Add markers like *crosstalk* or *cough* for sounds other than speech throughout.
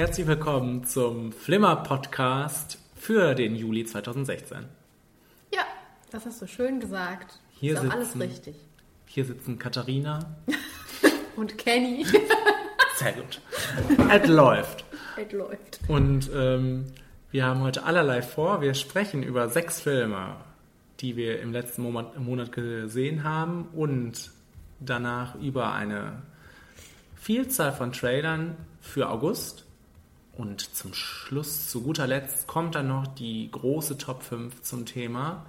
Herzlich willkommen zum Flimmer-Podcast für den Juli 2016. Ja, das hast du schön gesagt. Hier ist auch alles sitzen- richtig. Hier sitzen Katharina. *laughs* Und Kenny. *laughs* Sehr gut. Es läuft. es läuft. Und ähm, wir haben heute allerlei vor. Wir sprechen über sechs Filme, die wir im letzten Monat, Monat gesehen haben und danach über eine Vielzahl von Trailern für August. Und zum Schluss, zu guter Letzt, kommt dann noch die große Top 5 zum Thema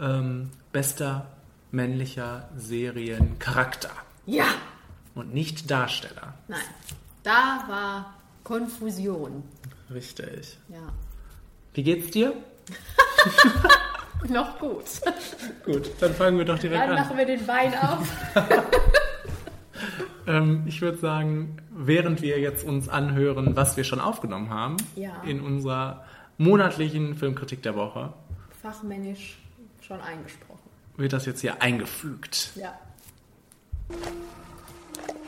ähm, bester männlicher Seriencharakter Ja. und nicht Darsteller. Nein. Da war Konfusion. Richtig. Ja. Wie geht's dir? *laughs* Noch gut. Gut, dann fangen wir doch direkt Dann an. machen wir den Wein auf. *laughs* Ähm, ich würde sagen, während wir jetzt uns anhören, was wir schon aufgenommen haben Ja. in unserer monatlichen Filmkritik der Woche, Fachmännisch schon eingesprochen. wird das jetzt hier eingefügt. Ja.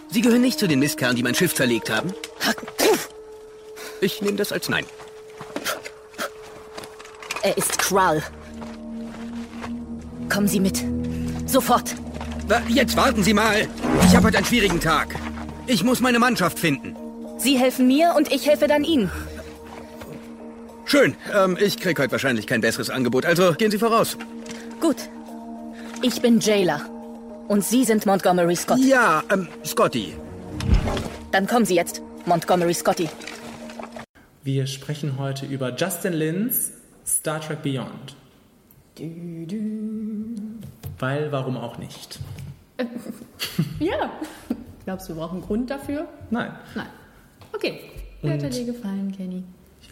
Sie gehören nicht zu den Mistkerlen, die mein Schiff zerlegt haben? Ich nehme das als Nein. Er ist Krull. Kommen Sie mit. Sofort. Jetzt warten Sie mal. Ich habe heute einen schwierigen Tag. Ich muss meine Mannschaft finden. Sie helfen mir und ich helfe dann Ihnen. Schön. Ähm, ich krieg heute wahrscheinlich kein besseres Angebot, also gehen Sie voraus. Gut. Ich bin Jailer. Und Sie sind Montgomery Scott. Ja, ähm, Scotty. Dann kommen Sie jetzt, Montgomery Scotty. Wir sprechen heute über Justin Lins Star Trek Beyond. Weil, warum auch nicht? *laughs* Ja. Glaubst du, wir brauchen einen Grund dafür? Nein. Nein. Okay. Wie hat er dir gefallen, Kenny?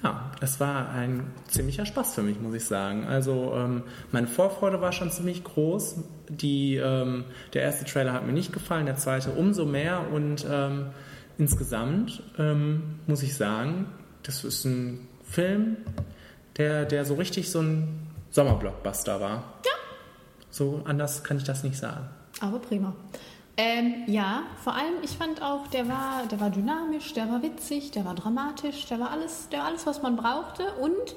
Ja, es war ein ziemlicher Spaß für mich, muss ich sagen. Also ähm, meine Vorfreude war schon ziemlich groß. Die, ähm, der erste Trailer hat mir nicht gefallen, der zweite umso mehr. Und ähm, insgesamt ähm, muss ich sagen, das ist ein Film, der, der so richtig so ein Sommerblockbuster war. Ja. So anders kann ich das nicht sagen. Aber prima. Ähm, ja, vor allem, ich fand auch, der war, der war dynamisch, der war witzig, der war dramatisch, der war alles, der war alles, was man brauchte. Und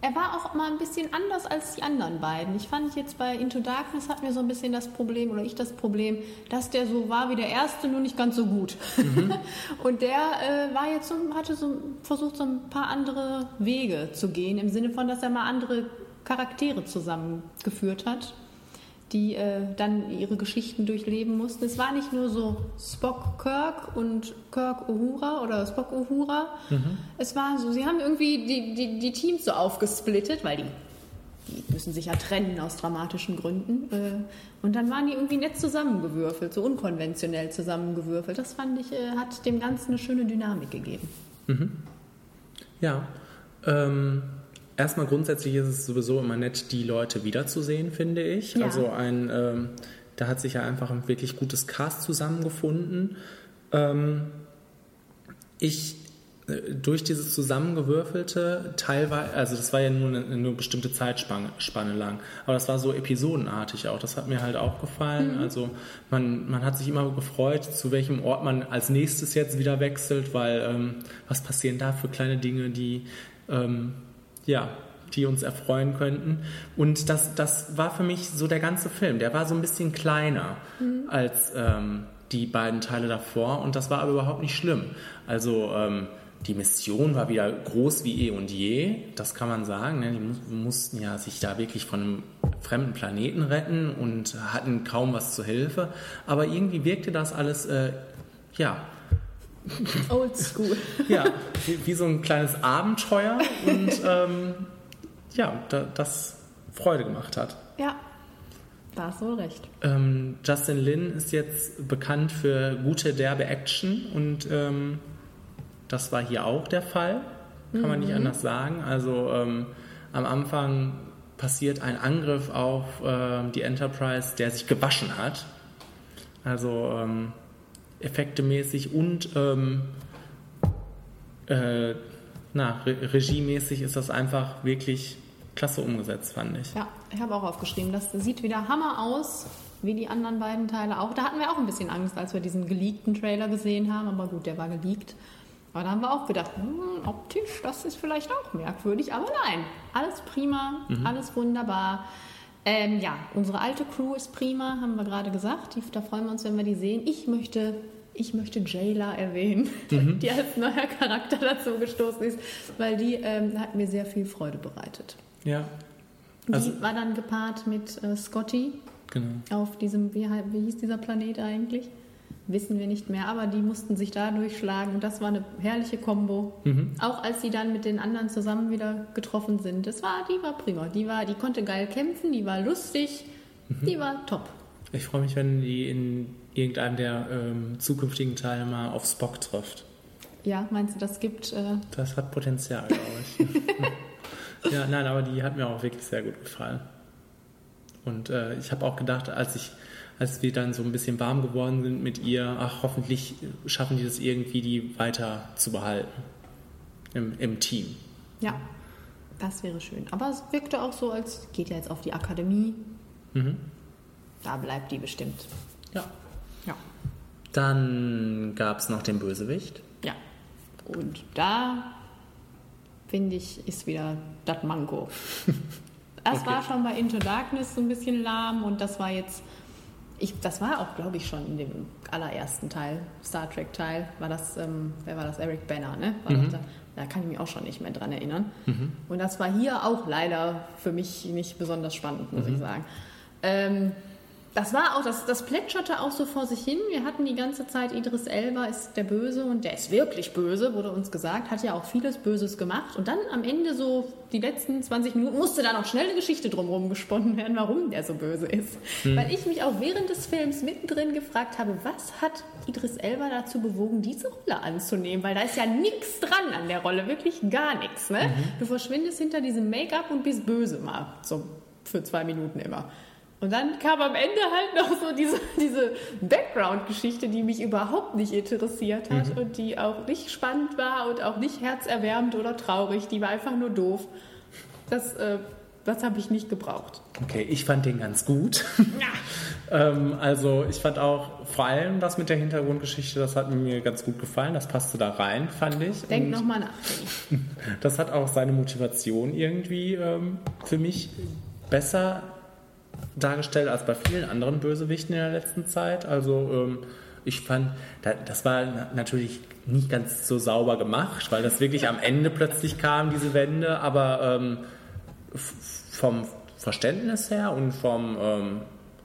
er war auch mal ein bisschen anders als die anderen beiden. Ich fand jetzt bei Into Darkness hatten wir so ein bisschen das Problem, oder ich das Problem, dass der so war wie der erste, nur nicht ganz so gut. *laughs* Und der äh, war jetzt so, hatte so versucht, so ein paar andere Wege zu gehen, im Sinne von, dass er mal andere Charaktere zusammengeführt hat die äh, dann ihre Geschichten durchleben mussten. Es war nicht nur so Spock Kirk und Kirk Uhura oder Spock Uhura. Es war so, sie haben irgendwie die, die, die Teams so aufgesplittet, weil die, die müssen sich ja trennen aus dramatischen Gründen. Äh, und dann waren die irgendwie nett zusammengewürfelt, so unkonventionell zusammengewürfelt. Das fand ich, äh, hat dem Ganzen eine schöne Dynamik gegeben. Ja. Ähm, erstmal grundsätzlich ist es sowieso immer nett, die Leute wiederzusehen, finde ich. Ja. Also ein, ähm, da hat sich ja einfach ein wirklich gutes Cast zusammengefunden. Ähm, ich äh, durch dieses zusammengewürfelte teilweise, also das war ja nur eine, eine bestimmte Zeitspanne Spanne lang, aber das war so episodenartig auch. Das hat mir halt auch gefallen. Also man, man hat sich immer gefreut, zu welchem Ort man als nächstes jetzt wieder wechselt, weil ähm, was passieren da für kleine Dinge, die ähm, ja, die uns erfreuen könnten. Und das, das war für mich so der ganze Film. Der war so ein bisschen kleiner als ähm, die beiden Teile davor und das war aber überhaupt nicht schlimm. Also ähm, die Mission war wieder groß wie eh und je, das kann man sagen. Ne? Die mu mussten ja sich da wirklich von einem fremden Planeten retten und hatten kaum was zur Hilfe. Aber irgendwie wirkte das alles, äh, ja, Old School. *laughs* ja, wie, wie so ein kleines Abenteuer und ähm, ja, da, das Freude gemacht hat. ja, da hast du recht. Ähm, Justin Lin ist jetzt bekannt für gute, derbe Action und ähm, das war hier auch der Fall, kann man nicht anders sagen. Also ähm, am Anfang passiert ein Angriff auf ähm, die Enterprise, der sich gewaschen hat. Also ähm, effektemäßig und ähm, äh, na, re regiemäßig ist das einfach wirklich klasse umgesetzt, fand ich. Ja, Ich habe auch aufgeschrieben, das sieht wieder Hammer aus, wie die anderen beiden Teile auch. Da hatten wir auch ein bisschen Angst, als wir diesen geleakten Trailer gesehen haben, aber gut, der war geleakt. Aber da haben wir auch gedacht, hm, optisch, das ist vielleicht auch merkwürdig, aber nein, alles prima, alles wunderbar. Ähm, ja, unsere alte Crew ist prima, haben wir gerade gesagt. Die, da freuen wir uns, wenn wir die sehen. Ich möchte, ich möchte Jayla erwähnen, *laughs* die als neuer Charakter dazu gestoßen ist, weil die ähm, hat mir sehr viel Freude bereitet. Ja, Die Also- war dann gepaart mit äh, Scotty genau. auf diesem, wie, wie hieß dieser Planet eigentlich? Wissen wir nicht mehr, aber die mussten sich da durchschlagen und das war eine herrliche Kombo. Auch als sie dann mit den anderen zusammen wieder getroffen sind. Das war, die war prima. Die war, die konnte geil kämpfen, die war lustig, die war top. Ich freue mich, wenn die in irgendeinem der ähm, zukünftigen Teile mal auf Spock trifft. Ja, meinst du, das gibt äh, Das hat Potenzial, glaube ich. *laughs* ja, nein, aber die hat mir auch wirklich sehr gut gefallen. Und äh, ich habe auch gedacht, als ich, als wir dann so ein bisschen warm geworden sind mit ihr, ach, hoffentlich schaffen die das irgendwie, die weiter zu behalten im, im Team. ja, das wäre schön. Aber es wirkte auch so, als geht ja jetzt auf die Akademie. Da bleibt die bestimmt. Ja. Ja. Dann gab es noch den Bösewicht. Ja. Und da finde ich, ist wieder das Manko. *laughs* Das Okay. war schon bei Into Darkness so ein bisschen lahm und das war jetzt, ich, das war auch, glaube ich, schon in dem allerersten Teil, Star Trek Teil, war das, ähm, wer war das? Eric Banner, ne? Das da? da kann ich mich auch schon nicht mehr dran erinnern. Und das war hier auch leider für mich nicht besonders spannend, muss ich sagen. Ähm, das war auch, das, das plätscherte auch so vor sich hin. Wir hatten die ganze Zeit, Idris Elba ist der Böse und der ist wirklich böse, wurde uns gesagt, hat ja auch vieles Böses gemacht. Und dann am Ende so die letzten 20 Minuten musste da noch schnell eine Geschichte drumherum gesponnen werden, warum der so böse ist. Weil ich mich auch während des Films mittendrin gefragt habe, was hat Idris Elba dazu bewogen, diese Rolle anzunehmen? Weil da ist ja nichts dran an der Rolle, wirklich gar nichts. Ne? Du verschwindest hinter diesem Make-up und bist böse mal, so für zwei Minuten immer. Und dann kam am Ende halt noch so diese, diese Background-Geschichte, die mich überhaupt nicht interessiert hat und die auch nicht spannend war und auch nicht herzerwärmend oder traurig. Die war einfach nur doof. Das, äh, das habe ich nicht gebraucht. Okay, ich fand den ganz gut. *laughs* ähm, also ich fand auch vor allem das mit der Hintergrundgeschichte, das hat mir ganz gut gefallen. Das passte da rein, fand ich. Denk nochmal nach. *laughs* Das hat auch seine Motivation irgendwie ähm, für mich besser dargestellt als bei vielen anderen Bösewichten in der letzten Zeit. Also ähm, ich fand, da, das war na- natürlich nicht ganz so sauber gemacht, weil das wirklich am Ende plötzlich kam, diese Wende, aber ähm, vom Verständnis her und vom ähm,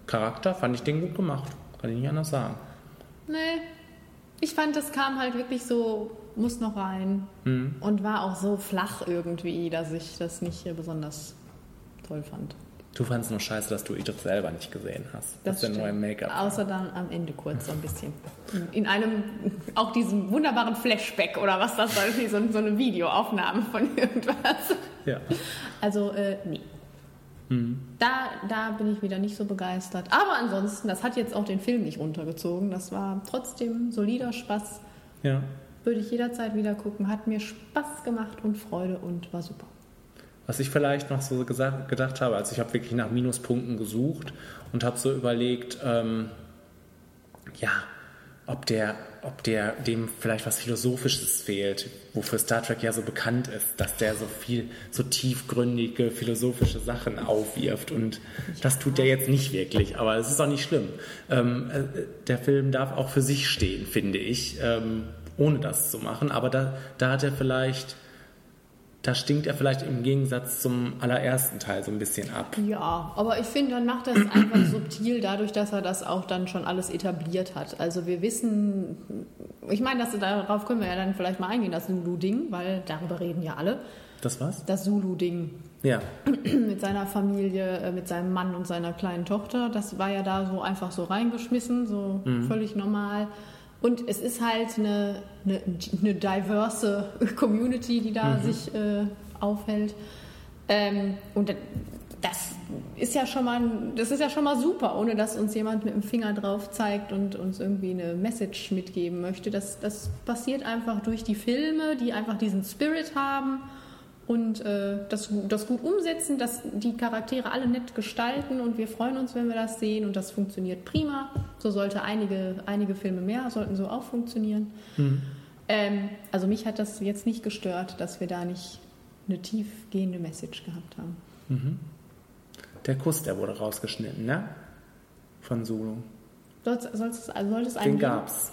Charakter fand ich den gut gemacht. Kann ich nicht anders sagen. Nee. Ich fand, das kam halt wirklich so, muss noch rein. Und war auch so flach irgendwie, dass ich das nicht besonders toll fand. Du fandest nur scheiße, dass du Idris selber nicht gesehen hast. Das, ist stimmt. im Make-up. Außer dann am Ende kurz so ein bisschen. In einem, auch diesem wunderbaren Flashback oder was das irgendwie so, so eine Videoaufnahme von irgendwas. Ja. Also, äh, nee. Da, da bin ich wieder nicht so begeistert. Aber ansonsten, das hat jetzt auch den Film nicht runtergezogen. Das war trotzdem solider Spaß. ja. Würde ich jederzeit wieder gucken. Hat mir Spaß gemacht und Freude und war super. Was ich vielleicht noch so gesagt, gedacht habe, also ich habe wirklich nach Minuspunkten gesucht und habe so überlegt, ähm, ja, ob der, ob der dem vielleicht was Philosophisches fehlt, wofür Star Trek ja so bekannt ist, dass der so viel, so tiefgründige philosophische Sachen aufwirft und das tut der jetzt nicht wirklich, aber es ist auch nicht schlimm. Ähm, äh, der Film darf auch für sich stehen, finde ich, ähm, ohne das zu machen, aber da, da hat er vielleicht da stinkt er vielleicht im Gegensatz zum allerersten Teil so ein bisschen ab. Ja, aber ich finde, dann macht er es einfach subtil, dadurch, dass er das auch dann schon alles etabliert hat. Also wir wissen, ich meine, dass, darauf können wir ja dann vielleicht mal eingehen, das Zulu-Ding, weil darüber reden ja alle. Das war's? Das Zulu-Ding Ja. *clears throat* mit seiner Familie, äh, mit seinem Mann und seiner kleinen Tochter, das war ja da so einfach so reingeschmissen, so völlig normal. Und es ist halt eine, eine, eine diverse *laughs* Community, die da sich äh, aufhält. Ähm, und das ist ja schon mal, das ist ja schon mal super, ohne dass uns jemand mit dem Finger drauf zeigt und uns irgendwie eine Message mitgeben möchte. Das, das passiert einfach durch die Filme, die einfach diesen Spirit haben und äh, das, das gut umsetzen, dass die Charaktere alle nett gestalten und wir freuen uns, wenn wir das sehen und das funktioniert prima. So sollte einige, einige Filme mehr, sollten so auch funktionieren. Ähm, also mich hat das jetzt nicht gestört, dass wir da nicht eine tiefgehende Message gehabt haben. Der Kuss, der wurde rausgeschnitten, ne? Von Solo. Soll es, soll es, also soll es einen Den gab's.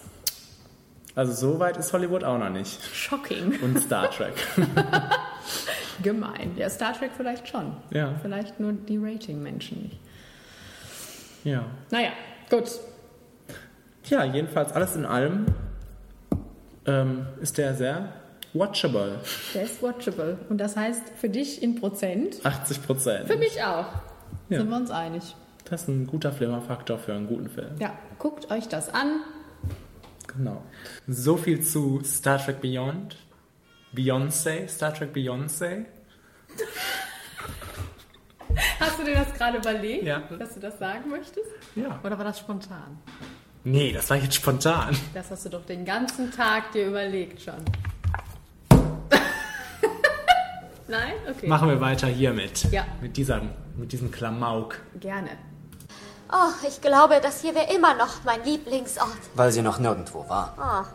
Also so weit ist Hollywood auch noch nicht. Shocking. Und Star Trek. *laughs* Gemein. Ja, Star Trek vielleicht schon. Ja. Vielleicht nur die Rating-Menschen nicht. ja. Naja, gut. Ja, jedenfalls alles in allem ähm, ist der sehr watchable. Der ist watchable. Und das heißt für dich in Prozent, 80 Prozent. für mich auch. Ja. Sind wir uns einig. Das ist ein guter Flimmerfaktor für einen guten Film. Ja, guckt euch das an. Genau. So viel zu Star Trek Beyond. Beyoncé, Star Trek Beyoncé. *laughs* Hast du dir das gerade überlegt, Ja. dass du das sagen möchtest? Ja. Oder war das spontan? Nee, das war jetzt spontan. Das hast du doch den ganzen Tag dir überlegt schon. *laughs* Nein? Okay. Machen wir weiter hiermit. Ja. Mit, dieser, mit diesem Klamauk. Gerne. Oh, ich glaube, das hier wäre immer noch mein Lieblingsort. Weil sie noch nirgendwo war. Oh.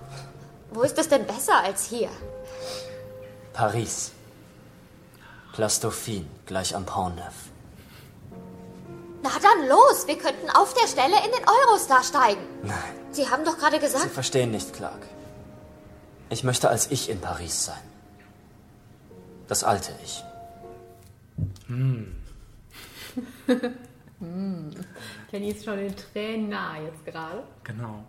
Wo ist es denn besser als hier? Paris. Place Dauphine, gleich am Pont Neuf. Na dann los, wir könnten auf der Stelle in den Eurostar steigen. Nein, Sie haben doch gerade Sie gesagt, verstehen nicht, Clark. Ich möchte als ich in Paris sein. Das alte Ich. *laughs* Kenny ist schon den Tränen nah jetzt gerade. Genau.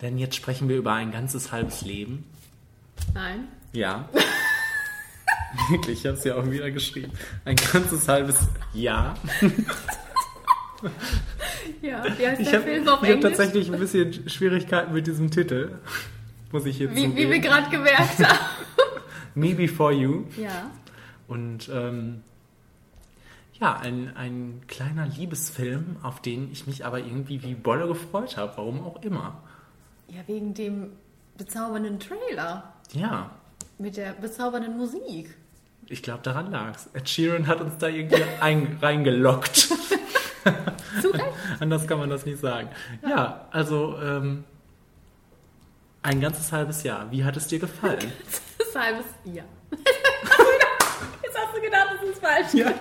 Denn jetzt sprechen wir über ein ganzes halbes Leben. Nein? Ja. *laughs* Wirklich, *laughs* ich habe es ja auch wieder geschrieben. Ein ganzes halbes Jahr. *laughs* Ja, wie heißt Ich der habe Film auf hab Englisch? tatsächlich ein bisschen Schwierigkeiten mit diesem Titel. Muss ich jetzt wie, wie wir gerade gemerkt haben. *laughs* Me Before You. Ja. Und ähm, ja, ein, ein kleiner Liebesfilm, auf den ich mich aber irgendwie wie Bolle gefreut habe. Warum auch immer. Ja, wegen dem bezaubernden Trailer. Ja, Mit der bezaubernden Musik. ich glaube, daran lag's. Ed Sheeran hat uns da irgendwie *laughs* ein, reingelockt. *laughs* Zu Recht. *laughs* Anders kann man das nicht sagen. Ja, also ähm, ein ganzes halbes Jahr. Wie hat es dir gefallen? Das halbes Jahr. Jetzt hast du gedacht, das ist falsch. ja.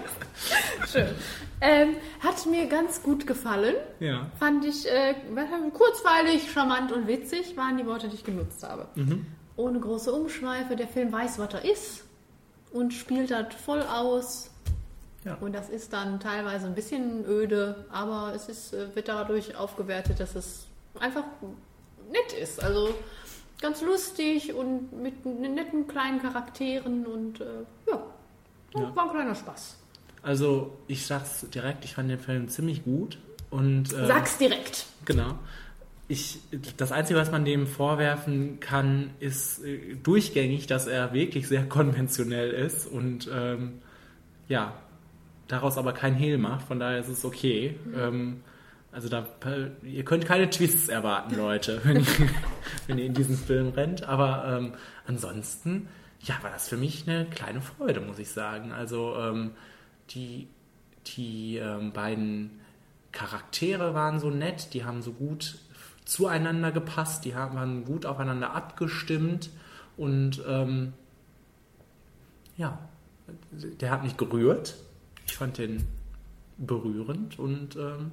Schön. Ähm, hat mir ganz gut gefallen. Ja. Fand ich äh, kurzweilig, charmant und witzig, waren die Worte, die ich genutzt habe. Ohne große Umschweife. Der Film weiß, was er ist und spielt das voll aus. Ja. Und das ist dann teilweise ein bisschen öde, aber es ist, äh, wird dadurch aufgewertet, dass es einfach nett ist. Also ganz lustig und mit netten kleinen Charakteren und äh, ja, Ja. war ein kleiner Spaß. Also ich sag's direkt, ich fand den Film ziemlich gut. Und, äh, Sag's direkt. Genau. Ich, das Einzige, was man dem vorwerfen kann, ist äh, durchgängig, dass er wirklich sehr konventionell ist und ähm, ja, daraus aber kein Hehl macht. Von daher ist es okay. Ähm, also da, ihr könnt keine Twists erwarten, Leute, *laughs* wenn ihr, wenn ihr in diesen Film rennt. Aber ähm, ansonsten, ja, war das für mich eine kleine Freude, muss ich sagen. Also ähm, die, die ähm, beiden Charaktere waren so nett, die haben so gut zueinander gepasst, die haben, waren gut aufeinander abgestimmt und ähm, ja, der hat mich gerührt. Ich fand den berührend und ähm,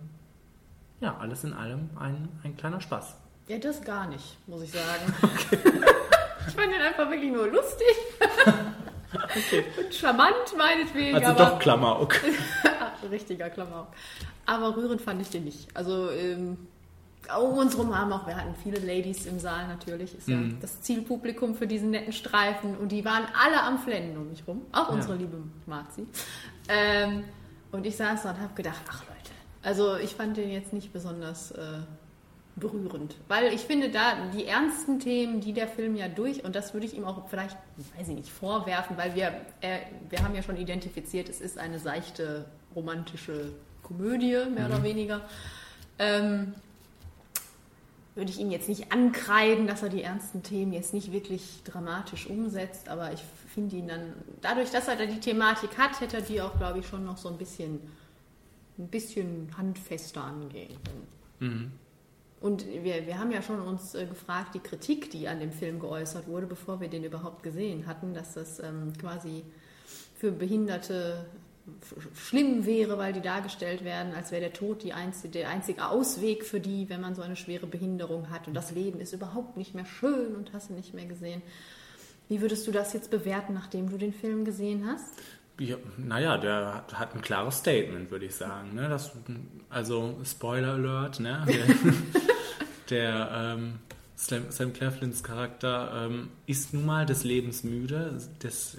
ja, alles in allem ein, ein kleiner Spaß. Ja, das gar nicht, muss ich sagen. *laughs* ich fand den einfach wirklich nur lustig. *laughs* Und charmant meinetwegen, Also aber doch Klamauk. *laughs* richtiger Klamauk. Aber rührend fand ich den nicht. Also ähm, um uns rum haben auch, wir hatten viele Ladies im Saal natürlich, ist ja Mhm. das Zielpublikum für diesen netten Streifen und die waren alle am Flennen um mich rum, auch Ja. unsere liebe Marzi. Ähm, und ich saß da und habe gedacht, ach Leute, also ich fand den jetzt nicht besonders äh, berührend, weil ich finde da die ernsten Themen, die der Film ja durch und das würde ich ihm auch vielleicht, weiß ich nicht, vorwerfen, weil wir äh, wir haben ja schon identifiziert, es ist eine seichte romantische Komödie mehr oder weniger. Ähm, würde ich ihn jetzt nicht ankreiden, dass er die ernsten Themen jetzt nicht wirklich dramatisch umsetzt, aber ich finde ihn dann, dadurch, dass er da die Thematik hat, hätte er die auch, glaube ich, schon noch so ein bisschen, ein bisschen handfester angehen können. Und wir, wir haben ja schon uns äh, gefragt, die Kritik, die an dem Film geäußert wurde, bevor wir den überhaupt gesehen hatten, dass das ähm, quasi für Behinderte schlimm wäre, weil die dargestellt werden, als wäre der Tod die einzige, der einzige Ausweg für die, wenn man so eine schwere Behinderung hat. Und das Leben ist überhaupt nicht mehr schön und hast du nicht mehr gesehen. Wie würdest du das jetzt bewerten, nachdem du den Film gesehen hast? Ja, naja, der hat, hat ein klares Statement, würde ich sagen. Ne? Das, also, Spoiler Alert, ne? Der, *laughs* der ähm, Sam, Sam Claflins Charakter ähm, ist nun mal des Lebens müde, des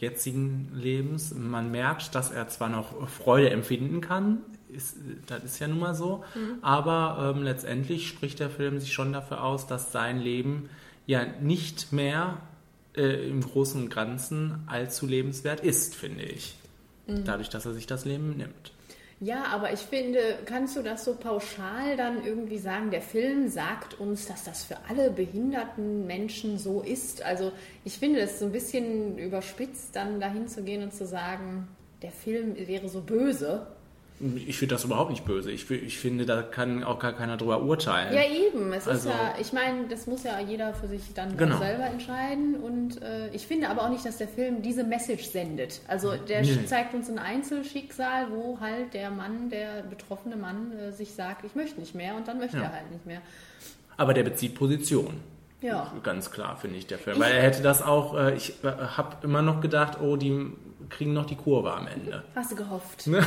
jetzigen Lebens. Man merkt, dass er zwar noch Freude empfinden kann, ist, das ist ja nun mal so, aber ähm, letztendlich spricht der Film sich schon dafür aus, dass sein Leben ja nicht mehr äh, im Großen und Ganzen allzu lebenswert ist, finde ich. Dadurch, dass er sich das Leben nimmt. Ja, aber ich finde, kannst du das so pauschal dann irgendwie sagen, der Film sagt uns, dass das für alle behinderten Menschen so ist? Also ich finde es so ein bisschen überspitzt, dann dahin zu gehen und zu sagen, der Film wäre so böse. Ich finde das überhaupt nicht böse. Ich, ich finde, da kann auch gar keiner drüber urteilen. Ja, eben. Es Also- ist ja, ich meine, das muss ja jeder für sich dann Genau. selber entscheiden. Und äh, ich finde aber auch nicht, dass der Film diese Message sendet. Also der Nee. zeigt uns ein Einzelschicksal, wo halt der Mann, der betroffene Mann, äh, sich sagt, ich möchte nicht mehr und dann möchte Ja. er halt nicht mehr. Aber der bezieht Position. Ja. Ganz klar, finde ich, der Film. Weil er hätte das auch, äh, ich äh, habe immer noch gedacht, oh, die kriegen noch die Kurve am Ende. Hast du gehofft? *laughs* Nein,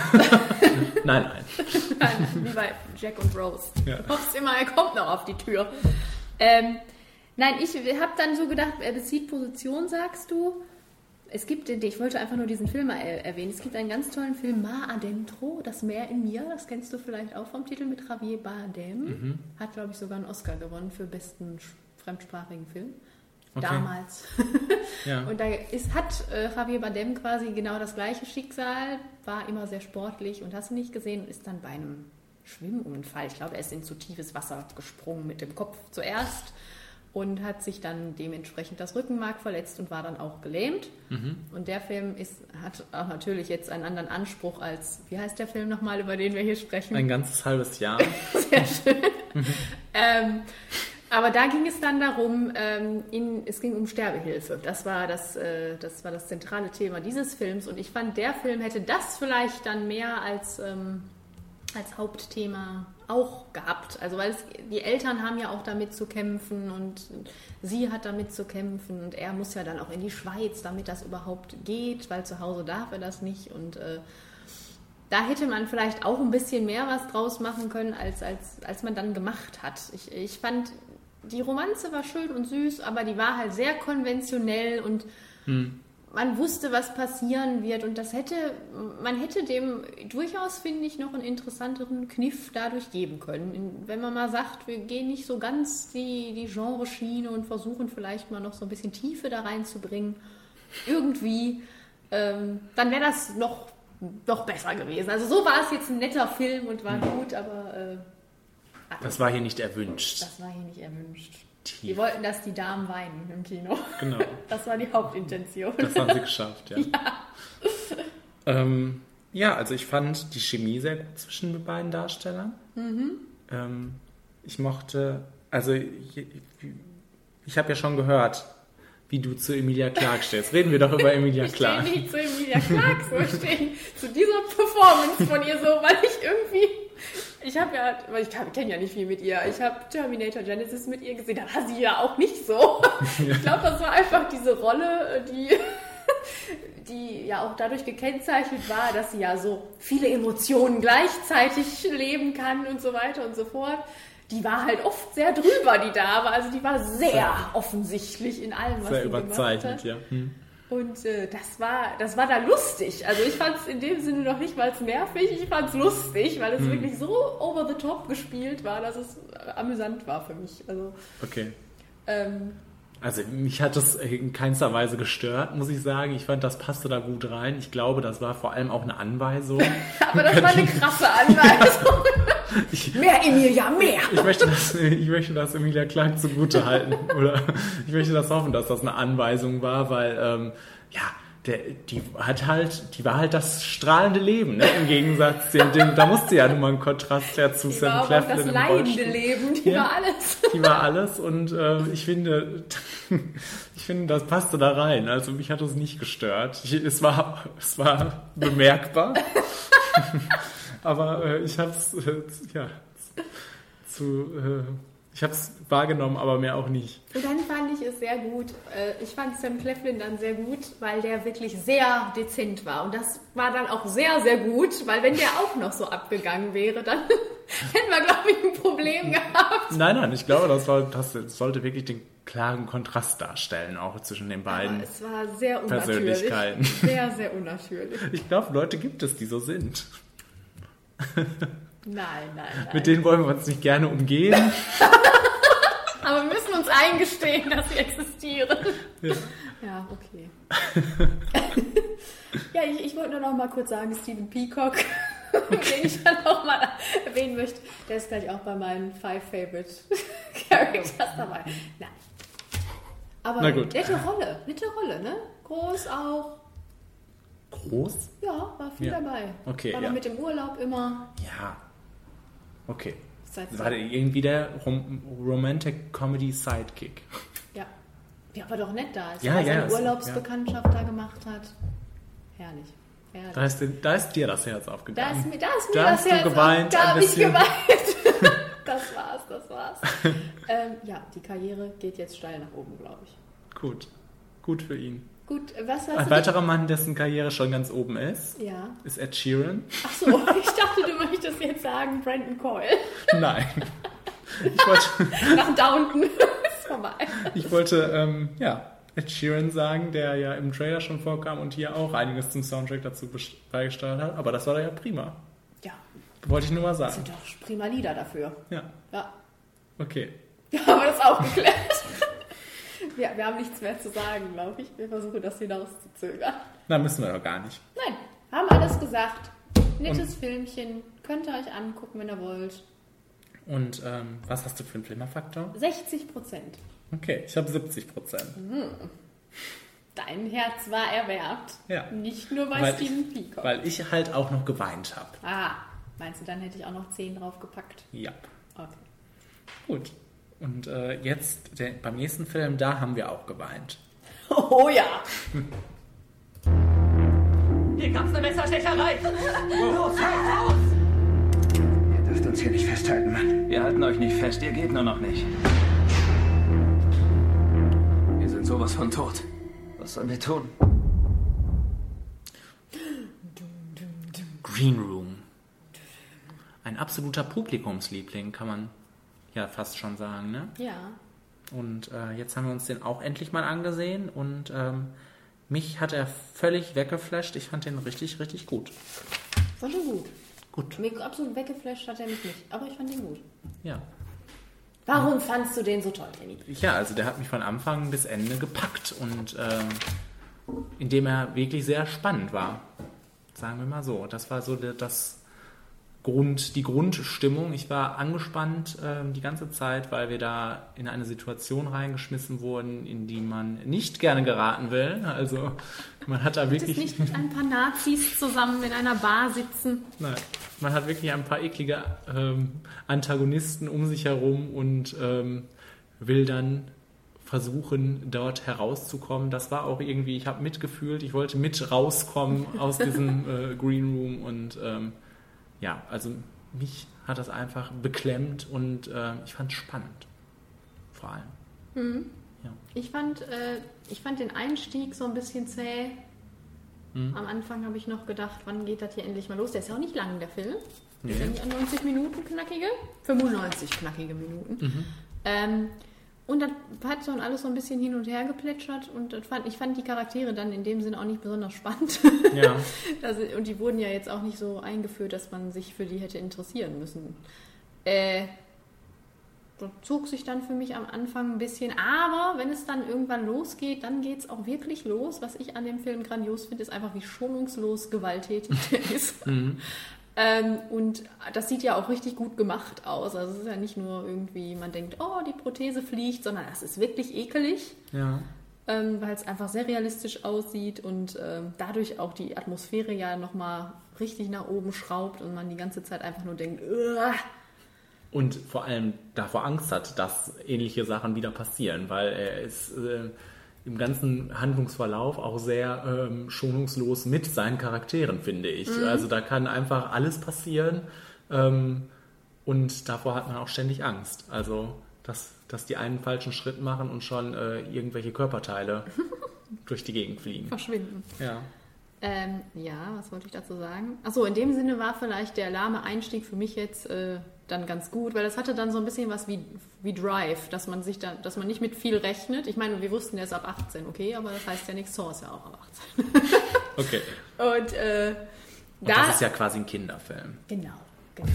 nein. Wie bei Jack und Rose. Ja. *laughs* Du hoffst immer, er kommt noch auf die Tür. Ähm, nein, ich habe dann so gedacht, er bezieht Position, sagst du. Es gibt, ich wollte einfach nur diesen Film mal er- erwähnen. Es gibt einen ganz tollen Film, Mar Adentro, Das Meer in mir. Das kennst du vielleicht auch vom Titel mit Javier Bardem. Hat, glaube ich, sogar einen Oscar gewonnen für besten fremdsprachigen Film. Okay. Damals. *laughs* Ja. Und da ist, hat äh, Javier Bardem quasi genau das gleiche Schicksal, war immer sehr sportlich und hast du nicht gesehen und ist dann bei einem Schwimmunfall, ich glaube, er ist in zu tiefes Wasser gesprungen mit dem Kopf zuerst und hat sich dann dementsprechend das Rückenmark verletzt und war dann auch gelähmt. Und der Film ist, hat auch natürlich jetzt einen anderen Anspruch als, wie heißt der Film nochmal, über den wir hier sprechen? Ein ganzes halbes Jahr. *laughs* Sehr schön. ähm, aber da ging es dann darum, ähm, in, es ging um Sterbehilfe. Das war das, äh, das war das zentrale Thema dieses Films. Und ich fand, der Film hätte das vielleicht dann mehr als, ähm, als Hauptthema auch gehabt. Also weil es, die Eltern haben ja auch damit zu kämpfen und sie hat damit zu kämpfen und er muss ja dann auch in die Schweiz, damit das überhaupt geht, weil zu Hause darf er das nicht und äh, da hätte man vielleicht auch ein bisschen mehr was draus machen können, als, als, als man dann gemacht hat. Ich, ich fand, die Romanze war schön und süß, aber die war halt sehr konventionell und man wusste, was passieren wird. Und das hätte, man hätte dem durchaus, finde ich, noch einen interessanteren Kniff dadurch geben können. Wenn man mal sagt, wir gehen nicht so ganz die, die Genreschiene und versuchen vielleicht mal noch so ein bisschen Tiefe da reinzubringen, irgendwie, ähm, dann wäre das noch, noch besser gewesen. Also so war es jetzt ein netter Film und war gut, aber äh, Das war hier nicht erwünscht. das war hier nicht erwünscht. Tief. Wir wollten, dass die Damen weinen im Kino. Genau. *laughs* Das war die Hauptintention. Das haben sie geschafft, ja. *laughs* Ja. Ähm, ja, also ich fand die Chemie sehr gut zwischen den beiden Darstellern. Ähm, ich mochte, also ich, ich habe ja schon gehört, wie du zu Emilia Clarke stehst. Reden wir doch über Emilia *laughs* Ich stehe Clarke. nicht zu Emilia Clarke, so ich stehe zu dieser Performance von ihr so, weil ich irgendwie, ich habe ja, weil ich kenne ja nicht viel mit ihr, ich habe Terminator Genesis mit ihr gesehen, da war sie ja auch nicht so. *laughs* Ich glaube, das war einfach diese Rolle, die, *laughs* die ja auch dadurch gekennzeichnet war, dass sie ja so viele Emotionen gleichzeitig leben kann und so weiter und so fort. Die war halt oft sehr drüber, die Dame. Also die war sehr offensichtlich in allem, was Sehr sie gemacht überzeichnet, hat. ja. Hm. Und äh, das war, das war da lustig. Also ich fand es in dem Sinne noch nicht mal nervig, ich fand es lustig, weil es wirklich so over the top gespielt war, dass es äh, amüsant war für mich. Also Okay. ähm, Also mich hat das in keinster Weise gestört, muss ich sagen. Ich fand, das passte da gut rein. Ich glaube, das war vor allem auch eine Anweisung. *laughs* aber das war eine krasse Anweisung. *laughs* Mehr Emilia, mehr! Ich möchte das, ich möchte das Emilia Clark zugute halten. Oder ich möchte das hoffen, dass das eine Anweisung war, weil, ähm, ja, der, die hat halt, die war halt das strahlende Leben, ne? Im Gegensatz, dem, dem, da musste ja nun mal ein Kontrast her zu Sam Claflin das leidende. Leben, die Ja. war alles. Die war alles und äh, ich finde, *laughs* ich finde, das passte da rein. Also mich hat es nicht gestört. Ich, es war, es war bemerkbar, *laughs* aber äh, ich habe es, äh, ja, zu, äh, ich habe es wahrgenommen, aber mehr auch nicht. Und dann fand ich es sehr gut. äh, Ich fand Sam Claflin dann sehr gut, weil der wirklich sehr dezent war. Und das war dann auch sehr, sehr gut, weil wenn der auch noch so abgegangen wäre, dann *laughs* hätten wir, glaube ich, ein Problem gehabt. Nein, nein, ich glaube, das, war, das sollte wirklich den klaren Kontrast darstellen, auch zwischen den beiden. Aber es war sehr unnatürlich. Persönlichkeiten. Sehr, sehr unnatürlich. Ich glaube, Leute gibt es, die so sind. *laughs* Nein, nein, nein. Mit denen wollen wir uns nicht gerne umgehen. *laughs* Aber wir müssen uns eingestehen, dass sie existieren. Ja. Ja, okay. *laughs* ja, ich, ich wollte nur noch mal kurz sagen, Stephen Peacock, *laughs* den ich dann noch mal erwähnen möchte, der ist gleich auch bei meinen Five Favorite Characters dabei. Nein. Aber Na gut. nette Rolle, nette Rolle, ne? Groß auch. Groß? Ja, war viel Ja. dabei. Okay, War ja. mit dem Urlaub immer. Ja. Okay. Seit War der irgendwie der Rom Romantic Comedy Sidekick? Ja. Ja, war doch nett da, als Ja, er ja, seine Urlaubsbekanntschaft da gemacht hat. Herrlich. Herrlich. Da ist, da ist dir das Herz Da aufgegangen. ist mir, da ist mir Da das hast du Herz geweint, Da habe ich geweint. *laughs* *laughs* das war's, das war's. *laughs* ähm, ja, die Karriere geht jetzt steil nach oben, glaube ich. Gut. Gut für ihn. Gut, was hast Ein weiterer Mann, dessen Karriere schon ganz oben ist, Ja. ist Ed Sheeran. Ach so, *laughs* ich dachte, du möchtest jetzt sagen Brandon Coyle. Nein. *laughs* Ich wollte, Nach Downton. *laughs* ist vorbei. ich wollte ähm, ja, Ed Sheeran sagen, der ja im Trailer schon vorkam und hier auch einiges zum Soundtrack dazu beigesteuert hat. Aber das war doch ja prima. Ja, Wollte ich nur mal sagen. sind doch prima Lieder dafür. Ja, Ja, okay. ja haben wir das auch geklärt. Ja, wir haben nichts mehr zu sagen, glaube ich. Wir versuchen das hinauszuzögern. Na, müssen wir doch gar nicht. Nein, haben alles gesagt. Nettes Filmchen. Könnt ihr euch angucken, wenn ihr wollt. Und ähm, was hast du für einen Flimmerfaktor? 60 Prozent. Okay, ich habe 70 Prozent. Dein Herz war erwärmt. Ja. Nicht nur bei Weil Steven ich, Peacock. weil ich halt auch noch geweint habe. ah, meinst du, dann hätte ich auch noch 10 draufgepackt? Ja. Okay. Gut. Und äh, jetzt der, beim nächsten Film, da haben wir auch geweint. *laughs* Oh ja. Hier gab's eine Messerstecherei. Los, halt aus! Ihr dürft uns hier nicht festhalten, Mann. Wir halten euch nicht fest, ihr geht nur noch nicht. Wir sind sowas von tot. Was sollen wir tun? Green Room. Ein absoluter Publikumsliebling, kann man ja fast schon sagen. Ne? Ja. Und äh, jetzt haben wir uns den auch endlich mal angesehen und ähm, mich hat er völlig weggeflasht. Ich fand den richtig, richtig gut. Fand ihn gut. Gut. Mir absolut weggeflasht hat er mich nicht. Aber ich fand ihn gut. Ja. Warum fandst du den so toll, Kenny? Ja, also der hat mich von Anfang bis Ende gepackt und ähm, indem er wirklich sehr spannend war. Sagen wir mal so. Das war so das Grund, die Grundstimmung. Ich war angespannt ähm, die ganze Zeit, weil wir da in eine Situation reingeschmissen wurden, in die man nicht gerne geraten will. Also man hat da wirklich nicht mit ein paar Nazis zusammen in einer Bar sitzen? Nein, man hat wirklich ein paar eklige ähm, Antagonisten um sich herum und ähm, will dann versuchen, dort herauszukommen. Das war auch irgendwie, ich habe mitgefühlt, ich wollte mit rauskommen aus diesem *laughs* äh, Green Room und ähm, ja, also mich hat das einfach beklemmt und äh, ich fand es spannend. Vor allem. Ich fand, äh, ich fand den Einstieg so ein bisschen zäh. Am Anfang habe ich noch gedacht, wann geht das hier endlich mal los? Der ist ja auch nicht lang, der Film. Der ist ja nicht an 90 Minuten knackige, 95 knackige Minuten. Ähm, und das hat so alles so ein bisschen hin und her geplätschert und das fand, ich fand die Charaktere dann in dem Sinne auch nicht besonders spannend. *laughs* Ja, *laughs* Also, und die wurden ja jetzt auch nicht so eingeführt, dass man sich für die hätte interessieren müssen. Äh, das zog sich dann für mich am Anfang ein bisschen. Aber wenn es dann irgendwann losgeht, dann geht es auch wirklich los. Was ich an dem Film grandios finde, ist einfach, wie schonungslos gewalttätig der *laughs* ist. Ähm, und das sieht ja auch richtig gut gemacht aus. Also es ist ja nicht nur irgendwie, man denkt, oh, die Prothese fliegt, sondern das ist wirklich ekelig, Ja. ähm, weil es einfach sehr realistisch aussieht und ähm, dadurch auch die Atmosphäre ja nochmal richtig nach oben schraubt und man die ganze Zeit einfach nur denkt, "Uah." Und vor allem davor Angst hat, dass ähnliche Sachen wieder passieren, weil er ist äh, im ganzen Handlungsverlauf auch sehr ähm, schonungslos mit seinen Charakteren, finde ich. Also da kann einfach alles passieren ähm, und davor hat man auch ständig Angst. Also, dass, dass die einen falschen Schritt machen und schon äh, irgendwelche Körperteile *laughs* durch die Gegend fliegen. verschwinden. Ja. Ähm, ja, was wollte ich dazu sagen? Achso, in dem Sinne war vielleicht der lahme Einstieg für mich jetzt äh, dann ganz gut, weil das hatte dann so ein bisschen was wie, wie Drive, dass man sich dann, dass man nicht mit viel rechnet. Ich meine, wir wussten, der ist ab 18, okay, aber das heißt ja nichts, Saw ist ja auch ab 18. *laughs* Okay. Und äh, Und da. das ist ja quasi ein Kinderfilm. Genau, genau.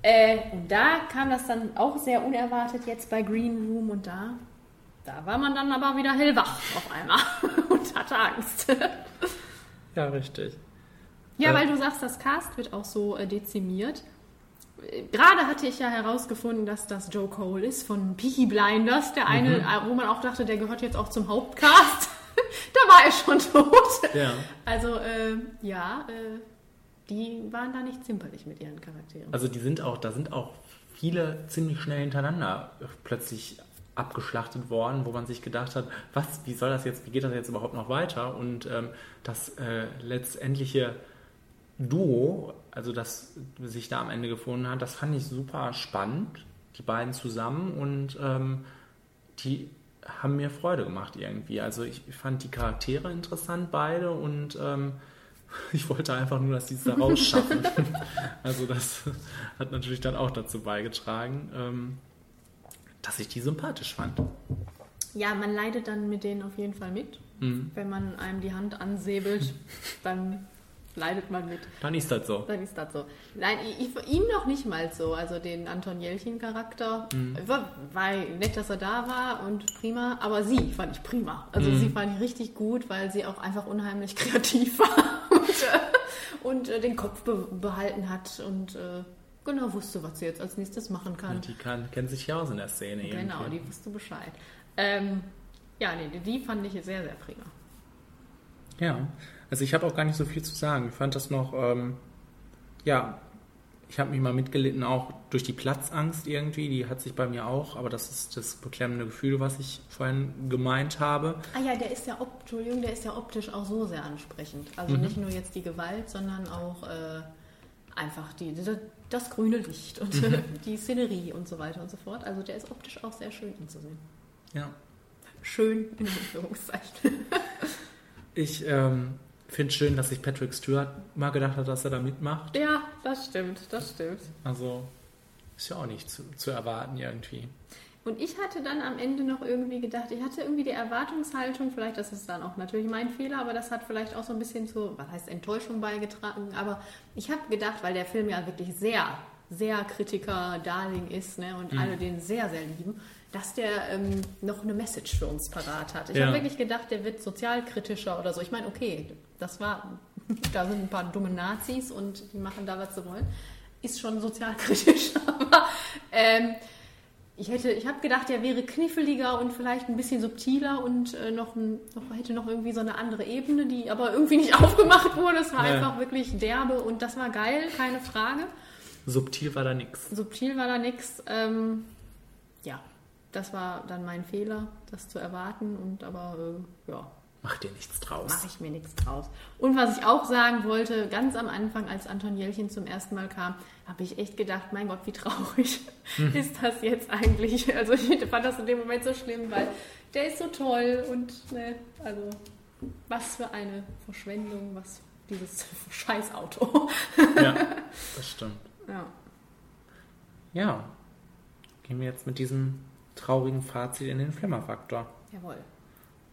Äh, und da kam das dann auch sehr unerwartet jetzt bei Green Room und da, da war man dann aber wieder hellwach auf einmal *laughs* und hatte Angst. Ja, richtig. Ja, Äh. weil du sagst, das Cast wird auch so äh, dezimiert. Gerade hatte ich ja herausgefunden, dass das Joe Cole ist von Peaky Blinders, der eine, Mhm. äh, wo man auch dachte, der gehört jetzt auch zum Hauptcast. *laughs* da war er schon tot. Ja. Also, äh, ja, äh, die waren da nicht zimperlich mit ihren Charakteren. Also die sind auch, da sind auch viele ziemlich schnell hintereinander plötzlich abgeschlachtet worden, wo man sich gedacht hat, was, wie soll das jetzt, wie geht das jetzt überhaupt noch weiter? Und ähm, das äh, letztendliche Duo, also das sich da am Ende gefunden hat, das fand ich super spannend, die beiden zusammen und ähm, die haben mir Freude gemacht irgendwie. Also ich fand die Charaktere interessant beide und ähm, *laughs* ich wollte einfach nur, dass die es da rausschaffen. *laughs* also das hat natürlich dann auch dazu beigetragen, ähm, dass ich die sympathisch fand. Ja, man leidet dann mit denen auf jeden Fall mit. Mhm. Wenn man einem die Hand ansäbelt, *laughs* dann leidet man mit. Dann ist das so. Dann ist das so. Nein, ich, ihn noch nicht mal so. Also den Anton Jelchin-Charakter. War, war nett, dass er da war und prima. Aber sie fand ich prima. Also sie fand ich richtig gut, weil sie auch einfach unheimlich *laughs* kreativ war und, äh, und äh, den Kopf be behalten hat und äh, genau wusste, was sie jetzt als nächstes machen kann. Und die kann, kennt sich ja aus in der Szene. Genau, irgendwie. die wusste Bescheid. Ähm, ja, nee, die- die fand ich sehr, sehr prima. Ja, also ich habe auch gar nicht so viel zu sagen. Ich fand das noch, ähm, ja, ich habe mich mal mitgelitten, auch durch die Platzangst irgendwie. Die hat sich bei mir auch, aber das ist das beklemmende Gefühl, was ich vorhin gemeint habe. Ah ja, der ist ja, op Entschuldigung, der ist ja optisch auch so sehr ansprechend. Also Mhm. nicht nur jetzt die Gewalt, sondern auch äh, einfach die, das, grüne Licht und Mhm. *laughs* die Szenerie und so weiter und so fort. Also der ist optisch auch sehr schön anzusehen. Ja. Schön in Anführungszeichen. *laughs* Ich ähm, finde schön, dass sich Patrick Stewart mal gedacht hat, dass er da mitmacht. ja, das stimmt, das stimmt. Also ist ja auch nicht zu, zu erwarten irgendwie. Und ich hatte dann am Ende noch irgendwie gedacht, ich hatte irgendwie die Erwartungshaltung, vielleicht das ist dann auch natürlich mein Fehler, aber das hat vielleicht auch so ein bisschen zu, was heißt Enttäuschung beigetragen. Aber ich habe gedacht, weil der Film ja wirklich sehr, sehr Kritiker-Darling ist ne, und alle den sehr, sehr lieben, dass der ähm, noch eine Message für uns parat hat. Ich Ja. habe wirklich gedacht, der wird sozialkritischer oder so. Ich meine, okay, das war, *laughs* da sind ein paar dumme Nazis und die machen da, was sie wollen. Ist schon sozialkritisch, *laughs* aber ähm, ich hätte, ich habe gedacht, der wäre kniffliger und vielleicht ein bisschen subtiler und äh, noch, noch hätte noch irgendwie so eine andere Ebene, die aber irgendwie nicht *laughs* aufgemacht wurde. Es war Ja. einfach wirklich derbe und das war geil, keine Frage. Subtil war da nix. Subtil war da nichts. Ähm, ja, das war dann mein Fehler, das zu erwarten und aber äh, ja, Mach dir nichts draus. mache ich mir nichts draus. Und was ich auch sagen wollte, ganz am Anfang, als Anton Jelchin zum ersten Mal kam, habe ich echt gedacht, mein Gott, wie traurig *laughs* ist das jetzt eigentlich? Also ich fand das in dem Moment so schlimm, weil der ist so toll und ne, also was für eine Verschwendung, was dieses *laughs* Scheißauto. Ja, *laughs* das stimmt. ja. Ja. Gehen wir jetzt mit diesem traurigen Fazit in den Flimmerfaktor. Jawohl.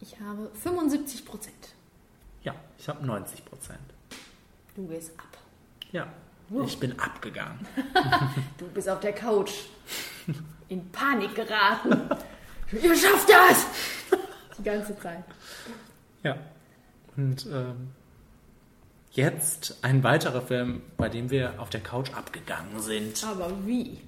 Ich habe 75 Prozent. Ja, ich habe 90 Prozent. Du gehst ab. Ja, ich bin abgegangen. *laughs* Du bist auf der Couch in Panik geraten. Ihr schafft das! Die ganze Zeit. Ja. Und ähm, jetzt ein weiterer Film, bei dem wir auf der Couch abgegangen sind. Aber wie?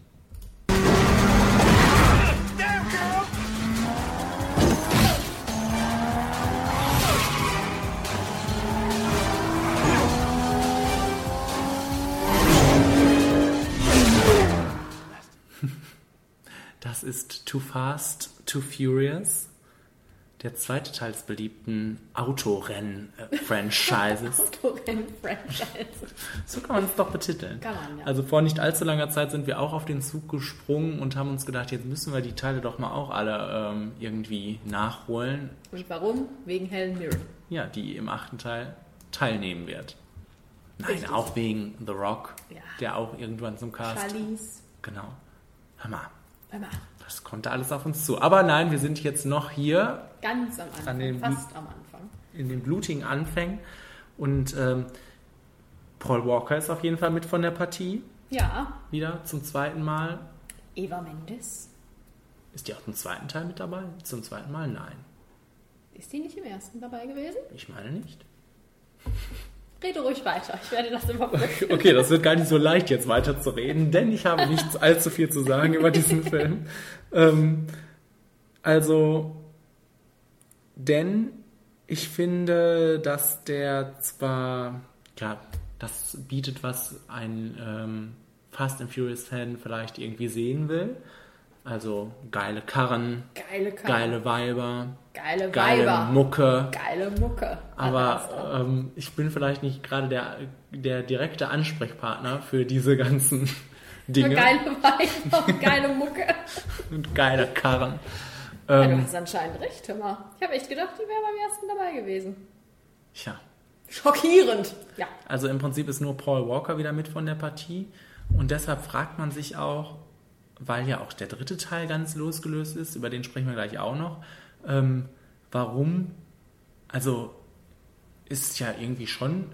Das ist Too Fast, Too Furious. Der zweite Teil des beliebten Autorennen-Franchises. *laughs* Autorennen-Franchise. so kann man es doch betiteln. Kann man, ja. Also vor nicht allzu langer Zeit sind wir auch auf den Zug gesprungen und haben uns gedacht, jetzt müssen wir die Teile doch mal auch alle ähm, irgendwie nachholen. Und warum? Wegen Helen Mirren. Ja, die im achten Teil teilnehmen wird. Nein, Richtig. auch wegen The Rock, Ja. der auch irgendwann zum Cast. Charlize. Genau. Mal, das konnte alles auf uns zu. Aber nein, wir sind jetzt noch hier ganz am Anfang. An den- fast am Anfang. in den blutigen Anfängen. Und ähm, Paul Walker ist auf jeden Fall mit von der Partie. Ja, Wieder zum zweiten Mal. Eva Mendes. Ist die auch im zweiten Teil mit dabei? Zum zweiten Mal? Nein. Ist die nicht im ersten dabei gewesen? Ich meine nicht. Rede ruhig weiter. Ich werde das überprüfen. *laughs* Okay, das wird gar nicht so leicht jetzt weiterzureden, denn ich habe nicht allzu viel zu sagen über diesen *laughs* Film. Ähm, also, denn ich finde, dass der zwar, ja, das bietet, was ein ähm, Fast and Furious Fan vielleicht irgendwie sehen will. Also geile Karren, Geile Karren. geile Weiber, Geile geile Weiber. Mucke. Geile Mucke. Aber ähm, ich bin vielleicht nicht gerade der, der direkte Ansprechpartner für diese ganzen Für *laughs* Dinge geile Weiber und geile Mucke. *laughs* und geile Karren. Ja, du Ähm, hast anscheinend recht, mal. Ich habe echt gedacht, die wäre beim ersten dabei gewesen. tja, Schockierend. Ja. also im Prinzip ist nur Paul Walker wieder mit von der Partie und deshalb fragt man sich auch, weil ja auch der dritte Teil ganz losgelöst ist, über den sprechen wir gleich auch noch, ähm, warum, also ist ja irgendwie schon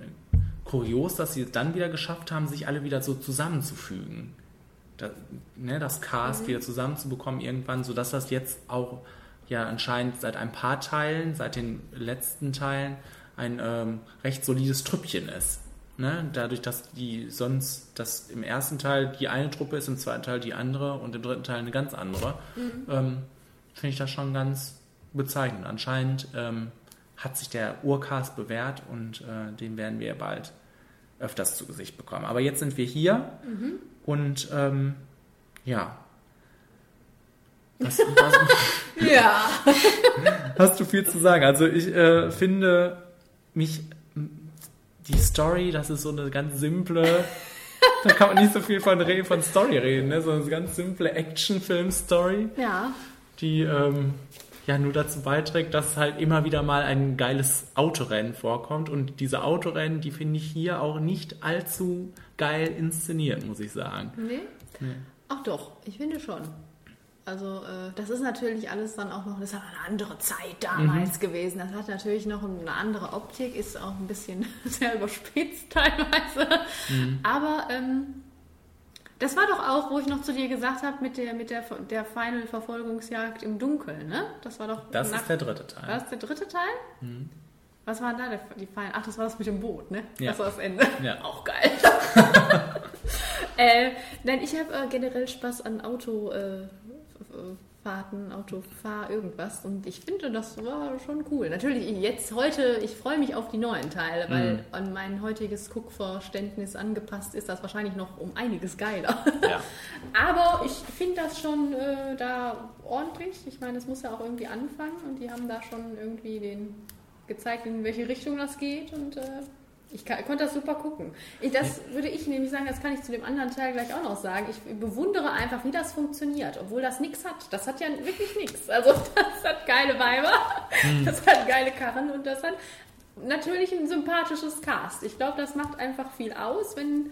kurios, dass sie es dann wieder geschafft haben, sich alle wieder so zusammenzufügen. Da, ne, das Cast wieder zusammenzubekommen irgendwann, sodass das jetzt auch ja anscheinend seit ein paar Teilen, seit den letzten Teilen, ein ähm, recht solides Trüppchen ist. Ne? Dadurch, dass die sonst, dass im ersten Teil die eine Truppe ist, im zweiten Teil die andere und im dritten Teil eine ganz andere, ähm, finde ich das schon ganz bezeichnend. Anscheinend ähm, hat sich der Urcast bewährt und äh, den werden wir bald öfters zu Gesicht bekommen. Aber jetzt sind wir hier und ähm, ja. Was, *laughs* was, Ja. *laughs* hast du viel zu sagen? Also ich äh, finde mich die Story, das ist so eine ganz simple. Da kann man nicht so viel von, von Story reden, ne? so eine ganz simple Actionfilm-Story, Ja. die ähm, ja nur dazu beiträgt, dass halt immer wieder mal ein geiles Autorennen vorkommt. Und diese Autorennen, die finde ich hier auch nicht allzu geil inszeniert, muss ich sagen. Nee? Ach doch, ich finde schon. Also äh, das ist natürlich alles dann auch noch, das war eine andere Zeit damals gewesen. Das hat natürlich noch eine andere Optik, ist auch ein bisschen *laughs* sehr überspitzt teilweise. Aber ähm, das war doch auch, wo ich noch zu dir gesagt habe, mit der, mit der, der Final-Verfolgungsjagd im Dunkeln, ne? Das war doch. Das nach- ist der dritte War Teil. das der dritte Teil? Was war da der, die Final? Ach, das war das mit dem Boot, ne? Ja. Das war das Ende. *laughs* Ja. Auch geil. *laughs* äh, nein, ich habe äh, generell Spaß an Autofahrten, äh, Fahrten, Autofahr irgendwas und ich finde, das war schon cool. Natürlich jetzt heute, ich freue mich auf die neuen Teile, weil an mein heutiges Guckverständnis angepasst ist das wahrscheinlich noch um einiges geiler. Ja. *laughs* Aber ich finde das schon äh, da ordentlich. Ich meine, es muss ja auch irgendwie anfangen und die haben da schon irgendwie den gezeigt, in welche Richtung das geht und äh, ich kann, konnte das super gucken. Ich, das würde ich nämlich sagen, das kann ich zu dem anderen Teil gleich auch noch sagen. Ich bewundere einfach, wie das funktioniert, obwohl das nichts hat. Das hat ja wirklich nichts. Also *laughs* das hat geile Weiber, das hat geile Karren und das hat natürlich ein sympathisches Cast. Ich glaube, das macht einfach viel aus, wenn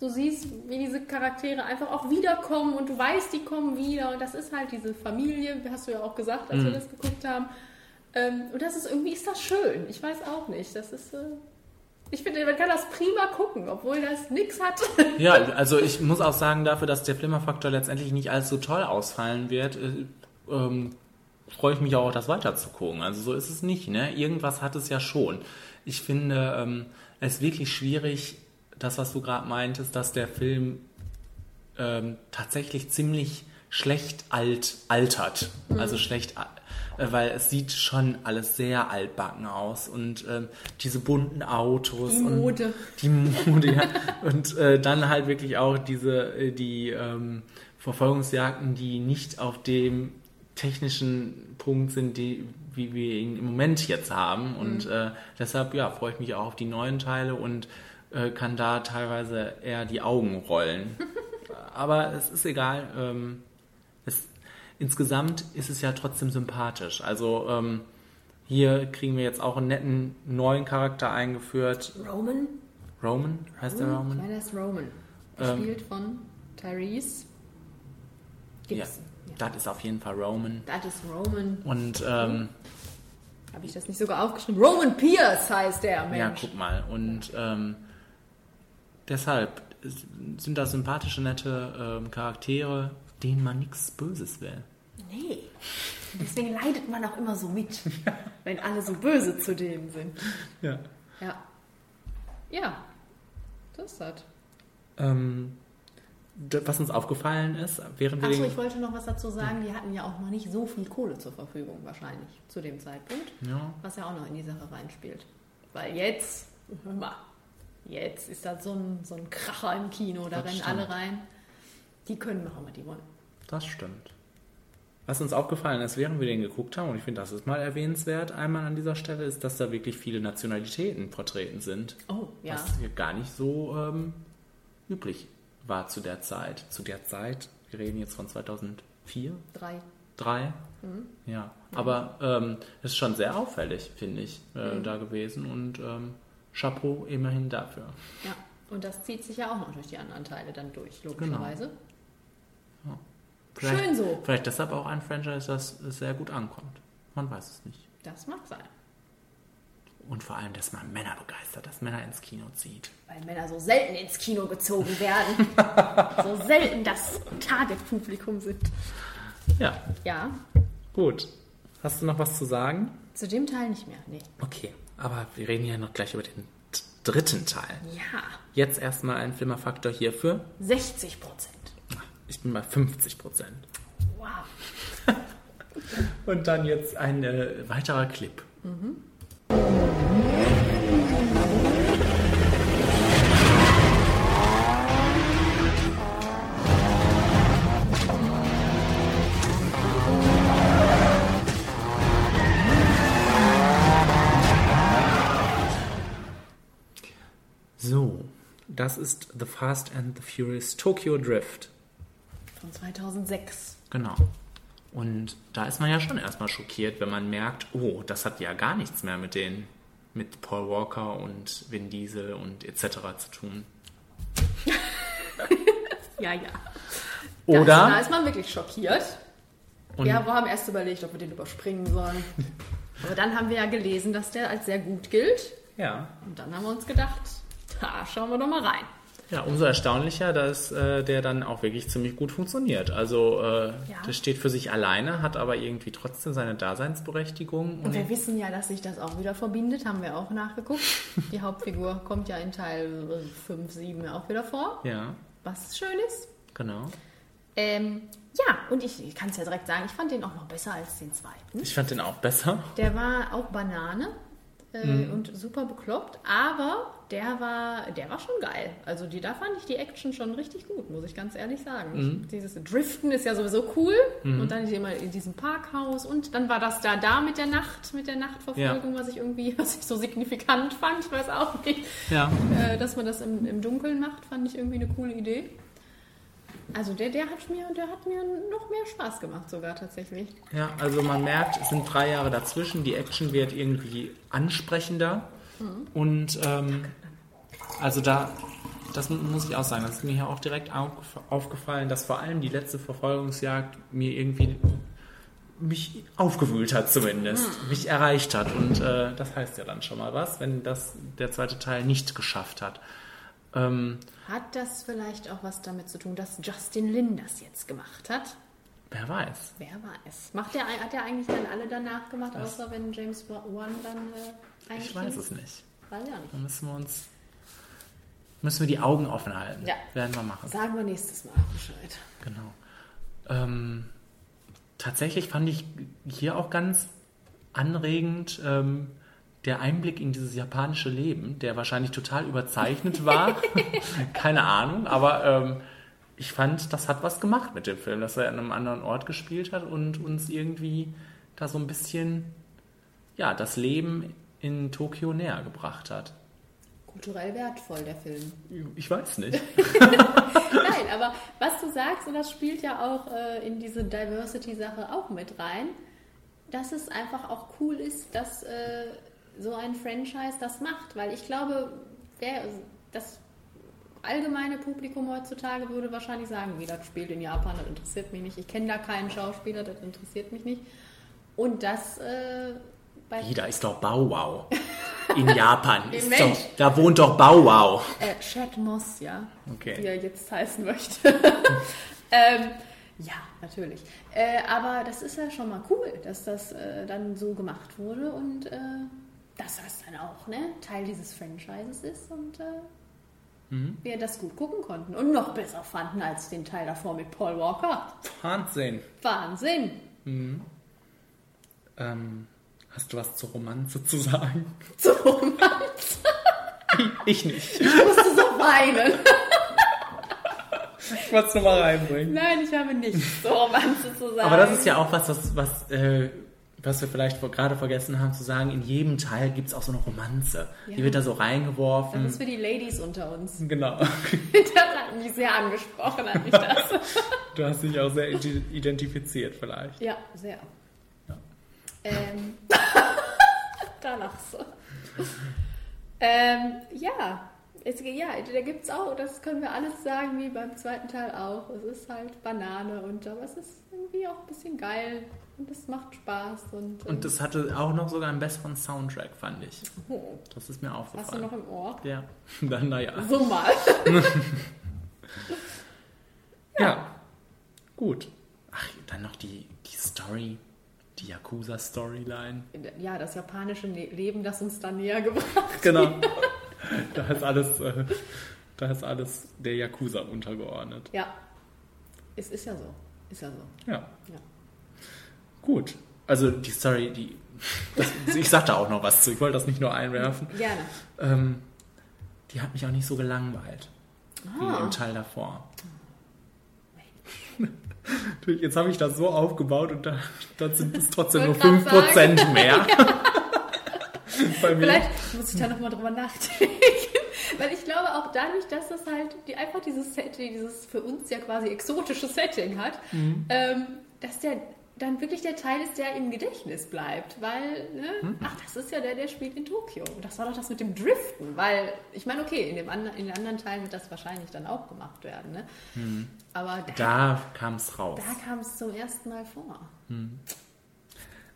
du siehst, wie diese Charaktere einfach auch wiederkommen und du weißt, die kommen wieder und das ist halt diese Familie, hast du ja auch gesagt, als wir das geguckt haben. Ähm, und das ist irgendwie ist das schön. Ich weiß auch nicht. Das ist, äh, ich finde, man kann das prima gucken, obwohl das nichts hat. *laughs* Ja, also ich muss auch sagen, dafür, dass der Flimmerfaktor letztendlich nicht allzu toll ausfallen wird, äh, ähm, freue ich mich auch, das weiter zu gucken. Also so ist es nicht, ne? Irgendwas hat es ja schon. Ich finde, ähm, es ist wirklich schwierig, das, was du gerade meintest, dass der Film ähm, tatsächlich ziemlich schlecht alt altert. Also schlecht, äh, weil es sieht schon alles sehr altbacken aus und ähm, diese bunten Autos. Die Mode. Und die Mode, ja. Und äh, dann halt wirklich auch diese, äh, die ähm, Verfolgungsjagden, die nicht auf dem technischen Punkt sind, die, wie wir ihn im Moment jetzt haben. Und äh, deshalb, ja, freue ich mich auch auf die neuen Teile und äh, kann da teilweise eher die Augen rollen. *laughs* Aber es ist egal. Ähm, insgesamt ist es ja trotzdem sympathisch. Also ähm, hier kriegen wir jetzt auch einen netten neuen Charakter eingeführt. Roman? Roman, heißt der Ich Roman? meine, das ist Roman. Ähm, Gespielt von Tyrese Ja, Gibson. das ist auf jeden Fall Roman. Das ist Roman. Und ähm, Habe ich das nicht sogar aufgeschrieben? Roman Pierce heißt der Mensch. ja, guck mal. Und ähm, deshalb sind das sympathische, nette ähm, Charaktere, denen man nichts Böses will. Nee. Deswegen leidet man auch immer so mit, *laughs* wenn alle so böse zu denen sind. Ja. Ja. Ja. Das ist das. Ähm, was uns aufgefallen ist, während wir Achso, ich wollte noch was dazu sagen. Die hatten ja auch noch nicht so viel Kohle zur Verfügung, wahrscheinlich, zu dem Zeitpunkt. Ja. Was ja auch noch in die Sache reinspielt. Weil jetzt, hör mal, jetzt ist das so ein, so ein Kracher im Kino, da Das rennen stimmt. alle rein. Die können machen, was die wollen. Das stimmt. Was uns aufgefallen ist, während wir den geguckt haben, und ich finde, das ist mal erwähnenswert, einmal an dieser Stelle, ist, dass da wirklich viele Nationalitäten vertreten sind. Oh, ja. Was hier gar nicht so ähm, üblich war zu der Zeit. Zu der Zeit, wir reden jetzt von 2004, Drei. 3. Mhm. Ja, aber ähm, es ist schon sehr auffällig, finde ich, äh, Mhm. da gewesen und ähm, Chapeau immerhin dafür. Ja. Und das zieht sich ja auch noch durch die anderen Teile dann durch, logischerweise. Vielleicht, Schön so. Vielleicht deshalb auch ein Franchise, das sehr gut ankommt. Man weiß es nicht. Das mag sein. Und vor allem, dass man Männer begeistert, dass Männer ins Kino zieht. Weil Männer so selten ins Kino gezogen werden. *laughs* so selten das Target-Publikum sind. Ja, Ja, gut. Hast du noch was zu sagen? zu dem Teil nicht mehr. Nee. Okay, aber wir reden ja noch gleich über den dritten Teil. Ja, Jetzt erstmal ein Flimmerfaktor hier für. 60 Prozent. Ich bin bei 50 Prozent. Wow. Und dann jetzt ein äh, weiterer Clip. So, das ist The Fast and the Furious Tokyo Drift. Von 2006. Genau. Und da ist man ja schon erstmal schockiert, wenn man merkt, oh, das hat ja gar nichts mehr mit den mit Paul Walker und Vin Diesel und etc. zu tun. *laughs* Ja, ja. Oder? Da ist, da ist man wirklich schockiert. Und- wir haben erst überlegt, ob wir den überspringen sollen. *laughs* Aber dann haben wir ja gelesen, dass der als sehr gut gilt. Ja. Und dann haben wir uns gedacht, da schauen wir doch mal rein. Ja, umso erstaunlicher, dass äh, der dann auch wirklich ziemlich gut funktioniert. Also äh, Ja. der steht für sich alleine, hat aber irgendwie trotzdem seine Daseinsberechtigung. Und wir wissen ja, dass sich das auch wieder verbindet, haben wir auch nachgeguckt. Die Hauptfigur *laughs* kommt ja in Teil 5, 7 auch wieder vor, ja, was schön ist. genau. Ähm, ja, und ich, ich kann es ja direkt sagen, ich fand den auch noch besser als den zweiten. Ich fand den auch besser. Der war auch Banane äh, Mhm. und super bekloppt, aber der war, der war schon geil. Also die, da fand ich die Action schon richtig gut, muss ich ganz ehrlich sagen. Mhm. Dieses Driften ist ja sowieso cool und dann immer in diesem Parkhaus und dann war das da da mit der Nacht, mit der Nachtverfolgung, was ich irgendwie, *laughs* was ich so signifikant fand, ich weiß auch nicht. Ja. Äh, dass man das im, im Dunkeln macht, fand ich irgendwie eine coole Idee. Also der, der hat mir, der hat mir noch mehr Spaß gemacht sogar tatsächlich. Ja, also man merkt, es sind drei Jahre dazwischen, die Action wird irgendwie ansprechender. Und ähm, also da, das muss ich auch sagen, das ist mir hier auch direkt aufgef- aufgefallen, dass vor allem die letzte Verfolgungsjagd mir irgendwie mich aufgewühlt hat zumindest, mich erreicht hat. Und äh, das heißt ja dann schon mal was, wenn das der zweite Teil nicht geschafft hat. Ähm, Hat das vielleicht auch was damit zu tun, dass Justin Lin das jetzt gemacht hat? wer weiß. Wer weiß. Macht der, hat er eigentlich dann alle danach gemacht, außer wenn James Wan dann äh, Ich weiß es nicht. Weiß auch nicht. Dann müssen wir uns müssen wir die Augen offen halten. Ja. Werden wir machen. Sagen wir nächstes Mal Bescheid. Genau. Ähm, tatsächlich fand ich hier auch ganz anregend ähm, der Einblick in dieses japanische Leben, der wahrscheinlich total überzeichnet war. *laughs* Keine Ahnung, aber ähm, ich fand, das hat was gemacht mit dem Film, dass er an einem anderen Ort gespielt hat und uns irgendwie da so ein bisschen ja, das Leben in Tokio näher gebracht hat. Kulturell wertvoll, der Film. Ich weiß nicht. *laughs* *laughs* Nein, aber was du sagst, und das spielt ja auch äh, in diese Diversity-Sache auch mit rein, dass es einfach auch cool ist, dass äh, so ein Franchise das macht. Weil ich glaube, wer, das allgemeine Publikum heutzutage würde wahrscheinlich sagen, wie das spielt in Japan, das interessiert mich nicht. Ich kenne da keinen Schauspieler, das interessiert mich nicht. Und das äh, bei Wie, da ist doch Bauwau. In *laughs* Japan. Ist Mensch. doch, da wohnt doch Bauwau. äh, Chad Moss, ja, Okay. wie er jetzt heißen möchte. *laughs* ähm, ja, natürlich. Äh, aber das ist ja schon mal cool, dass das äh, dann so gemacht wurde und äh, dass das dann auch ne, Teil dieses Franchises ist und äh, wir das gut gucken konnten und noch besser fanden als den Teil davor mit Paul Walker. Wahnsinn. Wahnsinn! Ähm, hast du was zur Romanze zu sagen? *laughs* So, Romanze. Ich nicht. Ich musste so weinen. Ich wollte es nur mal reinbringen. Nein, ich habe nichts zur Romanze zu sagen. Aber das ist ja auch was, was, was, äh, was wir vielleicht vor, gerade vergessen haben zu sagen. In jedem Teil gibt es auch so eine Romanze. Die Ja. wird da so Das reingeworfen. ist für die Ladies unter uns. *laughs* Genau. *laughs* Das hat mich sehr angesprochen, hat mich das. *laughs* Du hast dich auch sehr ide- identifiziert vielleicht. Ja, sehr. Ähm, da lachst du. Ähm, ja, es, ja, da gibt es auch, das können wir alles sagen, wie beim zweiten Teil auch. Es ist halt Banane und aber es ist irgendwie auch ein bisschen geil und es macht Spaß. Und, Und das hatte auch noch sogar einen besseren Soundtrack, fand ich. oh, Das ist mir hast du aufgefallen. noch im Ohr? Ja, *laughs* dann naja. So mal. *laughs* Ja. Gut. Ach, dann noch die, die Story, die Yakuza-Storyline. Ja, das japanische Ne- Leben, das uns da näher gebracht *laughs* Genau. da ist alles, äh, da ist alles der Yakuza untergeordnet. Ja, es ist ja so. Ist ja so. Ja. Ja. Gut. Also die Story, die. Das, ich sag da auch noch was zu. Ich wollte das nicht nur einwerfen. Gerne. Ähm, die hat mich auch nicht so gelangweilt. Wie Ah. im Teil davor. *laughs* Jetzt habe ich das so aufgebaut und da, da sind es trotzdem nur Wollte grad 5% mehr. *laughs* *laughs* Bei mir. Vielleicht muss ich da nochmal drüber nachdenken. Weil ich glaube auch dadurch, dass das halt die, einfach dieses Setting, dieses für uns ja quasi exotische Setting hat, Mhm. ähm, dass der dann wirklich der Teil ist, der im Gedächtnis bleibt. Weil, ne? Mhm. ach, das ist ja der, der spielt in Tokio. Und das war doch das mit dem Driften. Weil, ich meine, okay, in, dem andern, in den anderen Teilen wird das wahrscheinlich dann auch gemacht werden. Ne? Aber da. Da kam es raus. da kam es zum ersten Mal vor.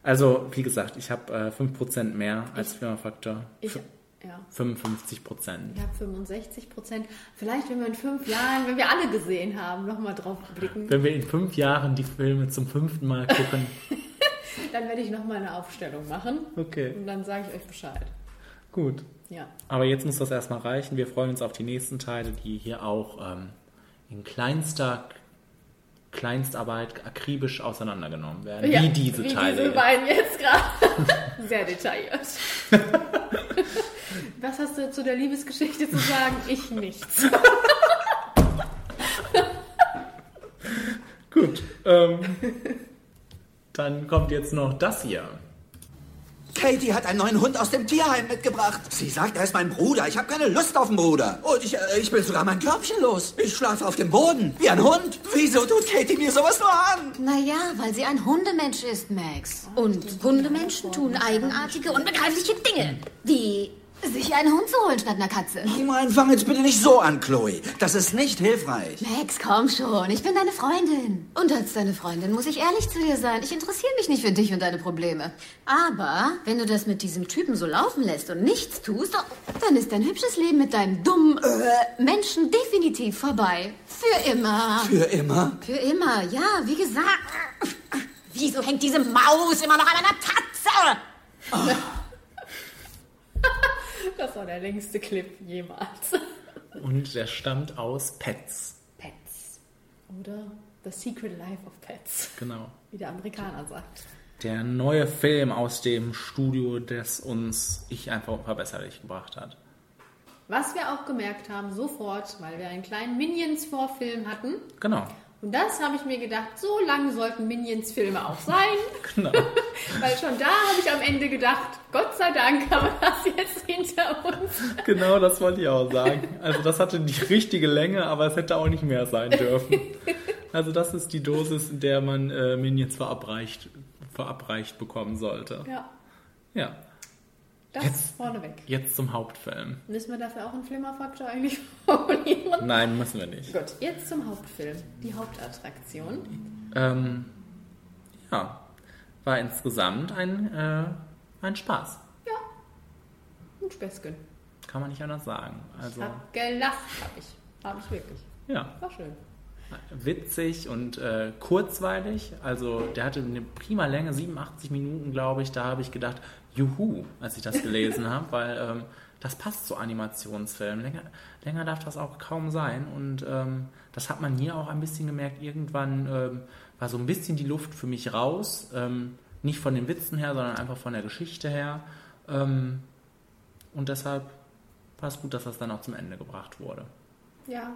Also, wie gesagt, ich habe äh, 5% mehr als Firma-Faktor. Ich, ja. 55%. Ich habe 65 Prozent. Vielleicht, wenn wir in fünf Jahren, wenn wir alle gesehen haben, nochmal drauf blicken, Wenn wir in fünf Jahren die Filme zum fünften Mal gucken. *laughs* dann werde ich nochmal eine Aufstellung machen. Okay, Und dann sage ich euch Bescheid. gut. Ja. Aber jetzt muss das erstmal reichen. Wir freuen uns auf die nächsten Teile, die hier auch ähm, in kleinster Kleinstarbeit akribisch auseinandergenommen werden. ja wie diese wie Teile. Diese beiden jetzt gerade. *laughs* Sehr detailliert. *laughs* Was hast du zu der Liebesgeschichte zu sagen? Ich nichts. *laughs* Gut. Ähm, dann kommt jetzt noch das hier. Katie hat einen neuen Hund aus dem Tierheim mitgebracht. Sie sagt, er ist mein Bruder. Ich habe keine Lust auf den Bruder. Und ich, äh, ich bin sogar mein Körbchen los. Ich schlafe auf dem Boden. Wie ein Hund. Wieso tut Katie mir sowas nur an? Naja, weil sie ein Hundemensch ist, Max. Und Hundemenschen tun eigenartige, unbegreifliche Dinge. Wie sich einen Hund zu holen statt einer Katze. Nein, fang jetzt bitte nicht so an, Chloe. Das ist nicht hilfreich. Max, komm schon. Ich bin deine Freundin. Und als deine Freundin muss ich ehrlich zu dir sein. Ich interessiere mich nicht für dich und deine Probleme. Aber wenn du das mit diesem Typen so laufen lässt und nichts tust, dann ist dein hübsches Leben mit deinem dummen äh, Menschen definitiv vorbei. Für immer. Für immer? Für immer, ja, wie gesagt. Wieso hängt diese Maus immer noch an einer Tatze? Das war der längste Clip jemals. Und der stammt aus Pets. Pets. Oder The Secret Life of Pets, Genau. wie der Amerikaner sagt. Der neue Film aus dem Studio, das uns Ich einfach unverbesserlich gebracht hat. Was wir auch gemerkt haben, sofort, weil wir einen kleinen Minions-Vorfilm hatten. Genau. Und das habe ich mir gedacht, so lang sollten Minions-Filme auch sein. *laughs* Genau. *laughs* Weil schon da habe ich am Ende gedacht, Gott sei Dank *laughs* haben wir das jetzt hinter uns. Genau, das wollte ich auch sagen. Also das hatte die richtige Länge, aber es hätte auch nicht mehr sein dürfen. Also das ist die Dosis, in der man äh, Minions verabreicht, verabreicht bekommen sollte. Ja, Ja. Das Jetzt- vorneweg. Jetzt zum Hauptfilm. Müssen wir dafür auch einen Flimmerfaktor eigentlich *laughs* formulieren? Nein, müssen wir nicht. Gut, jetzt zum Hauptfilm. Die Hauptattraktion. Ähm, ja, war insgesamt ein, äh, ein Spaß. Und Späßchen. Kann man nicht anders sagen. Also, Ich hab gelacht, habe ich. Habe ich wirklich. ja, War schön. witzig und äh, kurzweilig. Also, der hatte eine prima Länge, 87 Minuten, glaube ich. Da habe ich gedacht, juhu, als ich das gelesen *laughs* habe, weil ähm, das passt zu Animationsfilmen. Länger, länger darf das auch kaum sein. Und ähm, das hat man hier auch ein bisschen gemerkt. Irgendwann ähm, war so ein bisschen die Luft für mich raus. Ähm, nicht von den Witzen her, sondern einfach von der Geschichte her. Ähm, und deshalb war es gut, dass das dann auch zum Ende gebracht wurde. Ja.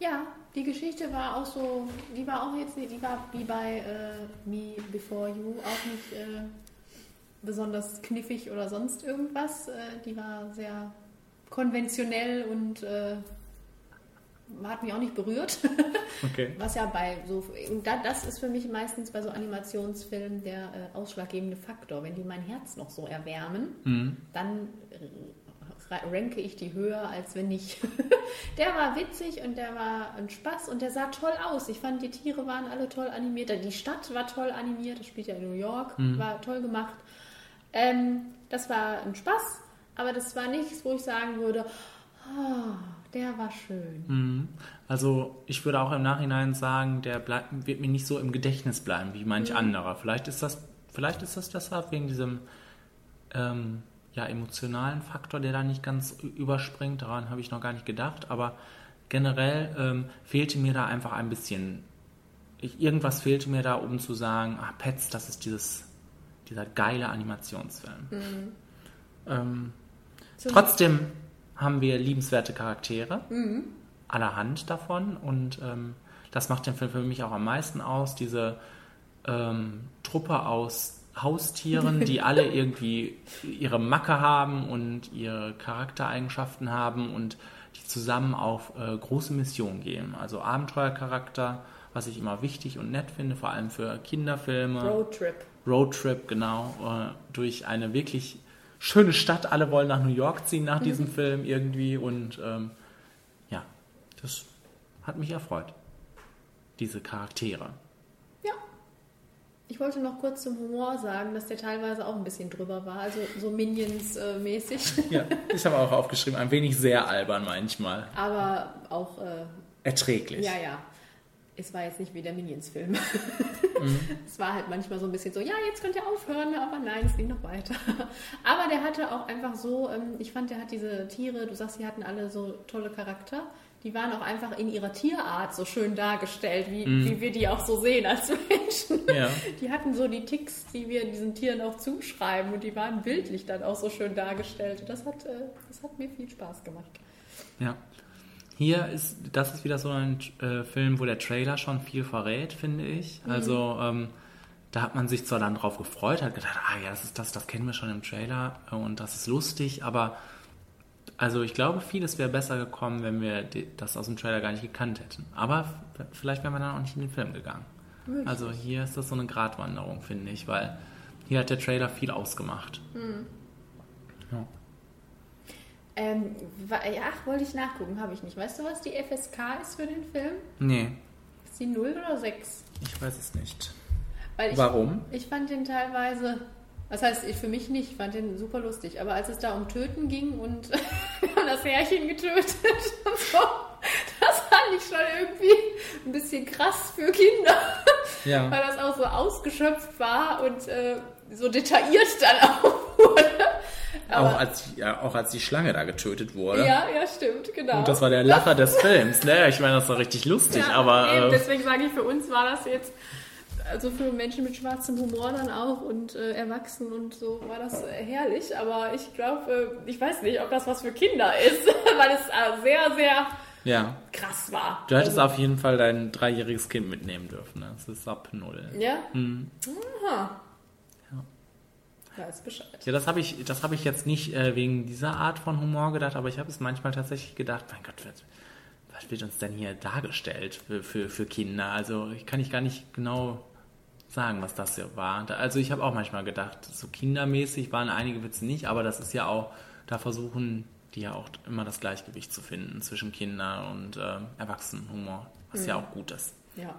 Ja, die Geschichte war auch so, die war auch jetzt die war wie bei äh, Me Before You auch nicht äh, besonders kniffig oder sonst irgendwas. Äh, die war sehr konventionell und äh, hat mich auch nicht berührt. *laughs* Okay. Was ja bei so, und da, das ist für mich meistens bei so Animationsfilmen der äh, ausschlaggebende Faktor. Wenn die mein Herz noch so erwärmen, Mhm. dann ra- ranke ich die höher, als wenn nicht. *laughs* der war witzig und der war ein Spaß und der sah toll aus. Ich fand, die Tiere waren alle toll animiert. Die Stadt war toll animiert, das spielt ja in New York, Mhm. war toll gemacht. Ähm, das war ein Spaß, aber das war nichts, wo ich sagen würde, "Ah, der war schön. Mhm. Also ich würde auch im Nachhinein sagen, der bleibt, wird mir nicht so im Gedächtnis bleiben wie manch Mhm. anderer. Vielleicht ist das, vielleicht ist das deshalb wegen diesem ähm, ja, emotionalen Faktor, der da nicht ganz überspringt. Daran habe ich noch gar nicht gedacht. Aber generell ähm, fehlte mir da einfach ein bisschen. Ich, irgendwas fehlte mir da, um zu sagen, ah, Pets, das ist dieses, dieser geile Animationsfilm. Mhm. Ähm, trotzdem haben wir liebenswerte Charaktere, Mhm. allerhand davon. Und ähm, das macht den Film für mich auch am meisten aus. Diese ähm, Truppe aus Haustieren, die *laughs* alle irgendwie ihre Macke haben und ihre Charaktereigenschaften haben und die zusammen auf äh, große Missionen gehen. Also Abenteuercharakter, was ich immer wichtig und nett finde, vor allem für Kinderfilme. Roadtrip. Roadtrip, genau, äh, durch eine wirklich schöne Stadt. Alle wollen nach New York ziehen nach diesem Mhm. Film irgendwie und ähm, ja, das hat mich erfreut. Diese Charaktere. Ja. Ich wollte noch kurz zum Humor sagen, dass der teilweise auch ein bisschen drüber war, also so Minions-mäßig. *laughs* Ja, ich habe auch aufgeschrieben, ein wenig sehr albern manchmal. Aber auch, äh, Erträglich. ja, ja. Es war jetzt nicht wie der Minions-Film. Mhm. *laughs* Es war halt manchmal so ein bisschen so, ja, jetzt könnt ihr aufhören, aber nein, es ging noch weiter. *laughs* Aber der hatte auch einfach so, ähm, ich fand, der hat diese Tiere, du sagst, die hatten alle so tolle Charakter. Die waren auch einfach in ihrer Tierart so schön dargestellt, wie, Mhm. wie wir die auch so sehen als *laughs* Menschen. Ja. Die hatten so die Ticks, die wir diesen Tieren auch zuschreiben und die waren bildlich dann auch so schön dargestellt. Und das hat, äh, das hat mir viel Spaß gemacht. Ja. Hier ist, das ist wieder so ein äh, Film, wo der Trailer schon viel verrät, finde ich. Mhm. Also, ähm, da hat man sich zwar dann drauf gefreut, hat gedacht, ah ja, das ist das, das kennen wir schon im Trailer und das ist lustig, aber also ich glaube, vieles wäre besser gekommen, wenn wir das aus dem Trailer gar nicht gekannt hätten. Aber vielleicht wären wir dann auch nicht in den Film gegangen. Möglich. Also hier ist das so eine Gratwanderung, finde ich, weil hier hat der Trailer viel ausgemacht. Hm. Ja. Ähm, ach, wollte ich nachgucken, habe ich nicht. Weißt du, was die FSK ist für den Film? Nee, Ist die 0 oder 6? ich weiß es nicht. Ich, Warum? Ich fand den teilweise, das heißt, ich für mich nicht, ich fand den super lustig. Aber als es da um Töten ging und *laughs* das Härchen getötet *laughs* und so, das fand ich schon irgendwie ein bisschen krass für Kinder. Ja. *laughs* Weil das auch so ausgeschöpft war und äh, so detailliert dann auch wurde. Auch, als, ja, auch als die Schlange da getötet wurde. Ja, ja, stimmt, genau. Und das war der Lacher des Films. Ne? Ich meine, das war richtig lustig, Ja, aber. eben, Äh, deswegen sage ich, für uns war das jetzt, also für Menschen mit schwarzem Humor dann auch und äh, Erwachsenen und so war das äh, herrlich. Aber ich glaube, äh, ich weiß nicht, ob das was für Kinder ist, *laughs* weil es äh, sehr, sehr ja. krass war. Du hättest also, auf jeden Fall dein dreijähriges Kind mitnehmen dürfen. Ne? Das ist ab null. Ja? Mhm. Aha. Ja. Weiß Bescheid. Ja, das habe ich, das habe ich jetzt nicht äh, wegen dieser Art von Humor gedacht, aber ich habe es manchmal tatsächlich gedacht, mein Gott, was, was wird uns denn hier dargestellt für, für, für Kinder? Also ich kann ich gar nicht genau sagen, was das hier war. Also ich habe auch manchmal gedacht, so kindermäßig waren einige Witze nicht, aber das ist ja auch, da versuchen die ja auch immer das Gleichgewicht zu finden zwischen Kinder und äh, Erwachsenenhumor, was ja Mhm. auch gut ist. Ja.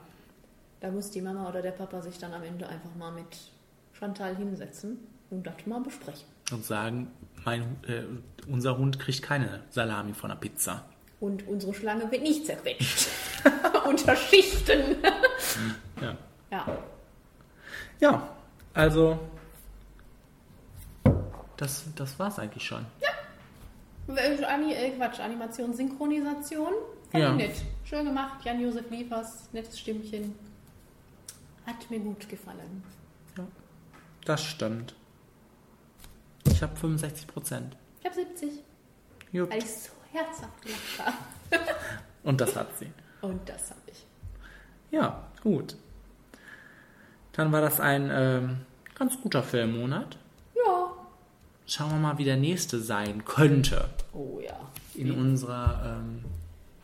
Da muss die Mama oder der Papa sich dann am Ende einfach mal mit Chantal hinsetzen und das mal besprechen. Und sagen, mein, äh, unser Hund kriegt keine Salami von der Pizza. Und unsere Schlange wird nicht zerquetscht. *laughs* Unter Schichten. Ja. ja. Ja, also das, das war's eigentlich schon. Äh, Ani, äh, Quatsch, Animation, Synchronisation. Fand Ja. ich nett. Schön gemacht. Jan-Josef Liefers, nettes Stimmchen. Hat mir gut gefallen. Das stimmt. Ich habe 65 Prozent. Ich habe 70. Jupp. Weil ich so herzhaft gelacht habe. *laughs* Und das hat sie. Und das habe ich. Ja, gut. Dann war das ein ähm, ganz guter Filmmonat. Ja. Schauen wir mal, wie der nächste sein könnte Oh ja. in unserer ähm,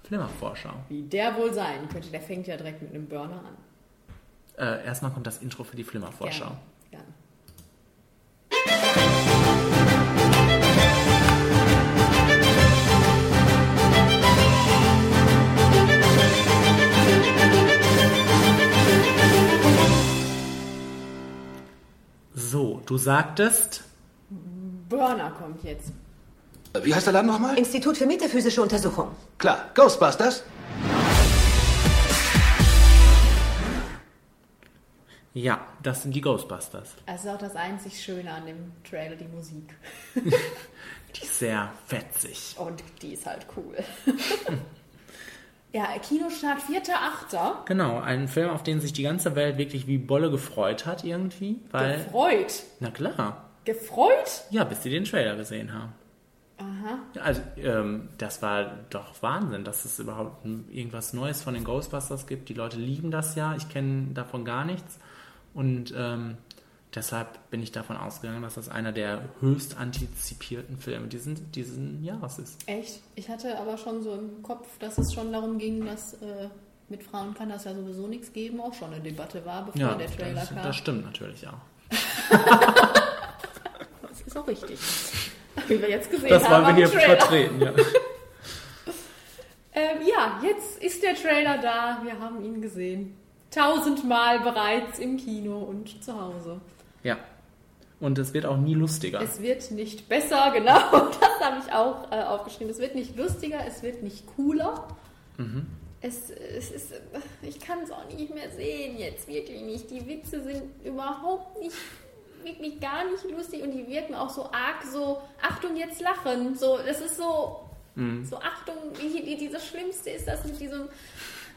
Flimmervorschau. Wie der wohl sein könnte. Der fängt ja direkt mit einem Burner an. Äh, erstmal kommt das Intro für die Flimmervorschau. Gerne. Gerne. So, du sagtest, Burner kommt jetzt. Wie heißt der Laden nochmal? Institut für metaphysische Untersuchung. Klar, Ghostbusters. ja, das sind die Ghostbusters. Das ist auch das einzig Schöne an dem Trailer, die Musik. *laughs* Die ist sehr fetzig. Und die ist halt cool. *laughs* ja, Kinostart 4.8. Genau, ein Film, auf den sich die ganze Welt wirklich wie Bolle gefreut hat irgendwie. Weil, Gefreut. na klar. Gefreut? Ja, bis sie den Trailer gesehen haben. Aha. Also, ähm, das war doch Wahnsinn, dass es überhaupt irgendwas Neues von den Ghostbusters gibt. Die Leute lieben das ja, ich kenne davon gar nichts. Und ähm, deshalb bin ich davon ausgegangen, dass das einer der höchst antizipierten Filme diesen, diesen Jahres ist. Echt? Ich hatte aber schon so im Kopf, dass es schon darum ging, dass äh, mit Frauen kann das ja sowieso nichts geben, auch schon eine Debatte war, bevor Ja, der Trailer das, kam. das stimmt natürlich auch. *laughs* Das ist auch richtig. Wie wir jetzt gesehen Das haben. wollen wir hier Trailer. vertreten, ja. *laughs* Ähm, ja, jetzt ist der Trailer da. Wir haben ihn gesehen. Tausendmal bereits im Kino und zu Hause. Ja. Und es wird auch nie lustiger. Es wird nicht besser, *laughs* genau. Das habe ich auch äh, aufgeschrieben. Es wird nicht lustiger, es wird nicht cooler. Mhm. Es, es ist, ich kann es auch nicht mehr sehen jetzt, wirklich nicht. Die Witze sind überhaupt nicht, wirklich gar nicht lustig und die wirken auch so arg so, Achtung, jetzt lachen. So, das ist so, Mhm. so Achtung, wie, wie dieses Schlimmste ist das mit diesem,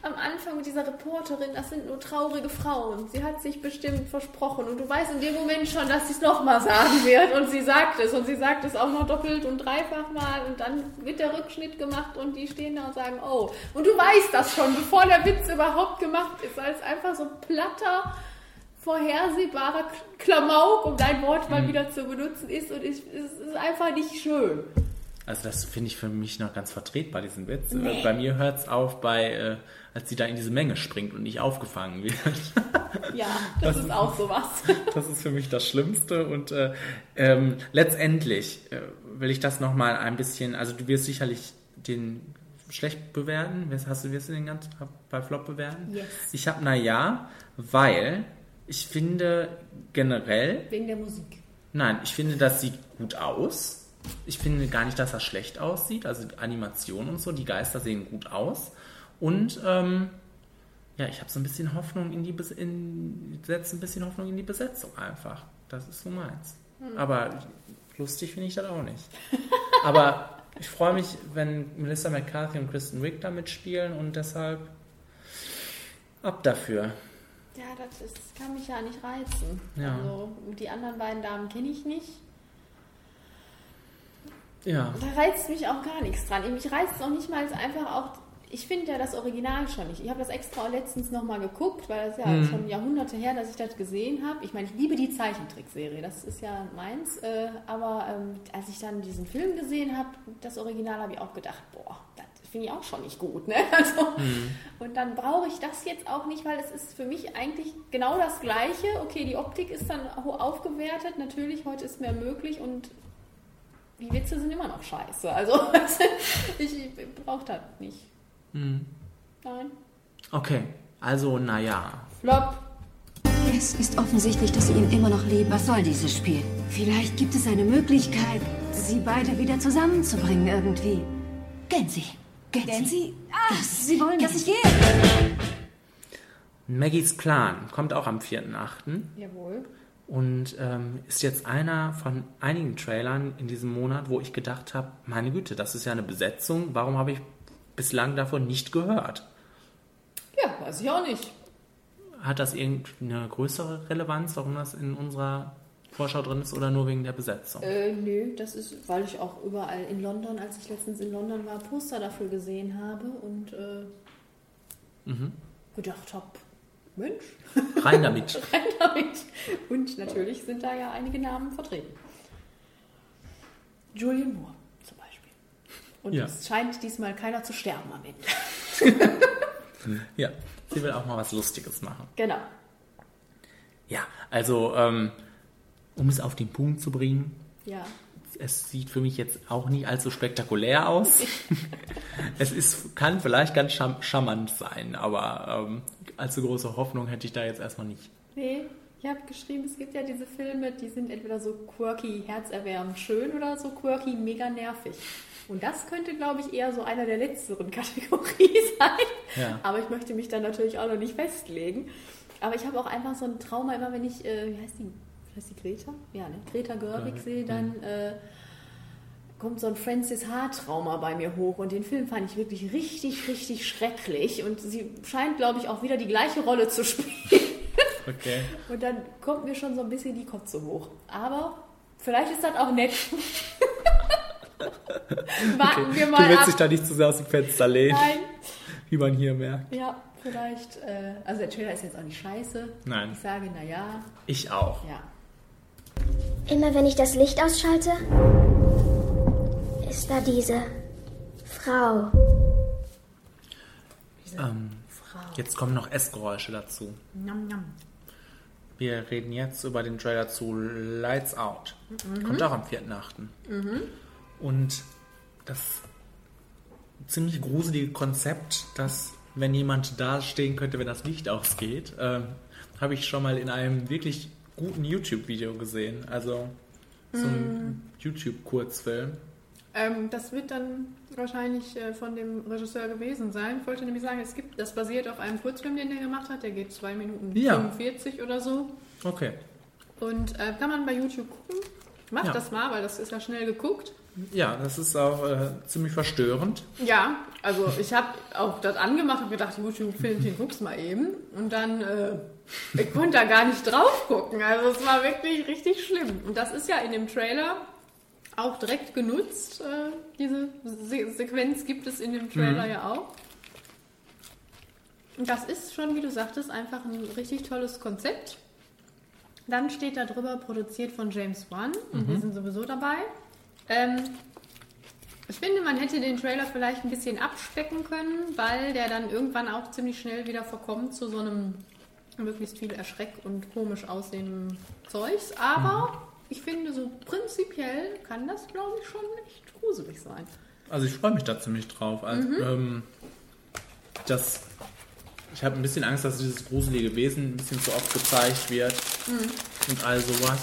am Anfang mit dieser Reporterin, das sind nur traurige Frauen. Sie hat sich bestimmt versprochen und du weißt in dem Moment schon, dass sie es nochmal sagen wird und sie sagt es und sie sagt es auch noch doppelt und dreifach mal und dann wird der Rückschnitt gemacht und die stehen da und sagen, oh. Und du weißt das schon, bevor der Witz überhaupt gemacht ist, als einfach so platter, vorhersehbarer Klamauk, um dein Wort mal wieder zu benutzen ist und es ist einfach nicht schön. Also das finde ich für mich noch ganz vertretbar, diesen Witz. Nee. Äh, Bei mir hört es auf, bei, äh, als sie da in diese Menge springt und nicht aufgefangen wird. *laughs* Ja, das, ist auch sowas. *laughs* Das ist für mich das Schlimmste und äh, ähm, letztendlich äh, will ich das nochmal ein bisschen, also du wirst sicherlich den schlecht bewerten. Hast du, wirst du den ganz bei Flop bewerten? Yes. Ich habe na ja, weil ich finde generell, Wegen der Musik. nein, ich finde, das sieht gut aus. Ich finde gar nicht, dass das schlecht aussieht. Also Animation und so, die Geister sehen gut aus. Und ähm, ja, ich habe so ein bisschen Hoffnung in die Bes in, setze ein bisschen Hoffnung in die Besetzung einfach. Das ist so meins. Hm. Aber lustig finde ich das auch nicht. *laughs* Aber ich freue mich, wenn Melissa McCarthy und Kristen Wiig da mitspielen und deshalb ab dafür. Ja, das ist, kann mich ja nicht reizen. Ja. Also, die anderen beiden Damen kenne ich nicht. Ja. Da reizt mich auch gar nichts dran. Mich reizt auch nicht mal einfach auch. Ich finde ja das Original schon nicht. Ich habe das extra letztens nochmal geguckt, weil das ja Mhm. schon Jahrhunderte her, dass ich das gesehen habe. Ich meine, ich liebe die Zeichentrickserie, das ist ja meins. Äh, aber ähm, als ich dann diesen Film gesehen habe, das Original, habe ich auch gedacht, boah, das finde ich auch schon nicht gut. Ne? *laughs* Also, Und dann brauche ich das jetzt auch nicht, weil es ist für mich eigentlich genau das Gleiche. Okay, die Optik ist dann aufgewertet, natürlich, heute ist mehr möglich und die Witze sind immer noch scheiße. Also *laughs* ich, ich brauche das nicht. Hm. Nein. Okay, also naja. Flop. Es ist offensichtlich, dass sie ihn immer noch liebt. Was soll dieses Spiel? Vielleicht gibt es eine Möglichkeit, sie beide wieder zusammenzubringen irgendwie. Gensi. Gensi? Ah, sie wollen, dass ich gehe. Maggies Plan kommt auch am 4.8. Jawohl. Und ähm, ist jetzt einer von einigen Trailern in diesem Monat, wo ich gedacht habe, meine Güte, das ist ja eine Besetzung, warum habe ich bislang davon nicht gehört? Ja, weiß ich auch nicht. Hat das irgendeine größere Relevanz, warum das in unserer Vorschau drin ist oder nur wegen der Besetzung? Äh, nö, das ist, weil ich auch überall in London, als ich letztens in London war, Poster dafür gesehen habe und äh, Mhm. gedacht habe, Mensch, Rein damit. *laughs* rein damit. Und natürlich sind da ja einige Namen vertreten. Julian Moore zum Beispiel. Und Ja. es scheint diesmal keiner zu sterben am Ende. Ja, sie will auch mal was Lustiges machen. Genau. Ja, also ähm, um es auf den Punkt zu bringen, Ja. Es sieht für mich jetzt auch nicht allzu spektakulär aus. *laughs* es ist, kann vielleicht ganz charmant sein, aber ähm, allzu große Hoffnung hätte ich da jetzt erstmal nicht. Nee, ich habe geschrieben, es gibt ja diese Filme, die sind entweder so quirky, herzerwärmend schön oder so quirky, mega nervig. Und das könnte, glaube ich, eher so einer der letzteren *laughs* Kategorie sein. Ja. Aber ich möchte mich dann natürlich auch noch nicht festlegen. Aber ich habe auch einfach so ein Trauma, immer wenn ich, äh, wie heißt die, heißt die Greta? Ja, ne? Greta Gerwig Gerwig, sehe, dann äh, kommt so ein Francis H-Trauma bei mir hoch. Und den Film fand ich wirklich richtig, richtig schrecklich. Und sie scheint, glaube ich, auch wieder die gleiche Rolle zu *laughs* spielen. Okay. Und dann kommt mir schon so ein bisschen die Kotze hoch. Aber vielleicht ist das auch nett. *laughs* Warten wir mal du willst ab. dich da nicht zu sehr aus dem Fenster lehnen, Nein. wie man hier merkt. Ja, vielleicht. Äh, also der Trailer ist jetzt auch nicht scheiße. Nein. Ich sage, naja. Ich auch. Ja. Immer wenn ich das Licht ausschalte, ist da diese Frau. Ähm, Frau. jetzt kommen noch Essgeräusche dazu. Nam, nam. Wir reden jetzt über den Trailer zu Lights Out. Mhm. Kommt auch am 4.8. Mhm. Und das ziemlich gruselige Konzept, dass wenn jemand da stehen könnte, wenn das Licht ausgeht, ähm, habe ich schon mal in einem wirklich guten YouTube-Video gesehen. Also so ein Mhm. YouTube-Kurzfilm. Ähm, das wird dann wahrscheinlich äh, von dem Regisseur gewesen sein. Ich wollte nämlich sagen, es gibt, das basiert auf einem Kurzfilm, den der gemacht hat. Der geht 2 Minuten Ja. 45 oder so. Okay. Und äh, kann man bei YouTube gucken. Macht Ja. das mal, weil das ist ja schnell geguckt. Ja, das ist auch äh, ziemlich verstörend. Ja, also ich habe auch das angemacht und gedacht, YouTube-Filmchen, guck's mal eben. Und dann, äh, ich konnte da gar nicht drauf gucken. Also es war wirklich richtig schlimm. Und das ist ja in dem Trailer auch direkt genutzt. Äh, diese Se Sequenz gibt es in dem Trailer Mhm. ja auch. Und das ist schon, wie du sagtest, einfach ein richtig tolles Konzept. Dann steht da drüber, produziert von James Wan. Und Mhm. wir sind sowieso dabei. Ähm, ich finde, man hätte den Trailer vielleicht ein bisschen abspecken können, weil der dann irgendwann auch ziemlich schnell wieder verkommt zu so einem möglichst viel erschreck und komisch aussehenden Zeugs. Aber ich finde, so prinzipiell kann das, glaube ich, schon echt gruselig sein. Also ich freue mich da ziemlich drauf. Also, Mhm. ähm, das, ich habe ein bisschen Angst, dass dieses gruselige Wesen ein bisschen zu oft gezeigt wird Mhm. und all sowas.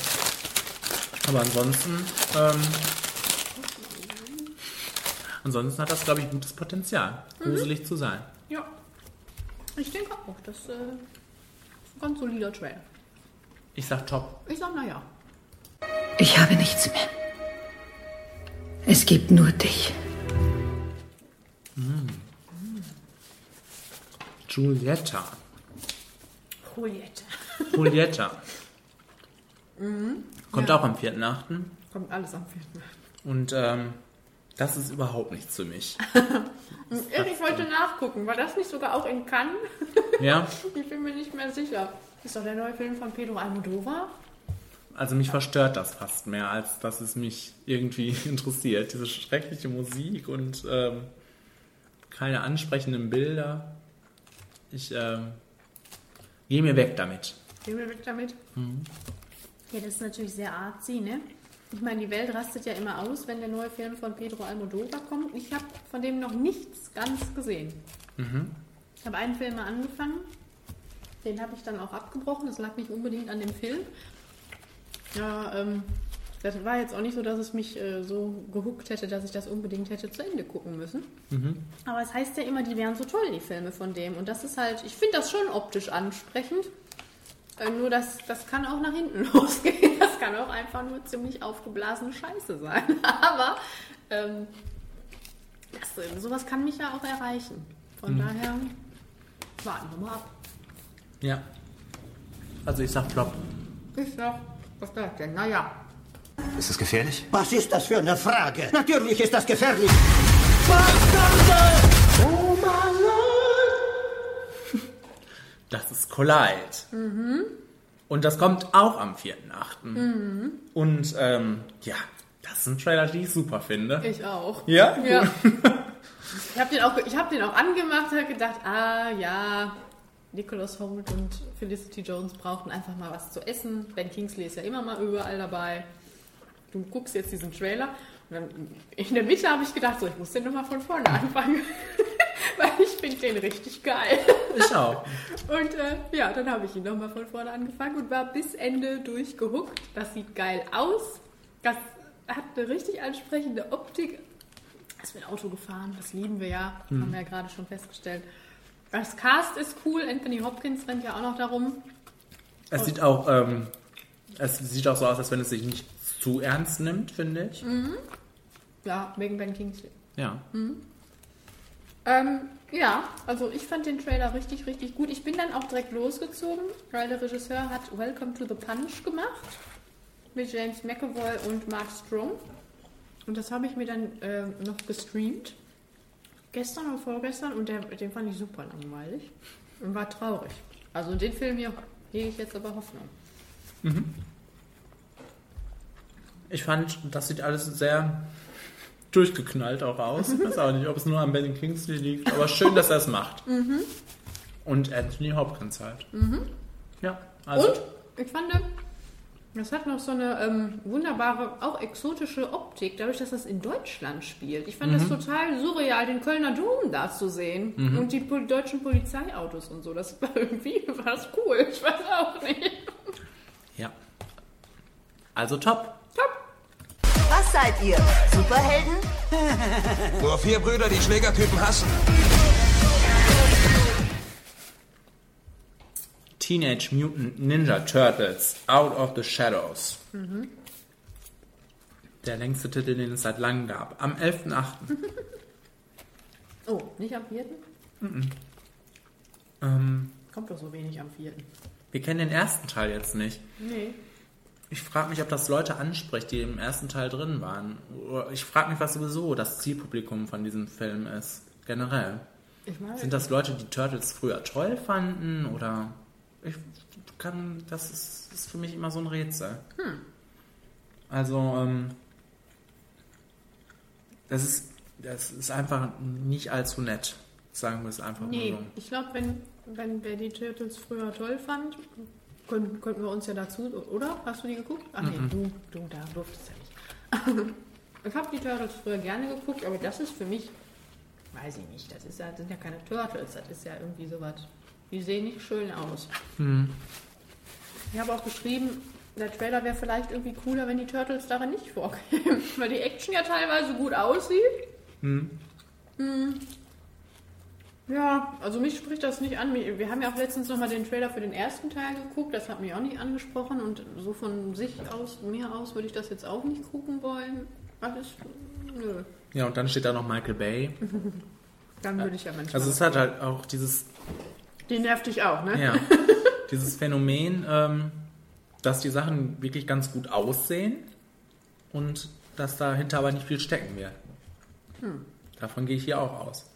Aber ansonsten, ähm, ansonsten hat das, glaube ich, gutes Potenzial, Mhm. gruselig zu sein. Ja, ich denke auch. Das äh, ist ein ganz solider Trailer. Ich sag top. Ich sag, naja. Ich habe nichts mehr. Es gibt nur dich. Giulietta. Juliette. Giulietta. Mhm. *laughs* Kommt Ja. auch am 4.8. Kommt alles am 4. Und ähm, das ist überhaupt nichts für mich. *laughs* Ich wollte nachgucken. War das nicht sogar auch in Cannes? Ja. *laughs* Ich bin mir nicht mehr sicher. Ist doch der neue Film von Pedro Almodovar? Also mich verstört das fast mehr, als dass es mich irgendwie *laughs* interessiert. Diese schreckliche Musik und ähm, keine ansprechenden Bilder. Ich ähm, gehe mir weg damit. Gehen wir weg damit. Mhm. Ja, das ist natürlich sehr artsy, ne? Ich meine, die Welt rastet ja immer aus, wenn der neue Film von Pedro Almodovar kommt. Ich habe von dem noch nichts ganz gesehen. Mhm. Ich habe einen Film mal angefangen, den habe ich dann auch abgebrochen. Das lag nicht unbedingt an dem Film. Ja, ähm, das war jetzt auch nicht so, dass es mich äh, so gehuckt hätte, dass ich das unbedingt hätte zu Ende gucken müssen. Mhm. Aber es heißt ja immer, die wären so toll, die Filme von dem. Und das ist halt, ich finde das schon optisch ansprechend. Äh, nur das, das kann auch nach hinten *laughs* losgehen. Das kann auch einfach nur ziemlich aufgeblasene Scheiße sein. *laughs* Aber ähm, das, äh, sowas kann mich ja auch erreichen. Von Mhm. daher warten wir mal ab. Ja. Also ich sag Flop. Ich sag, was sagt denn? Naja. Ist es gefährlich? Was ist das für eine Frage? Natürlich ist das gefährlich. Das ist Collide. Mhm. Und das kommt auch am 4.8. Mhm. Und ähm, ja, das ist ein Trailer, den ich super finde. Ich auch. Ja? Ja. *laughs* Ich habe den, auch- ich hab den auch angemacht habe gedacht, ah ja, Nicholas Holt und Felicity Jones brauchten einfach mal was zu essen. Ben Kingsley ist ja immer mal überall dabei. Du guckst jetzt diesen Trailer in der Mitte habe ich gedacht, so, ich muss den nochmal von vorne anfangen. *laughs* Weil ich finde den richtig geil. Ich auch. Und äh, ja, dann habe ich ihn nochmal von vorne angefangen und war bis Ende durchgehuckt. Das sieht geil aus. Das hat eine richtig ansprechende Optik. Es wird Auto gefahren, das lieben wir ja. Mhm. Haben wir ja gerade schon festgestellt. Das Cast ist cool. Anthony Hopkins rennt ja auch noch darum. Es sieht auch, ähm, es sieht auch so aus, als wenn es sich nicht zu ernst nimmt, finde ich. Mhm. Ja, wegen Ben Kingsley. Ja. Mhm. Ähm, ja, also ich fand den Trailer richtig, richtig gut. Ich bin dann auch direkt losgezogen, weil der Regisseur hat Welcome to the Punch gemacht mit James McAvoy und Mark Strong. Und das habe ich mir dann ähm, noch gestreamt. Gestern oder vorgestern und der, den fand ich super langweilig und war traurig. Also den Film hier hege ich jetzt aber Hoffnung. Mhm. Ich fand, das sieht alles sehr durchgeknallt auch aus. Ich weiß auch nicht, ob es nur an Ben Kingsley liegt, aber schön, dass er es macht. Mhm. Und Anthony Hopkins halt. Mhm. Ja, also. Und ich fand, das hat noch so eine ähm, wunderbare, auch exotische Optik, dadurch, dass das in Deutschland spielt. Ich fand Mhm. das total surreal, den Kölner Dom da zu sehen Mhm. und die pol deutschen Polizeiautos und so. Das war irgendwie war das cool. Ich weiß auch nicht. Ja. Also top. Was seid ihr? Superhelden? *laughs* Nur vier Brüder, die Schlägertypen hassen. Teenage Mutant Ninja Turtles Out of the Shadows. Mhm. Der längste Titel, den es seit langem gab. Am 11.8. *laughs* Oh, nicht am 4. Mhm. ähm, Kommt doch so wenig am 4. wir kennen den ersten Teil jetzt nicht. Nee. Ich frage mich, ob das Leute anspricht, die im ersten Teil drin waren. Ich frage mich, was sowieso das Zielpublikum von diesem Film ist. Generell. Sind das Leute, die Turtles früher toll fanden? Oder. Ich kann. Das ist, ist für mich immer so ein Rätsel. Hm. Also, ähm, das ist, das ist einfach nicht allzu nett. Sagen wir es einfach Nee, mal so. ich glaube, wenn, wenn wer die Turtles früher toll fand, könnten, könnten wir uns ja dazu, oder? Hast du die geguckt? Ach nee, Mhm. du, du, da durftest ja nicht. *laughs* ich habe die Turtles früher gerne geguckt, aber das ist für mich, weiß ich nicht, das, ist ja, das sind ja keine Turtles, das ist ja irgendwie sowas, die sehen nicht schön aus. Hm. Ich habe auch geschrieben, der Trailer wäre vielleicht irgendwie cooler, wenn die Turtles darin nicht vorkämen, *laughs* weil die Action ja teilweise gut aussieht. Hm. Ja, also mich spricht das nicht an. Wir haben ja auch letztens nochmal den Trailer für den ersten Teil geguckt. Das hat mich auch nicht angesprochen. Und so von sich aus, mir aus, würde ich das jetzt auch nicht gucken wollen. Ist, nö. Ja, und dann steht da noch Michael Bay. *laughs* Dann würde ich ja manchmal. Also es hat halt auch dieses, Die nervt dich auch, ne? ja, *laughs* dieses Phänomen, ähm, dass die Sachen wirklich ganz gut aussehen und dass dahinter aber nicht viel stecken wird. Hm. Davon gehe ich hier auch aus.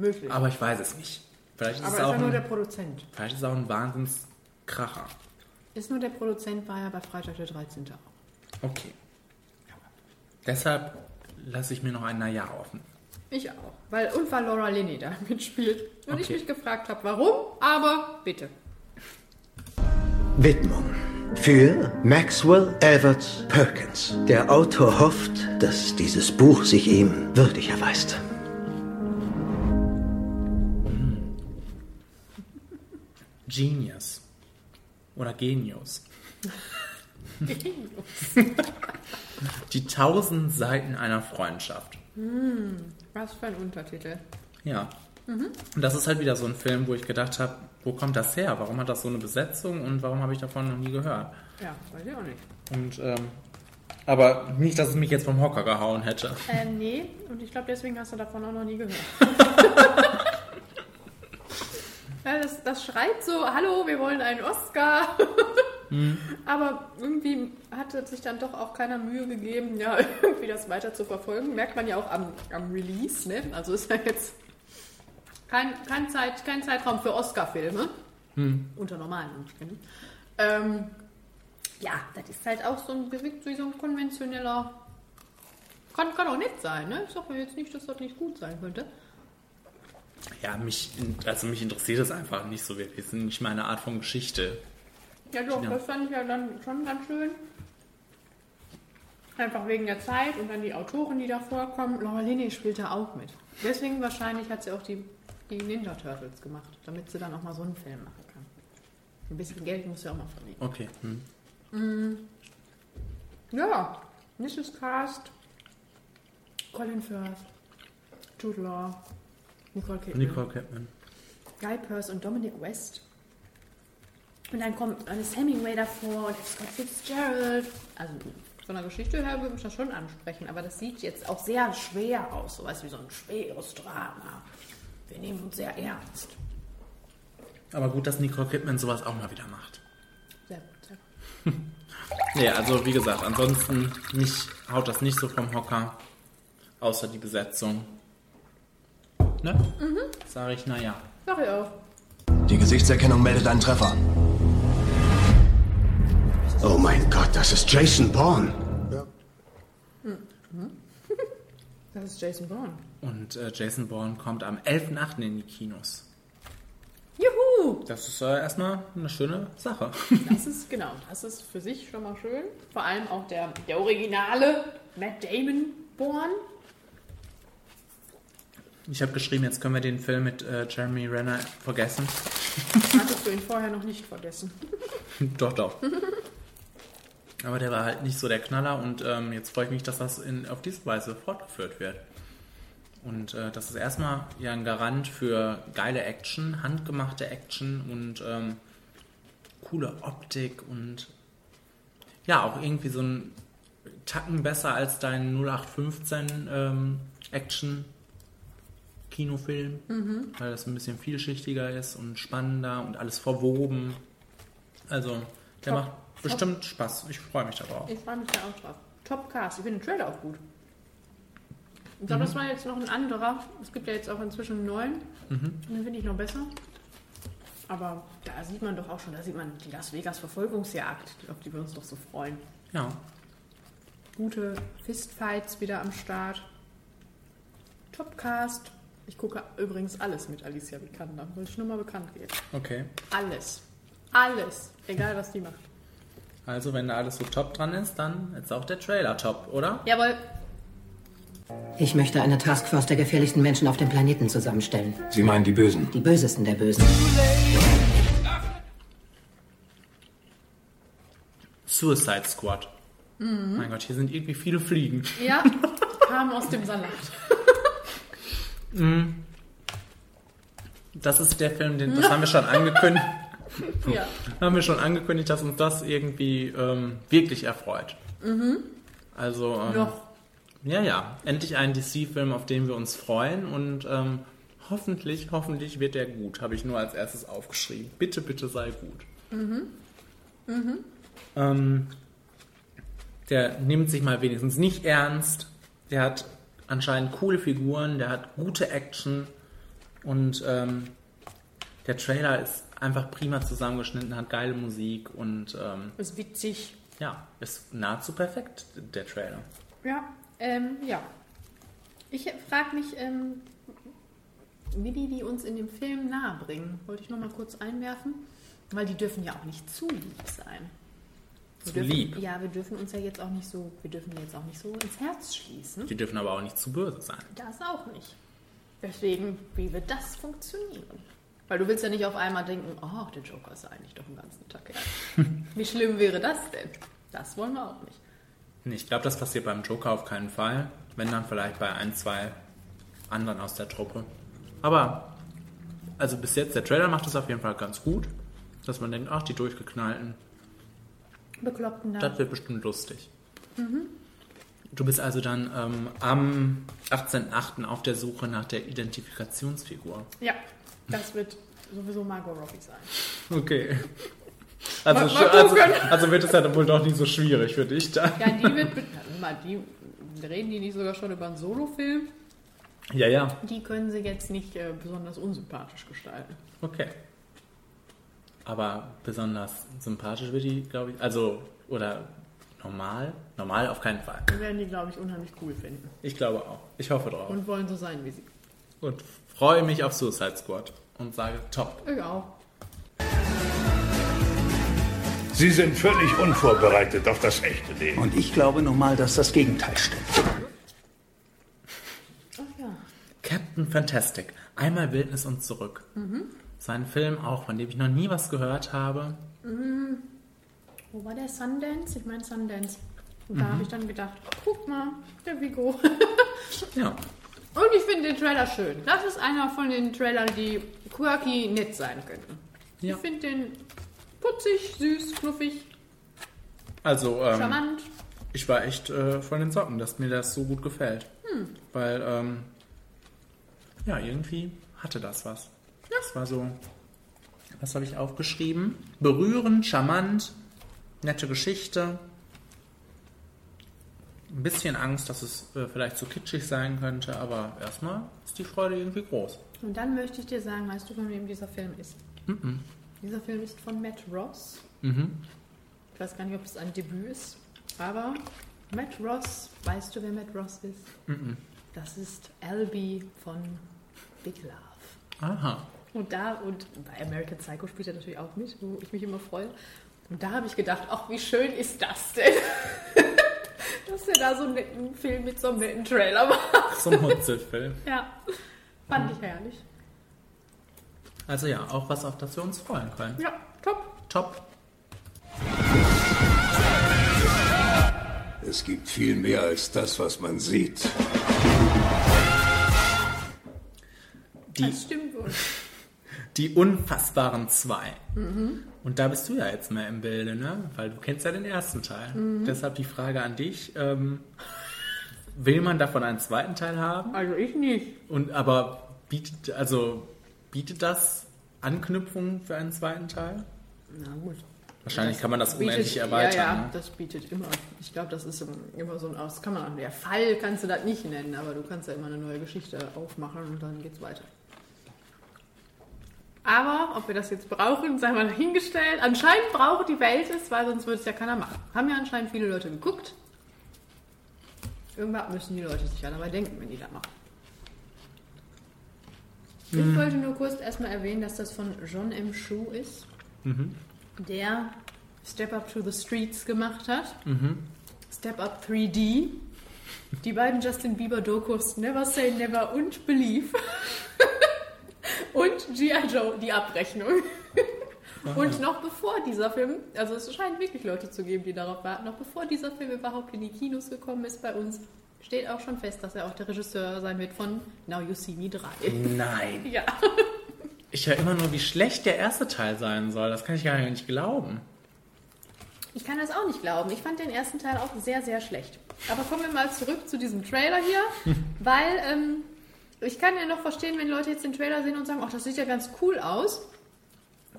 Möglich. Aber ich weiß es nicht. Vielleicht ist Aber es ist auch ja nur der Produzent. vielleicht ist es auch ein Wahnsinnskracher. Ist nur der Produzent, war ja bei Freitag der 13. auch. Okay. Deshalb lasse ich mir noch ein Naja offen. Ich auch. Weil, und weil Laura Linney da mitspielt. Und ich Okay. mich gefragt habe, warum, aber bitte. Widmung für Maxwell Everett Perkins. Der Autor hofft, dass dieses Buch sich ihm würdig erweist. Genius. Oder Genius. Die tausend Seiten einer Freundschaft. Hm, was für ein Untertitel. Ja. Mhm. Und das ist halt wieder so ein Film, wo ich gedacht habe, wo kommt das her? Warum hat das so eine Besetzung und warum habe ich davon noch nie gehört? Ja, weiß ich auch nicht. Und ähm, aber nicht, dass es mich jetzt vom Hocker gehauen hätte. Äh, nee, und ich glaube, deswegen hast du davon auch noch nie gehört. *laughs* ja, das, das schreit so, hallo, wir wollen einen Oscar. *laughs* Hm. Aber irgendwie hatte sich dann doch auch keiner Mühe gegeben, ja, *laughs* irgendwie das weiter zu verfolgen. Merkt man ja auch am, am Release, ne? Also ist ja jetzt kein, kein, Zeit, kein Zeitraum für Oscar-Filme. Hm. Unter normalen Umständen. Ähm, ja, das ist halt auch so ein, wie so ein konventioneller. Kann, kann auch nett sein, ne? Ich sag mir jetzt nicht, dass das nicht gut sein könnte. Ja, mich, also mich interessiert es einfach nicht so wirklich. Es ist nicht meine Art von Geschichte. Ja, doch, Ja. das fand ich ja dann schon ganz schön. Einfach wegen der Zeit und dann die Autoren, die da vorkommen. Laura Linney spielt da auch mit. Deswegen wahrscheinlich hat sie auch die, die Ninja Turtles gemacht, damit sie dann auch mal so einen Film machen kann. Ein bisschen Geld muss sie auch mal verdienen. Okay. Hm. Mm. Ja, Mrs. Cast, Colin Firth, Jude Law, Nicole Kidman, Nicole Kidman. Guy Pearce und Dominic West. Und dann kommt Ernest Hemingway davor und Scott Fitzgerald. Also von der Geschichte her würde mich das schon ansprechen, aber das sieht jetzt auch sehr schwer aus, so was wie so ein schweres Drama. Wir nehmen uns sehr ernst. Aber gut, dass Nicole Kidman sowas auch mal wieder macht. Sehr gut, sehr gut. *laughs* Nee, also wie gesagt, ansonsten mich haut das nicht so vom Hocker. Außer die Besetzung. Ne? Mhm. Sag ich, naja. Sag ich auch. Die Gesichtserkennung meldet einen Treffer. Oh mein Gott, das ist Jason Bourne. Mhm. *laughs* Das ist Jason Bourne. Und äh, Jason Bourne kommt am 11.8. in die Kinos. Juhu! Das ist äh, erstmal eine schöne Sache. Das ist, genau, das ist für sich schon mal schön. Vor allem auch der, der originale Matt Damon Born. Ich habe geschrieben, jetzt können wir den Film mit äh, Jeremy Renner vergessen. *laughs* Hattest du ihn vorher noch nicht vergessen. *laughs* doch, doch. Aber der war halt nicht so der Knaller und ähm, jetzt freue ich mich, dass das in, auf diese Weise fortgeführt wird. Und äh, das ist erstmal ja ein Garant für geile Action, handgemachte Action und ähm, coole Optik und ja, auch irgendwie so ein Tacken besser als dein 0815 ähm, Action Kinofilm, Mhm. weil das ein bisschen vielschichtiger ist und spannender und alles verwoben. Also, der Top. macht bestimmt Spaß. Ich freue mich darauf. Ich freue mich da auch drauf. Top Cast. Ich finde den Trailer auch gut. Ich glaube, Mhm. das war jetzt noch ein anderer. Es gibt ja jetzt auch inzwischen einen neuen. Mhm. Den finde ich noch besser. Aber da sieht man doch auch schon, da sieht man die Las Vegas Verfolgungsjagd, auf die wir uns doch so freuen. Ja. Gute Fistfights wieder am Start. Topcast. Ich gucke übrigens alles mit Alicia Vikander, weil ich nur mal bekannt gebe. Okay. Alles. Alles. Egal, was die macht. Also, wenn da alles so top dran ist, dann ist auch der Trailer top, oder? Jawohl. Ich möchte eine Taskforce der gefährlichsten Menschen auf dem Planeten zusammenstellen. Sie meinen die Bösen? Die bösesten der Bösen. Suicide Squad. Mhm. Mein Gott, hier sind irgendwie viele Fliegen. Ja, *laughs* kam aus dem Salat. Mm. Das ist der Film, den, das haben wir schon angekündigt. *laughs* Ja. Haben wir schon angekündigt, dass uns das irgendwie ähm, wirklich erfreut. Mhm. Also ähm, Noch. Ja, ja. Endlich ein DC-Film, auf den wir uns freuen und ähm, hoffentlich, hoffentlich wird der gut. Habe ich nur als erstes aufgeschrieben. Bitte, bitte sei gut. Mhm. Mhm. Ähm, der nimmt sich mal wenigstens nicht ernst. Der hat anscheinend coole Figuren, der hat gute Action und ähm, der Trailer ist einfach prima zusammengeschnitten, hat geile Musik und ähm, Ist witzig. ja, ist nahezu perfekt, der Trailer. Ja, ähm, ja. Ich frage mich, ähm, wie die die uns in dem Film nahe bringen. Wollte ich noch mal kurz einwerfen, weil die dürfen ja auch nicht zu lieb sein. Zu dürfen, lieb? Ja, wir dürfen uns ja jetzt auch nicht so, wir dürfen jetzt auch nicht so ins Herz schließen. Die dürfen aber auch nicht zu böse sein. Das auch nicht. Deswegen, wie wird das funktionieren? Weil du willst ja nicht auf einmal denken, oh, der Joker ist eigentlich doch einen ganzen Tag her. *laughs* wie schlimm wäre das denn? Das wollen wir auch nicht. Nee, Ich glaube, das passiert beim Joker auf keinen Fall. Wenn dann vielleicht bei ein, zwei anderen aus der Truppe. Aber, also bis jetzt, der Trailer macht es auf jeden Fall ganz gut. Dass man denkt, ach, die durchgeknallten, Bekloppten da. das wird bestimmt lustig. Mhm. Du bist also dann ähm, am 18.08. auf der Suche nach der Identifikationsfigur. Ja, das wird sowieso Margot Robbie sein. Okay. Also, Mal- mal also, also wird es ja wohl doch nicht so schwierig für dich da. Ja, die wird. be- Mal, die, reden die nicht sogar schon über einen Solofilm? Ja, ja. Die können sie jetzt nicht äh, besonders unsympathisch gestalten. Okay. Aber besonders sympathisch wird die, glaube ich. Also, oder normal? Normal auf keinen Fall. Wir werden die, glaube ich, unheimlich cool finden. Ich glaube auch. Ich hoffe drauf. Und wollen so sein wie sie. Und freue mich auf Suicide Squad. Und sage top. Ich auch. Sie sind völlig unvorbereitet auf das echte Leben. Und ich glaube nun mal, dass das Gegenteil stimmt. Ach ja. Captain Fantastic. Einmal Wildnis und zurück. Mhm. Sein Film auch, von dem ich noch nie was gehört habe. Mhm. Wo war der Sundance? Ich meine Sundance. Und da Mhm. habe ich dann gedacht, guck mal, der Vigo. *laughs* Ja. Und ich finde den Trailer schön. Das ist einer von den Trailern, die quirky nett sein könnten. Ja. Ich finde den putzig, süß, knuffig, Also, ähm, charmant. ich war echt äh, von den Socken, dass mir das so gut gefällt. Hm. Weil, ähm, ja, irgendwie hatte das was. Das war so, was habe ich aufgeschrieben? Berührend, charmant, nette Geschichte. Ein bisschen Angst, dass es äh, vielleicht zu kitschig sein könnte, aber erstmal ist die Freude irgendwie groß. Und dann möchte ich dir sagen, weißt du, von wem dieser Film ist? Mhm. Dieser Film ist von Matt Ross. Mhm. Ich weiß gar nicht, ob es ein Debüt ist, aber Matt Ross, weißt du, wer Matt Ross ist? Mhm. Das ist Albie von Big Love. Aha. Und da, und bei American Psycho spielt er natürlich auch mit, wo ich mich immer freue. Und da habe ich gedacht, ach, wie schön ist das denn? *laughs* Dass er da so einen netten Film mit so einem netten Trailer macht. So ein Hutzelfilm. Ja, fand ich herrlich. Also ja, auch was, auf das wir uns freuen können. Ja, top. Top. Es gibt viel mehr als das, was man sieht. Die, Das stimmt wohl. *laughs* die unfassbaren zwei. Mhm. Und da bist du ja jetzt mehr im Bilde, ne? Weil du kennst ja den ersten Teil. Mhm. Deshalb die Frage an dich. Ähm, will man davon einen zweiten Teil haben? Also ich nicht. Und aber bietet, also bietet das Anknüpfung für einen zweiten Teil? Na gut. Wahrscheinlich kann man das bietet- unendlich erweitern. Ja, ja, ne? das bietet immer. Ich glaube, das ist immer so ein, das kann man an der Fall kannst du das nicht nennen, aber du kannst ja immer eine neue Geschichte aufmachen und dann geht's weiter. Aber ob wir das jetzt brauchen, sei mal dahingestellt. Anscheinend braucht die Welt es, weil sonst würde es ja keiner machen. Haben ja anscheinend viele Leute geguckt. Irgendwann müssen die Leute sich ja dabei denken, wenn die das machen. Ich Mhm. wollte nur kurz erstmal erwähnen, dass das von John M. Shu ist Mhm. der Step Up to the Streets gemacht hat. Mhm. Step Up 3D. Die beiden Justin Bieber Dokus Never Say Never und Believe. *laughs* und G.I. Joe, die Abrechnung. Und noch bevor dieser Film, also es scheint wirklich Leute zu geben, die darauf warten, noch bevor dieser Film überhaupt in die Kinos gekommen ist bei uns, steht auch schon fest, dass er auch der Regisseur sein wird von Now You See Me 3. Nein. Ja. Ich höre immer nur, wie schlecht der erste Teil sein soll. Das kann ich gar nicht glauben. Ich kann das auch nicht glauben. Ich fand den ersten Teil auch sehr, sehr schlecht. Aber kommen wir mal zurück zu diesem Trailer hier, *laughs* weil ähm, ich kann ja noch verstehen, wenn Leute jetzt den Trailer sehen und sagen, ach, das sieht ja ganz cool aus.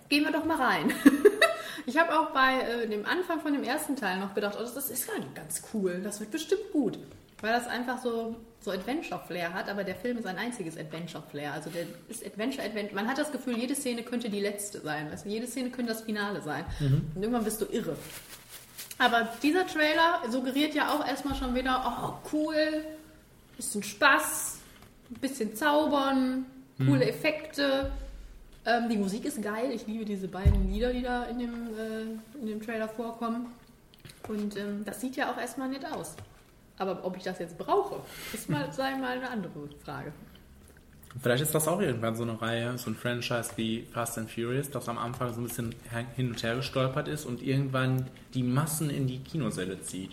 Gehen wir doch mal rein. *laughs* ich habe auch bei äh, dem Anfang von dem ersten Teil noch gedacht, oh, das ist ja ganz cool, das wird bestimmt gut. Weil das einfach so, so Adventure-Flair hat, aber der Film ist ein einziges Adventure-Flair. Also der ist Adventure, Adventure. Man hat das Gefühl, jede Szene könnte die letzte sein. Weißt du? Jede Szene könnte das Finale sein. Mhm. Und irgendwann bist du irre. Aber dieser Trailer suggeriert ja auch erstmal schon wieder, oh cool, bisschen Spaß, ein bisschen zaubern, coole Mhm. Effekte. Ähm, die Musik ist geil. Ich liebe diese beiden Lieder, die da in dem, äh, in dem Trailer vorkommen. Und ähm, das sieht ja auch erstmal nett aus. Aber ob ich das jetzt brauche, ist mal, *laughs* sei mal eine andere Frage. Vielleicht ist das auch irgendwann so eine Reihe, so ein Franchise wie Fast and Furious, das am Anfang so ein bisschen hin und her gestolpert ist und irgendwann die Massen in die Kinosäle zieht.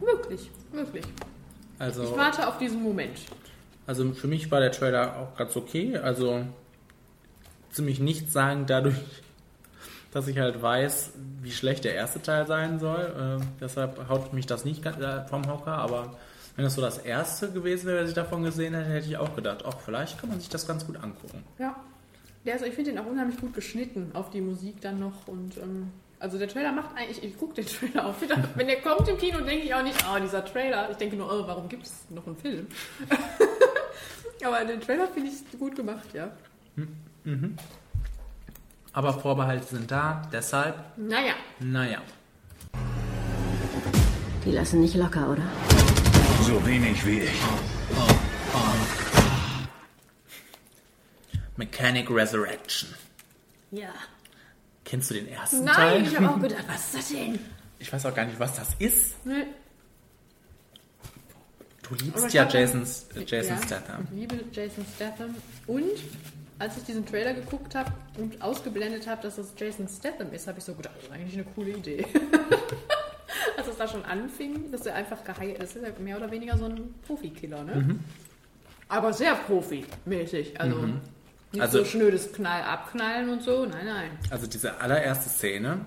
Möglich, möglich. Also, Ich warte auf diesen Moment. Also für mich war der Trailer auch ganz okay. Also ziemlich nichts sagen dadurch, *laughs* dass ich halt weiß, wie schlecht der erste Teil sein soll. Äh, deshalb haut mich das nicht äh, vom Hocker, aber wenn das so das erste gewesen wäre, was ich davon gesehen hätte, hätte ich auch gedacht, ach, vielleicht kann man sich das ganz gut angucken. Ja. Der ist, ich finde den auch unheimlich gut geschnitten auf die Musik dann noch. Und ähm, also der Trailer macht eigentlich, ich gucke den *laughs* Trailer auch wieder. Wenn der kommt im Kino, denke ich auch nicht, oh, dieser Trailer. Ich denke nur, oh, warum gibt es noch einen Film? *laughs* Aber den Trailer finde ich gut gemacht, ja. Mhm. Aber Vorbehalte sind da, deshalb, Naja. naja. Die lassen nicht locker, oder? So wenig wie ich. Mechanic Resurrection. Ja. Kennst du den ersten Teil? Nein, ich habe auch *laughs* gedacht, was ist das denn? Ich weiß auch gar nicht, was das ist. Nee. Du liebst ja hab- Jason, Jason ja, Statham. Ich liebe Jason Statham. Und als ich diesen Trailer geguckt habe und ausgeblendet habe, dass es Jason Statham ist, habe ich so gedacht, das ist eigentlich eine coole Idee. *laughs* als es da schon anfing, dass er einfach geheilt ist, ist er mehr oder weniger so ein Profikiller, ne? Mhm. Aber sehr profimäßig. Also Mhm. nicht Also- so schnödes Knall abknallen und so. Nein, nein. Also diese allererste Szene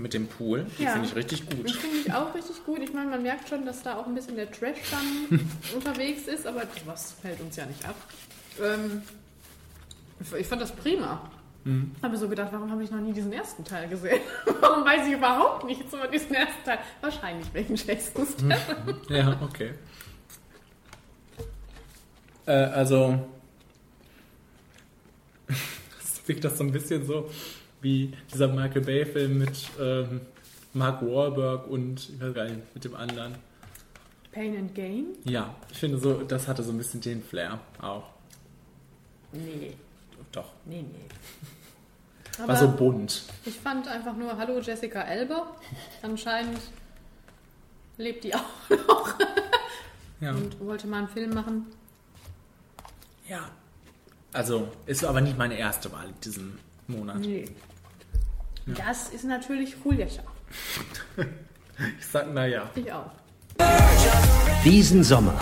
mit dem Pool, die Ja. finde ich richtig Das gut. finde ich auch richtig gut. Ich meine, man merkt schon, dass da auch ein bisschen der Trash dann *laughs* unterwegs ist, aber was fällt uns ja nicht ab. Ähm, ich- fand das prima. Mhm. Habe so gedacht, warum habe ich noch nie diesen ersten Teil gesehen? *laughs* warum weiß ich überhaupt nichts über diesen ersten Teil? Wahrscheinlich wegen Jason Statham. Ja, okay. Äh, also, *laughs* es wirkt das so ein bisschen so wie dieser Michael Bay-Film mit ähm, Mark Wahlberg und ich weiß gar nicht, mit dem anderen. Pain and Gain? Ja, ich finde so, das hatte so ein bisschen den Flair auch. Nee. Doch. Nee, nee. War so bunt. Ich fand einfach nur, hallo Jessica Elba. Anscheinend lebt die auch *laughs* noch. Ja. Und wollte mal einen Film machen. Ja. Also, ist aber nicht meine erste Wahl in diesem Monat. Nee. Ja. Das ist natürlich Julieta. *laughs* Ich sag, naja. Ich auch. Diesen Sommer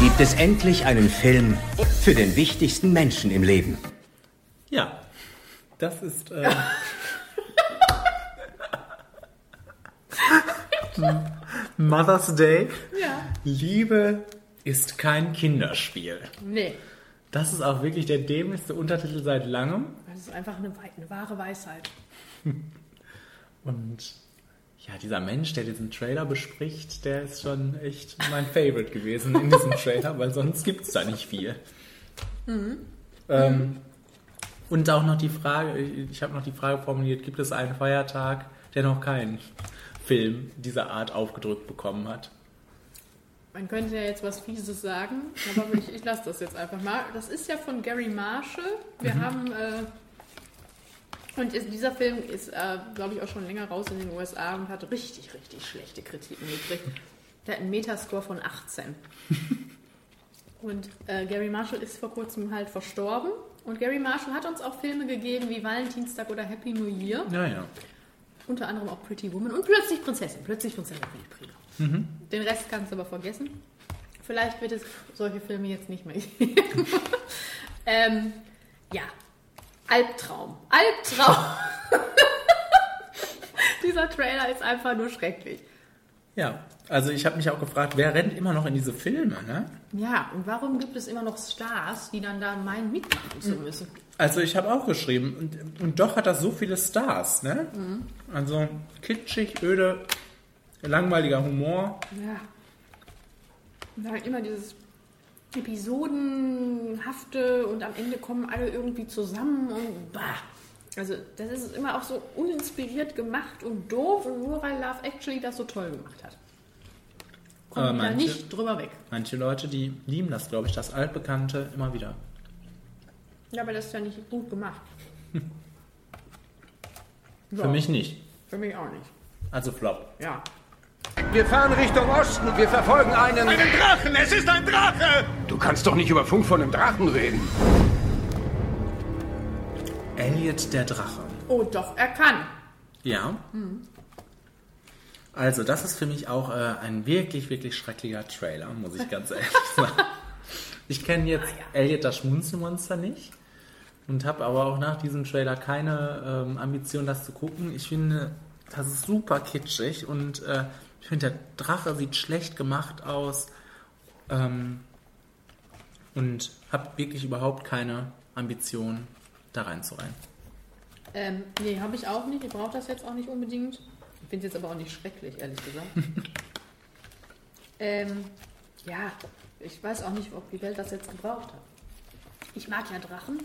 gibt es endlich einen Film für den wichtigsten Menschen im Leben. Ja. Das ist. Äh, *laughs* Mother's Day. Ja. Liebe ist kein Kinderspiel. Nee. Das ist auch wirklich der dämlichste Untertitel seit langem. Das ist einfach eine, eine wahre Weisheit. *laughs* Und ja, dieser Mensch, der diesen Trailer bespricht, der ist schon echt mein Favorite gewesen in diesem Trailer, weil sonst gibt es da nicht viel. Mhm. Ähm, und auch noch die Frage, ich habe noch die Frage formuliert, gibt es einen Feiertag, der noch keinen Film dieser Art aufgedrückt bekommen hat? Man könnte ja jetzt was Fieses sagen, aber ich, ich lasse das jetzt einfach mal. Das ist ja von Gary Marshall. Wir Mhm. haben. Äh, und ist, dieser Film ist, äh, glaube ich, auch schon länger raus in den USA und hat richtig, richtig schlechte Kritiken gekriegt. Der hat einen Metascore von 18. *laughs* Und äh, Gary Marshall ist vor kurzem halt verstorben. Und Gary Marshall hat uns auch Filme gegeben wie Valentinstag oder Happy New Year. Ja, ja. Unter anderem auch Pretty Woman und plötzlich Prinzessin. Plötzlich Prinzessin finde ich prima. Mhm. Den Rest kannst du aber vergessen. Vielleicht wird es solche Filme jetzt nicht mehr geben. *laughs* ähm, ja, Albtraum. Albtraum. *laughs* Dieser Trailer ist einfach nur schrecklich. Ja, also ich habe mich auch gefragt, wer rennt immer noch in diese Filme, ne? Ja, und warum gibt es immer noch Stars, die dann da meinen, mitmachen zu müssen? Also ich habe auch geschrieben, und, und doch hat das so viele Stars, ne? Mhm. Also kitschig, öde, langweiliger Humor. Ja. Und dann halt immer dieses Episodenhafte und am Ende kommen alle irgendwie zusammen und bah. Also das ist immer auch so uninspiriert gemacht und doof und nur weil Love Actually das so toll gemacht hat. Kommt da manche- nicht drüber weg. Manche Leute, die lieben das, glaube ich, das Altbekannte immer wieder. Ja, aber das ist ja nicht gut gemacht. *laughs* Für mich nicht. Für mich auch nicht. Also Flop. Ja. Wir fahren Richtung Osten. Wir verfolgen einen... Einen Drachen! Es ist ein Drache! Du kannst doch nicht über Funk von einem Drachen reden. Elliot der Drache. Oh doch, er kann. Ja. Hm. Also, das ist für mich auch äh, ein wirklich, wirklich schrecklicher Trailer, muss ich ganz *laughs* ehrlich sagen. Ich kenne jetzt Elliot das Schmunzelmonster nicht und habe aber auch nach diesem Trailer keine ähm, Ambition, das zu gucken. Ich finde, das ist super kitschig und äh, ich finde, der Drache sieht schlecht gemacht aus ähm, und habe wirklich überhaupt keine Ambition, da reinzurein. Ähm, nee, habe ich auch nicht. Ich brauche das jetzt auch nicht unbedingt. Ich finde es jetzt aber auch nicht schrecklich, ehrlich gesagt. *laughs* ähm, ja, ich weiß auch nicht, ob die Welt das jetzt gebraucht hat. Ich mag ja Drachen,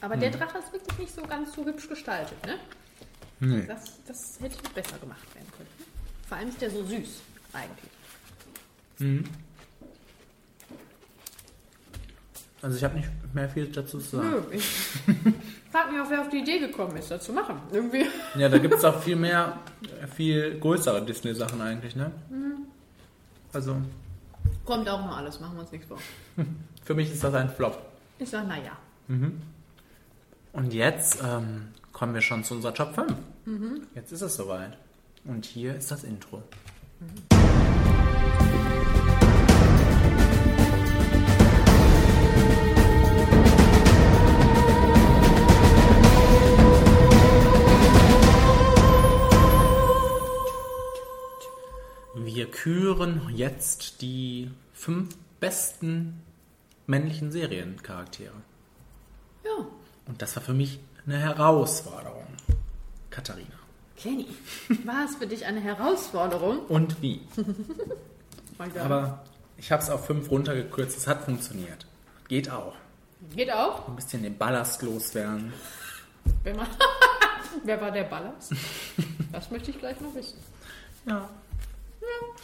aber der Hm. Drache ist wirklich nicht so ganz so hübsch gestaltet, ne? Nee. Das, das hätte besser gemacht werden können. Vor allem ist der so süß, eigentlich. Mhm. Also ich habe nicht mehr viel dazu zu sagen. Nö, ich *laughs* frag mich auch, wer auf die Idee gekommen ist, das zu machen. Irgendwie. Ja, da gibt es *laughs* auch viel mehr, viel größere Disney-Sachen eigentlich, ne? Hm. Also Kommt auch noch alles, machen wir uns nichts vor. *laughs* für mich ist das ein Flop. Ich sag, naja. Mhm. Und jetzt ähm, kommen wir schon zu unserer Top 5. Mhm. Jetzt ist es soweit. Und hier ist das Intro. Wir küren jetzt die fünf besten männlichen Seriencharaktere. Ja. Und das war für mich eine Herausforderung. Katharina. Kenny, war es für dich eine Herausforderung? Und wie? *laughs* Aber ich habe es auf fünf runtergekürzt. Es hat funktioniert. Geht auch. Geht auch, Ein bisschen den Ballast loswerden. man. *laughs* Wer war der Ballast? *laughs* Das möchte ich gleich noch wissen. Ja.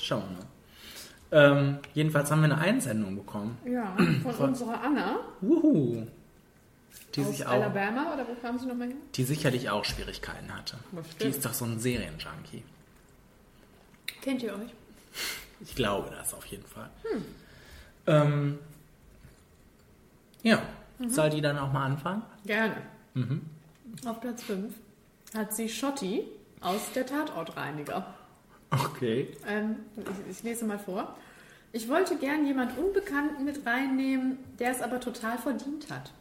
Schauen wir mal. Ähm, jedenfalls haben wir eine Einsendung bekommen. Ja, *clears throat* von unserer Anna Wuhu. Die, aus sich auch, Alabama, oder wo kam sie nochmal her? die sicherlich auch Schwierigkeiten hatte. Die ist doch so ein Serienjunkie. Kennt ihr euch? Ich glaube das auf jeden Fall. Hm. Ähm, ja, Mhm. soll die dann auch mal anfangen? Gerne. Mhm. Auf Platz 5 hat sie Schotti aus der Tatortreiniger. Okay. Ähm, ich, ich lese mal vor. Ich wollte gern jemand Unbekannten mit reinnehmen, der es aber total verdient hat.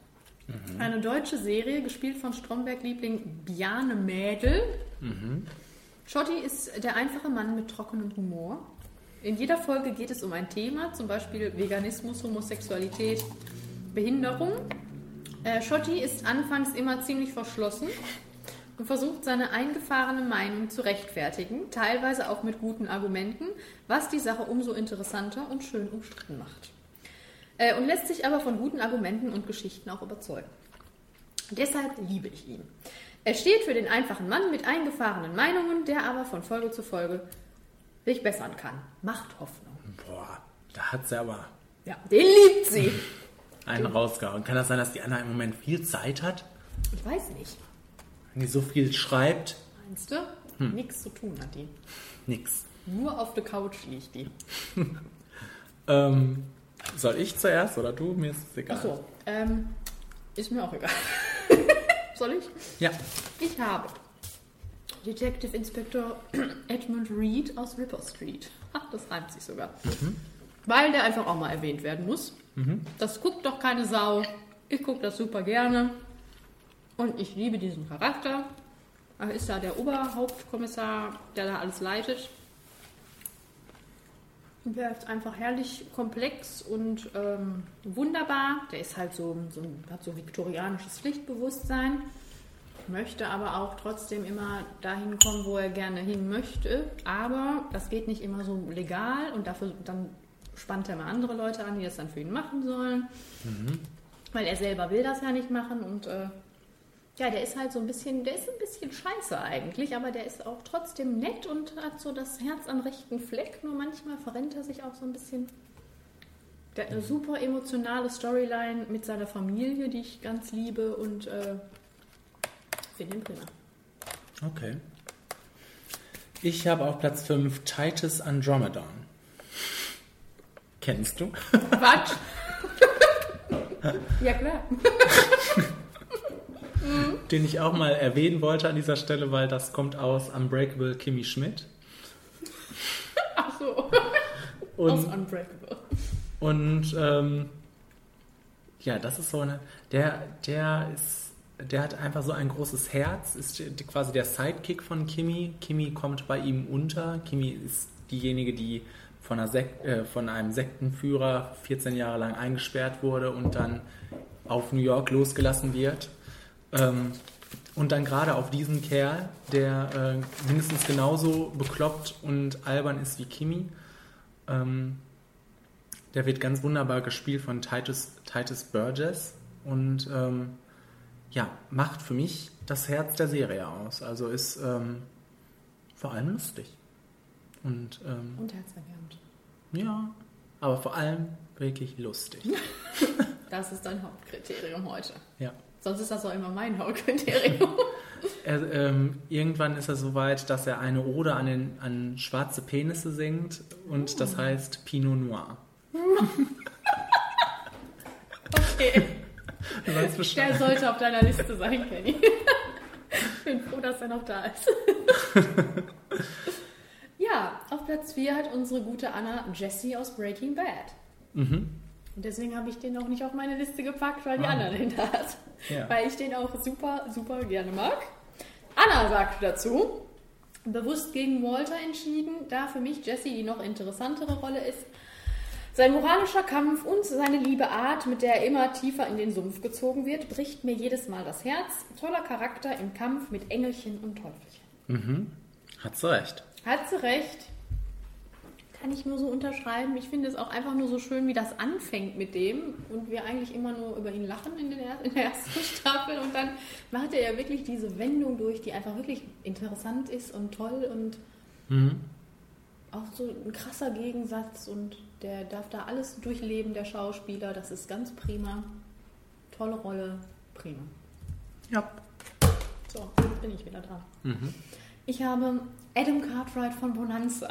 Mhm. Eine deutsche Serie, gespielt von Stromberg-Liebling Bjarne Mädel. Mhm. Schotti ist der einfache Mann mit trockenem Humor. In jeder Folge geht es um ein Thema, zum Beispiel Veganismus, Homosexualität, Behinderung. Äh, Schotti ist anfangs immer ziemlich verschlossen und versucht seine eingefahrene Meinung zu rechtfertigen, teilweise auch mit guten Argumenten, was die Sache umso interessanter und schön umstritten macht. Äh, und lässt sich aber von guten Argumenten und Geschichten auch überzeugen. Deshalb liebe ich ihn. Er steht für den einfachen Mann mit eingefahrenen Meinungen, der aber von Folge zu Folge sich bessern kann. Macht Hoffnung. Boah, da hat sie aber Ja, den liebt sie. *laughs* einen rausgehauen. Kann das sein, dass die Anna im Moment viel Zeit hat? Ich weiß nicht. Wenn die so viel schreibt? Meinst du? Hm. Nichts zu tun hat die. Nix. Nur auf der Couch liegt die. *laughs* Ähm, soll ich zuerst oder du? Mir ist es egal. Achso, ähm, ist mir auch egal. *laughs* Soll ich? Ja. Ich habe Detective Inspector *clears throat* Edmund Reed aus Ripper Street. Ach, das reimt sich sogar. Mhm. Weil der einfach auch mal erwähnt werden muss. Mhm. Das guckt doch keine Sau. Ich gucke das super gerne. Und ich liebe diesen Charakter. Er ist da der Oberhauptkommissar, der da alles leitet. Der ist einfach herrlich komplex und ähm, wunderbar. Der ist halt so, so hat so viktorianisches Pflichtbewusstsein, möchte aber auch trotzdem immer dahin kommen, wo er gerne hin möchte. Aber das geht nicht immer so legal und dafür dann spannt er mal andere Leute an, die das dann für ihn machen sollen. Mhm. Weil er selber will das ja nicht machen und äh, ja, der ist halt so ein bisschen, der ist ein bisschen scheiße eigentlich, aber der ist auch trotzdem nett und hat so das Herz am rechten Fleck. Nur manchmal verrennt er sich auch so ein bisschen. Der hat eine super emotionale Storyline mit seiner Familie, die ich ganz liebe und äh, finde ihn prima. Okay. Ich habe auf Platz 5 Titus Andromedon. Kennst du? Quatsch! *laughs* ja, klar. *laughs* Den ich auch mal erwähnen wollte an dieser Stelle, weil das kommt aus Unbreakable Kimmy Schmidt. *laughs* Ach so. Und- Aus Unbreakable. Und ähm, ja, das ist so eine. Der, der ist, der hat einfach so ein großes Herz, ist quasi der Sidekick von Kimi. Kimi kommt bei ihm unter. Kimi ist diejenige, die von, äh, von einem Sektenführer 14 Jahre lang eingesperrt wurde und dann auf New York losgelassen wird. Ähm, und dann gerade auf diesen Kerl, der äh, mindestens genauso bekloppt und albern ist wie Kimi. Ähm, der wird ganz wunderbar gespielt von Titus, Titus Burgess und ähm, ja, macht für mich das Herz der Serie aus. Also ist ähm, vor allem lustig. Und ähm, Und herzerwärmend. ja, aber vor allem wirklich lustig. *laughs* Das ist dein Hauptkriterium heute. Ja. Sonst ist das auch immer mein Hauptkriterium. *laughs* *laughs* Er, ähm, irgendwann ist er so weit, dass er eine Ode an, den, an schwarze Penisse singt und das heißt Pinot Noir. okay. Der sollte auf deiner Liste sein, Kenny. Ich bin froh, dass er noch da ist. *laughs* ja, auf Platz 4 hat unsere gute Anna Jessie aus Breaking Bad. Mhm. Und deswegen habe ich den auch nicht auf meine Liste gepackt, weil die Ah. Anna den da hat. Ja. Weil ich den auch super, super gerne mag. Anna sagte dazu, bewusst gegen Walter entschieden, da für mich Jessie die noch interessantere Rolle ist. Sein moralischer Kampf und seine liebe Art, mit der er immer tiefer in den Sumpf gezogen wird, bricht mir jedes Mal das Herz. Toller Charakter im Kampf mit Engelchen und Teufelchen. Mhm. Hat sie recht. Hat sie recht. Kann ich nur so unterschreiben. Ich finde es auch einfach nur so schön, wie das anfängt mit dem und wir eigentlich immer nur über ihn lachen in der, in der ersten *laughs* Staffel und dann macht er ja wirklich diese Wendung durch, die einfach wirklich interessant ist und toll und Mhm. auch so ein krasser Gegensatz und der darf da alles durchleben, der Schauspieler. Das ist ganz prima. Tolle Rolle, prima. Ja. So, jetzt bin ich wieder dran. Mhm. Ich habe Adam Cartwright von Bonanza.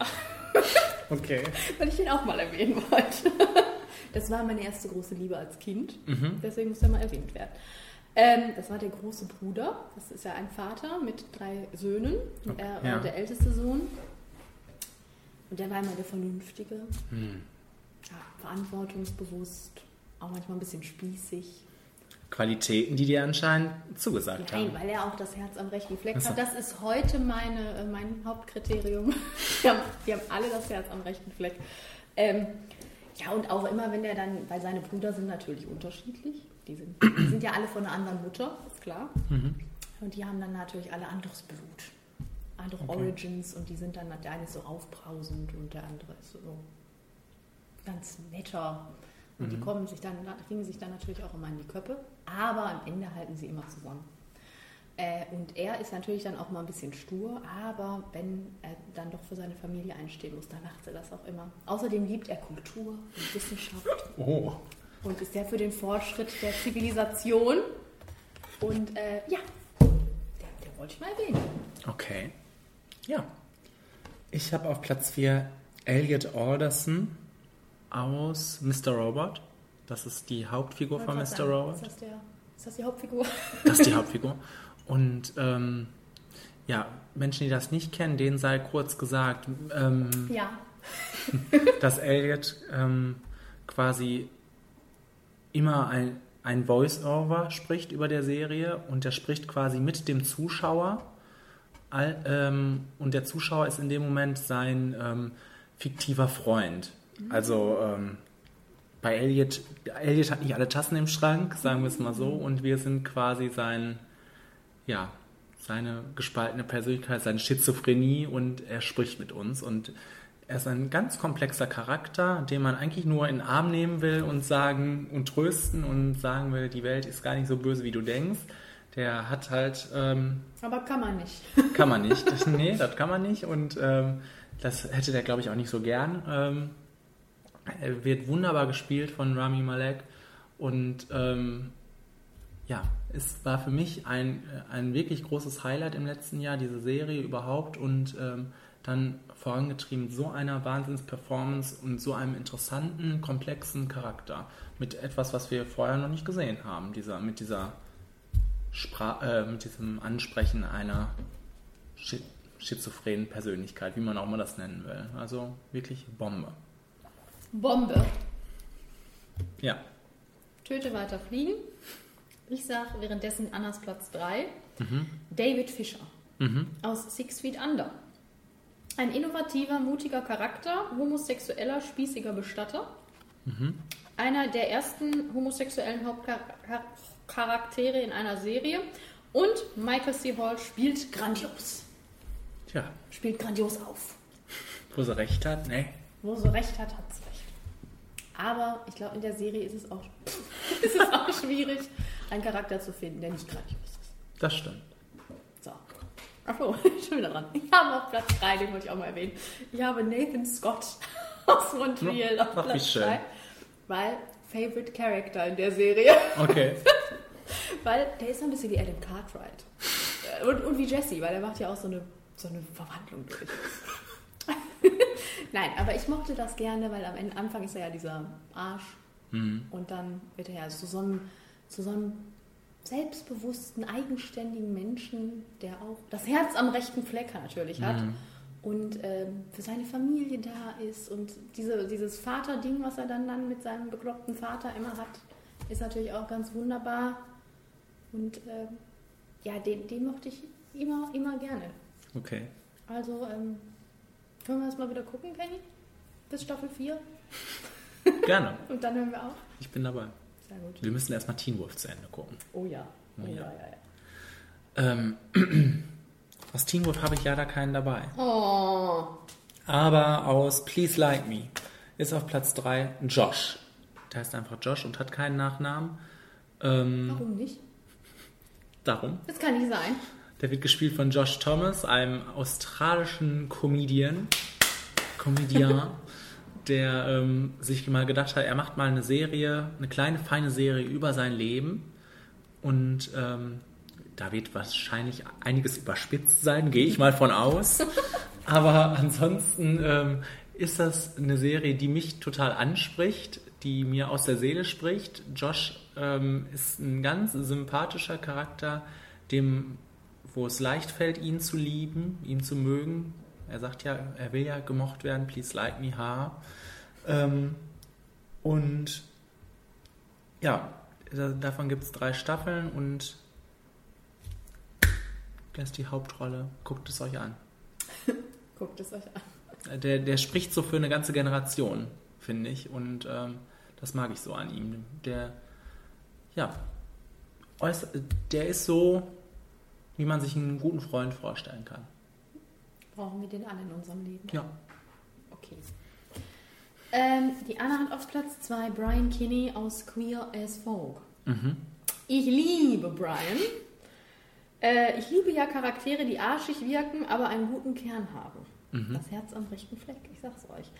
Okay. *laughs* Weil ich den auch mal erwähnen wollte. *laughs* Das war meine erste große Liebe als Kind. Mhm. Deswegen muss er mal erwähnt werden. Ähm, das war der große Bruder. Das ist ja ein Vater mit drei Söhnen. Und er war Ja. der älteste Sohn. Und der war immer der Vernünftige. Hm. Ja, verantwortungsbewusst. Auch manchmal ein bisschen spießig. Qualitäten, die dir anscheinend zugesagt Nein, haben. weil er auch das Herz am rechten Fleck Ach so. hat. Das ist heute meine, äh, mein Hauptkriterium. *laughs* Die haben, die haben alle das Herz am rechten Fleck. Ähm, ja, und auch immer, wenn der dann, weil seine Brüder sind natürlich unterschiedlich. Die sind, die sind ja alle von einer anderen Mutter, ist klar. Mhm. Und die haben dann natürlich alle anderes Blut. Andere Okay. Origins und die sind dann, der eine ist so aufbrausend und der andere ist so ganz netter. Und die Mhm. kommen sich dann, kriegen sich dann natürlich auch immer in die Köppe. Aber am Ende halten sie immer zusammen. Äh, und er ist natürlich dann auch mal ein bisschen stur, aber wenn er dann doch für seine Familie einstehen muss, dann macht er das auch immer. Außerdem liebt er Kultur und Wissenschaft *laughs* Oh. und ist sehr für den Fortschritt der Zivilisation. Und äh, ja, der, der wollte ich mal erwähnen. Okay. Ja. Ich habe auf Platz 4 Elliot Alderson aus Mr. Robot. Das ist die Hauptfigur von Mr. sagen, Robot. Ist das, der, ist das die Hauptfigur? Das ist die *laughs* Hauptfigur. Und ähm, ja, Menschen, die das nicht kennen, denen sei kurz gesagt, ähm, Ja. *laughs* dass Elliot ähm, quasi immer ein, ein Voice-Over spricht über der Serie und der spricht quasi mit dem Zuschauer all, ähm, und der Zuschauer ist in dem Moment sein ähm, fiktiver Freund. Also ähm, bei Elliot, Elliot hat nicht alle Tassen im Schrank, sagen wir es mal so, und wir sind quasi sein, ja, seine gespaltene Persönlichkeit, seine Schizophrenie und er spricht mit uns und er ist ein ganz komplexer Charakter, den man eigentlich nur in den Arm nehmen will und sagen und trösten und sagen will, die Welt ist gar nicht so böse, wie du denkst. Der hat halt. Ähm, Aber kann man nicht. Kann man nicht. Das, *laughs* nee, das kann man nicht. Und ähm, das hätte der, glaube ich, auch nicht so gern. Ähm, wird wunderbar gespielt von Rami Malek. Und ähm, ja, es war für mich ein, ein wirklich großes Highlight im letzten Jahr, diese Serie überhaupt. Und ähm, dann vorangetrieben so einer Wahnsinns-Performance und so einem interessanten, komplexen Charakter. Mit etwas, was wir vorher noch nicht gesehen haben. Dieser, mit, dieser Spra äh, mit diesem Ansprechen einer schi schizophrenen Persönlichkeit, wie man auch immer das nennen will. Also wirklich Bombe. Bombe. Ja. Töte weiter fliegen. Ich sage währenddessen Annas Platz 3. Mhm. David Fischer Mhm. aus Six Feet Under. Ein innovativer, mutiger Charakter, homosexueller, spießiger Bestatter. Mhm. Einer der ersten homosexuellen Hauptcharaktere in einer Serie. Und Michael C. Hall spielt grandios. Tja, Spielt grandios auf. wo sie recht hat, ne? Wo sie recht hat, hat sie recht. Aber ich glaube, in der Serie ist es auch, *laughs* ist es auch schwierig, einen Charakter zu finden, der nicht grandios ist. Das stimmt. So. Achso, schon *laughs* wieder dran. Ich habe auf Platz 3, den wollte ich auch mal erwähnen. Ich habe Nathan Scott *laughs* aus Montreal auf Ach, Platz schön. 3. Weil Favorite Character in der Serie. Okay. weil der ist so ein bisschen wie Adam Cartwright. Und, und wie Jesse, weil er macht ja auch so eine, so eine Verwandlung durch. Nein, aber ich mochte das gerne, weil am Ende, Anfang ist er ja dieser Arsch Mhm. und dann wird er ja zu so einem, zu so einem selbstbewussten, eigenständigen Menschen, der auch das Herz am rechten Fleck natürlich hat Mhm. und ähm, für seine Familie da ist und diese, dieses Vaterding, was er dann, dann mit seinem bekloppten Vater immer hat, ist natürlich auch ganz wunderbar und ähm, ja, den, den mochte ich immer, immer gerne. Okay. Also, ähm, können wir das mal wieder gucken, Kenny? Bis Staffel 4? Gerne. *laughs* Und dann hören wir auf. Ich bin dabei. Sehr gut. Wir müssen erstmal Teen Wolf zu Ende gucken. Oh ja. Oh Oh ja, ja. ja, ja. Ähm, *clears throat* aus Teen Wolf habe ich leider keinen dabei. Oh. Aber aus Please Like Me ist auf Platz 3 Josh. Der heißt einfach Josh und hat keinen Nachnamen. Ähm, Warum nicht? darum. Das kann nicht sein. Der wird gespielt von Josh Thomas, einem australischen Comedian. Comedian, *laughs* der ähm, sich mal gedacht hat, er macht mal eine Serie, eine kleine, feine Serie über sein Leben. Und ähm, da wird wahrscheinlich einiges überspitzt sein, gehe ich mal von aus. *laughs* Aber ansonsten ähm, ist das eine Serie, die mich total anspricht, die mir aus der Seele spricht. Josh ähm, ist ein ganz sympathischer Charakter, dem, wo es leicht fällt, ihn zu lieben, ihn zu mögen. Er sagt ja, er will ja gemocht werden, please like me, ha. Ähm, und ja, da- davon gibt es drei Staffeln und der ist die Hauptrolle. Guckt es euch an. *laughs* Guckt es euch an. Der, der spricht so für eine ganze Generation, finde ich. Und ähm, das mag ich so an ihm. Der, ja, äußer- der ist so, wie man sich einen guten Freund vorstellen kann. Brauchen wir den alle in unserem Leben? Ja. Okay. Ähm, die Anna hat auf Platz 2 Brian Kinney aus Queer as Folk. Mhm. Ich liebe Brian. Äh, ich liebe ja Charaktere, die arschig wirken, aber einen guten Kern haben. Mhm. Das Herz am rechten Fleck, ich sag's euch.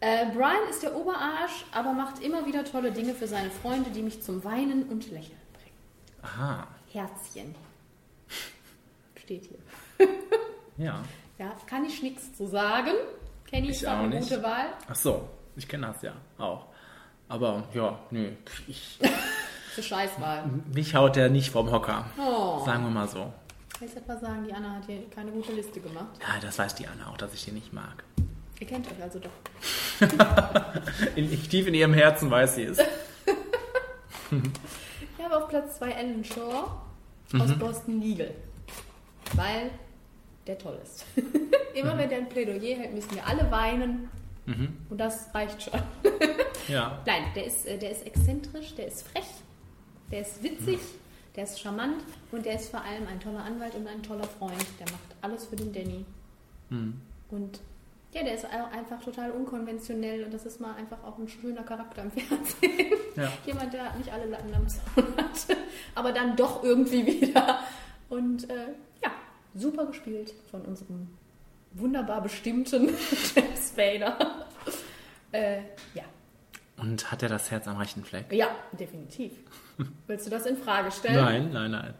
Äh, Brian ist der Oberarsch, aber macht immer wieder tolle Dinge für seine Freunde, die mich zum Weinen und Lächeln bringen. Aha, Herzchen. Steht hier. ja. *laughs* Ja, kann ich nichts zu sagen. Kenny Ich ist auch eine nicht. gute Wahl. Ach so, ich kenne das ja auch. Aber ja, nö, ich, *laughs* Für Scheißwahl. mich haut der nicht vom Hocker. Oh. Sagen wir mal so. Ich will etwa sagen, die Anna hat hier keine gute Liste gemacht. Ja, das weiß die Anna auch, dass ich die nicht mag. Ihr kennt euch also doch. *laughs* In, ich, tief in ihrem Herzen weiß sie es. Ich habe auf Platz 2 Ellen Shaw aus Mhm. Boston Legal. Weil der toll ist. *laughs* Immer wenn der ein Plädoyer hält, müssen wir alle weinen. Mhm. Und das reicht schon. *laughs* Ja. Nein, der ist, äh, der ist exzentrisch, der ist frech, der ist witzig, der ist charmant und der ist vor allem ein toller Anwalt und ein toller Freund. Der macht alles für den Danny. Mhm. Und ja, der ist einfach total unkonventionell und das ist mal einfach auch ein schöner Charakter im Fernsehen. Ja. *laughs* Jemand, der nicht alle Latten am Zaun hat, aber dann doch irgendwie wieder. Und äh, super gespielt von unserem wunderbar bestimmten *laughs* James Spader. Äh, ja. Und hat er das Herz am rechten Fleck? ja, definitiv. Willst du das in Frage stellen? Nein, nein, nein.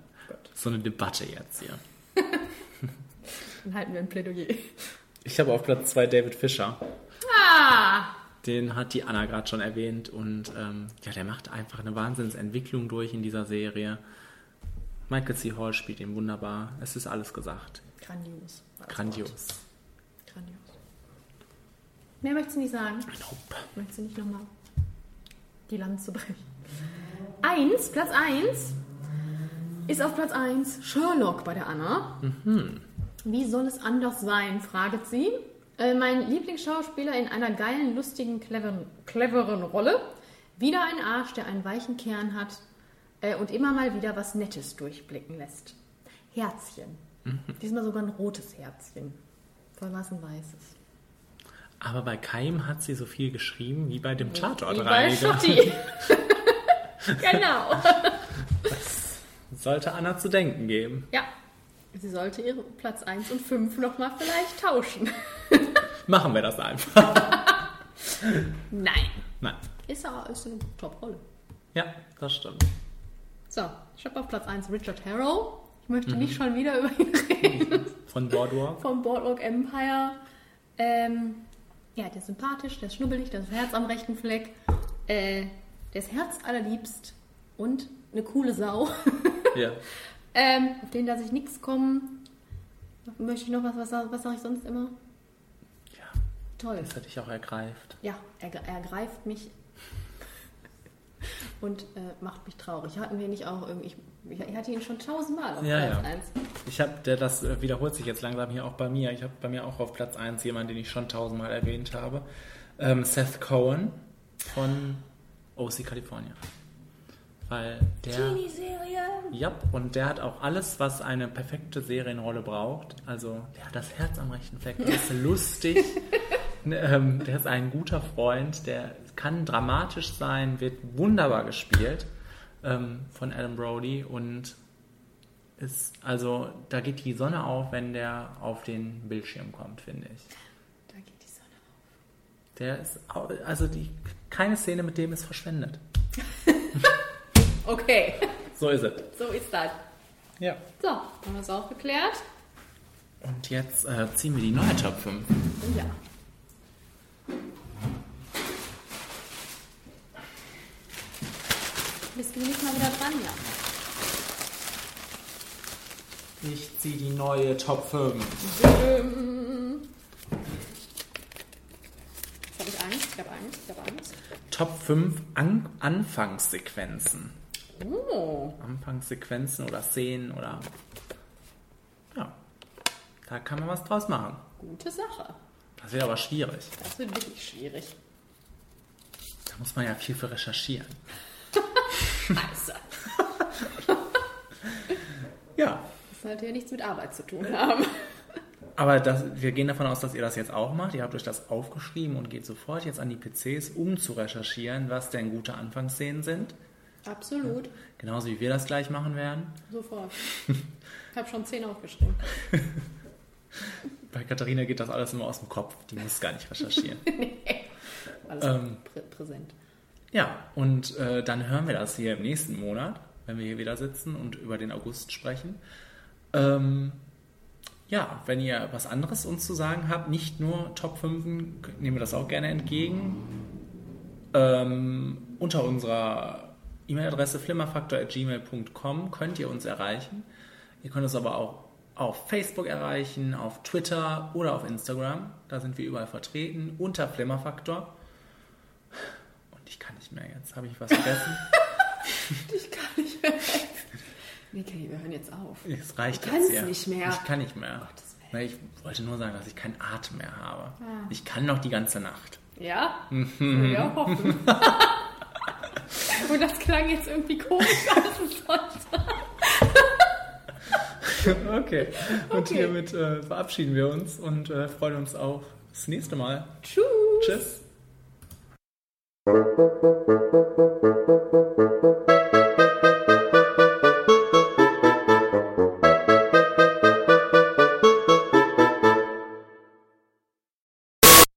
So eine Debatte jetzt hier. *laughs* Dann halten wir ein Plädoyer. Ich habe auf Platz 2 David Fischer. Ah! Den hat die Anna gerade schon erwähnt und ähm, ja, der macht einfach eine Wahnsinnsentwicklung durch in dieser Serie. Michael C. Hall spielt ihn wunderbar. Es ist alles gesagt. Grandios. Grandios. Wort. Grandios. Mehr möchtest du nicht sagen? Möchtest du nicht nochmal die Lanze brechen? Eins, Platz eins ist auf Platz eins Sherlock bei der Anna. Mhm. Wie soll es anders sein, fraget sie. Äh, mein Lieblingsschauspieler in einer geilen, lustigen, cleveren, cleveren Rolle. Wieder ein Arsch, der einen weichen Kern hat und immer mal wieder was Nettes durchblicken lässt. Herzchen. Mhm. Diesmal sogar ein rotes Herzchen. Vorher war es ein weißes. Aber bei Keim hat sie so viel geschrieben wie bei dem Wie Tatort bei *laughs* genau. Sollte Anna zu denken geben. Ja. Sie sollte ihre Platz 1 und 5 nochmal vielleicht tauschen. *laughs* Machen wir das einfach. *laughs* Nein. Nein. Ist aber ist eine Top-Rolle. Ja, das stimmt. So, ich habe auf Platz 1 Richard Harrow. Ich möchte Mhm. nicht schon wieder *laughs* über ihn reden. Von Boardwalk. Vom Boardwalk Empire. Ähm, ja, der ist sympathisch, der ist schnubbelig, der ist Herz am rechten Fleck. Äh, der ist herzallerliebst und eine coole Sau. *laughs* Ja. ähm, auf den lasse ich nichts kommen. Möchte ich noch was, was, was sage ich sonst immer? Ja. Toll. Das hat dich auch ergreift. Ja, er, er greift mich und äh, macht mich traurig. Hatten wir nicht auch irgendwie. Ich, ich hatte ihn schon tausendmal auf Ja, Platz ja. 1. Ich habe, der das äh, wiederholt sich jetzt langsam hier auch bei mir. Ich habe bei mir auch auf Platz 1 jemanden, den ich schon tausendmal erwähnt habe. Ähm, Seth Cohen von OC California. Weil der. Teenie-Serie. Ja, und der hat auch alles, was eine perfekte Serienrolle braucht. Also, der hat das Herz am rechten Fleck, der ist *laughs* lustig, ähm, der ist ein guter Freund, der kann dramatisch sein, wird wunderbar gespielt ähm, von Adam Brody und ist, also, da geht die Sonne auf, wenn der auf den Bildschirm kommt, finde ich. Da geht die Sonne auf. Der ist, also, die, keine Szene mit dem ist verschwendet. *laughs* Okay, So ist es. so ist das. Ja. So, haben wir es auch geklärt? Und jetzt äh, ziehen wir die neue Top 5. Ja. Bist du nicht mal wieder dran, ja? Ich ziehe die neue Top 5. Ähm, Jetzt habe ich Angst, ich habe Angst, ich habe Angst. Top 5 An Anfangssequenzen. Oh, Anfangssequenzen oder Szenen oder. Ja. Da kann man was draus machen. gute Sache. Das wird aber schwierig. Das wird wirklich schwierig. Da muss man ja viel für recherchieren. Scheiße. *laughs* Ja. Das sollte ja nichts mit Arbeit zu tun haben. Aber das, wir gehen davon aus, dass ihr das jetzt auch macht. Ihr habt euch das aufgeschrieben und geht sofort jetzt an die PCs, um zu recherchieren, was denn gute Anfangsszenen sind. Absolut. Genauso wie wir das gleich machen werden. Sofort. *laughs* Ich habe schon zehn aufgeschrieben. *laughs* Bei Katharina geht das alles nur aus dem Kopf. Die muss gar nicht recherchieren. Alles Ähm, prä präsent. Ja, und äh, dann hören wir das hier im nächsten Monat, wenn wir hier wieder sitzen und über den August sprechen. Ähm, ja, wenn ihr was anderes uns zu sagen habt, nicht nur Top 5, nehmen wir das auch gerne entgegen. Ähm, unter unserer E-Mail-Adresse flimmerfaktor.gmail.com könnt ihr uns erreichen. Ihr könnt uns aber auch auf Facebook erreichen, auf Twitter oder auf Instagram. Da sind wir überall vertreten, unter Flimmerfaktor. Ich kann nicht mehr jetzt. Habe ich was vergessen? *laughs* Ich kann nicht mehr. Okay, wir hören jetzt auf. Es reicht Du jetzt kannst hier. nicht mehr. Ich kann nicht mehr. Ich wollte nur sagen, dass ich keinen Atem mehr habe. Ah. Ich kann noch die ganze Nacht. Ja? Mhm. Ja, hoffen. *laughs* Und das klang jetzt irgendwie komisch, als es sollte. okay. Und Okay. hiermit äh, verabschieden wir uns und äh, freuen uns auf das nächste Mal. Tschüss. Tschüss. Thank you.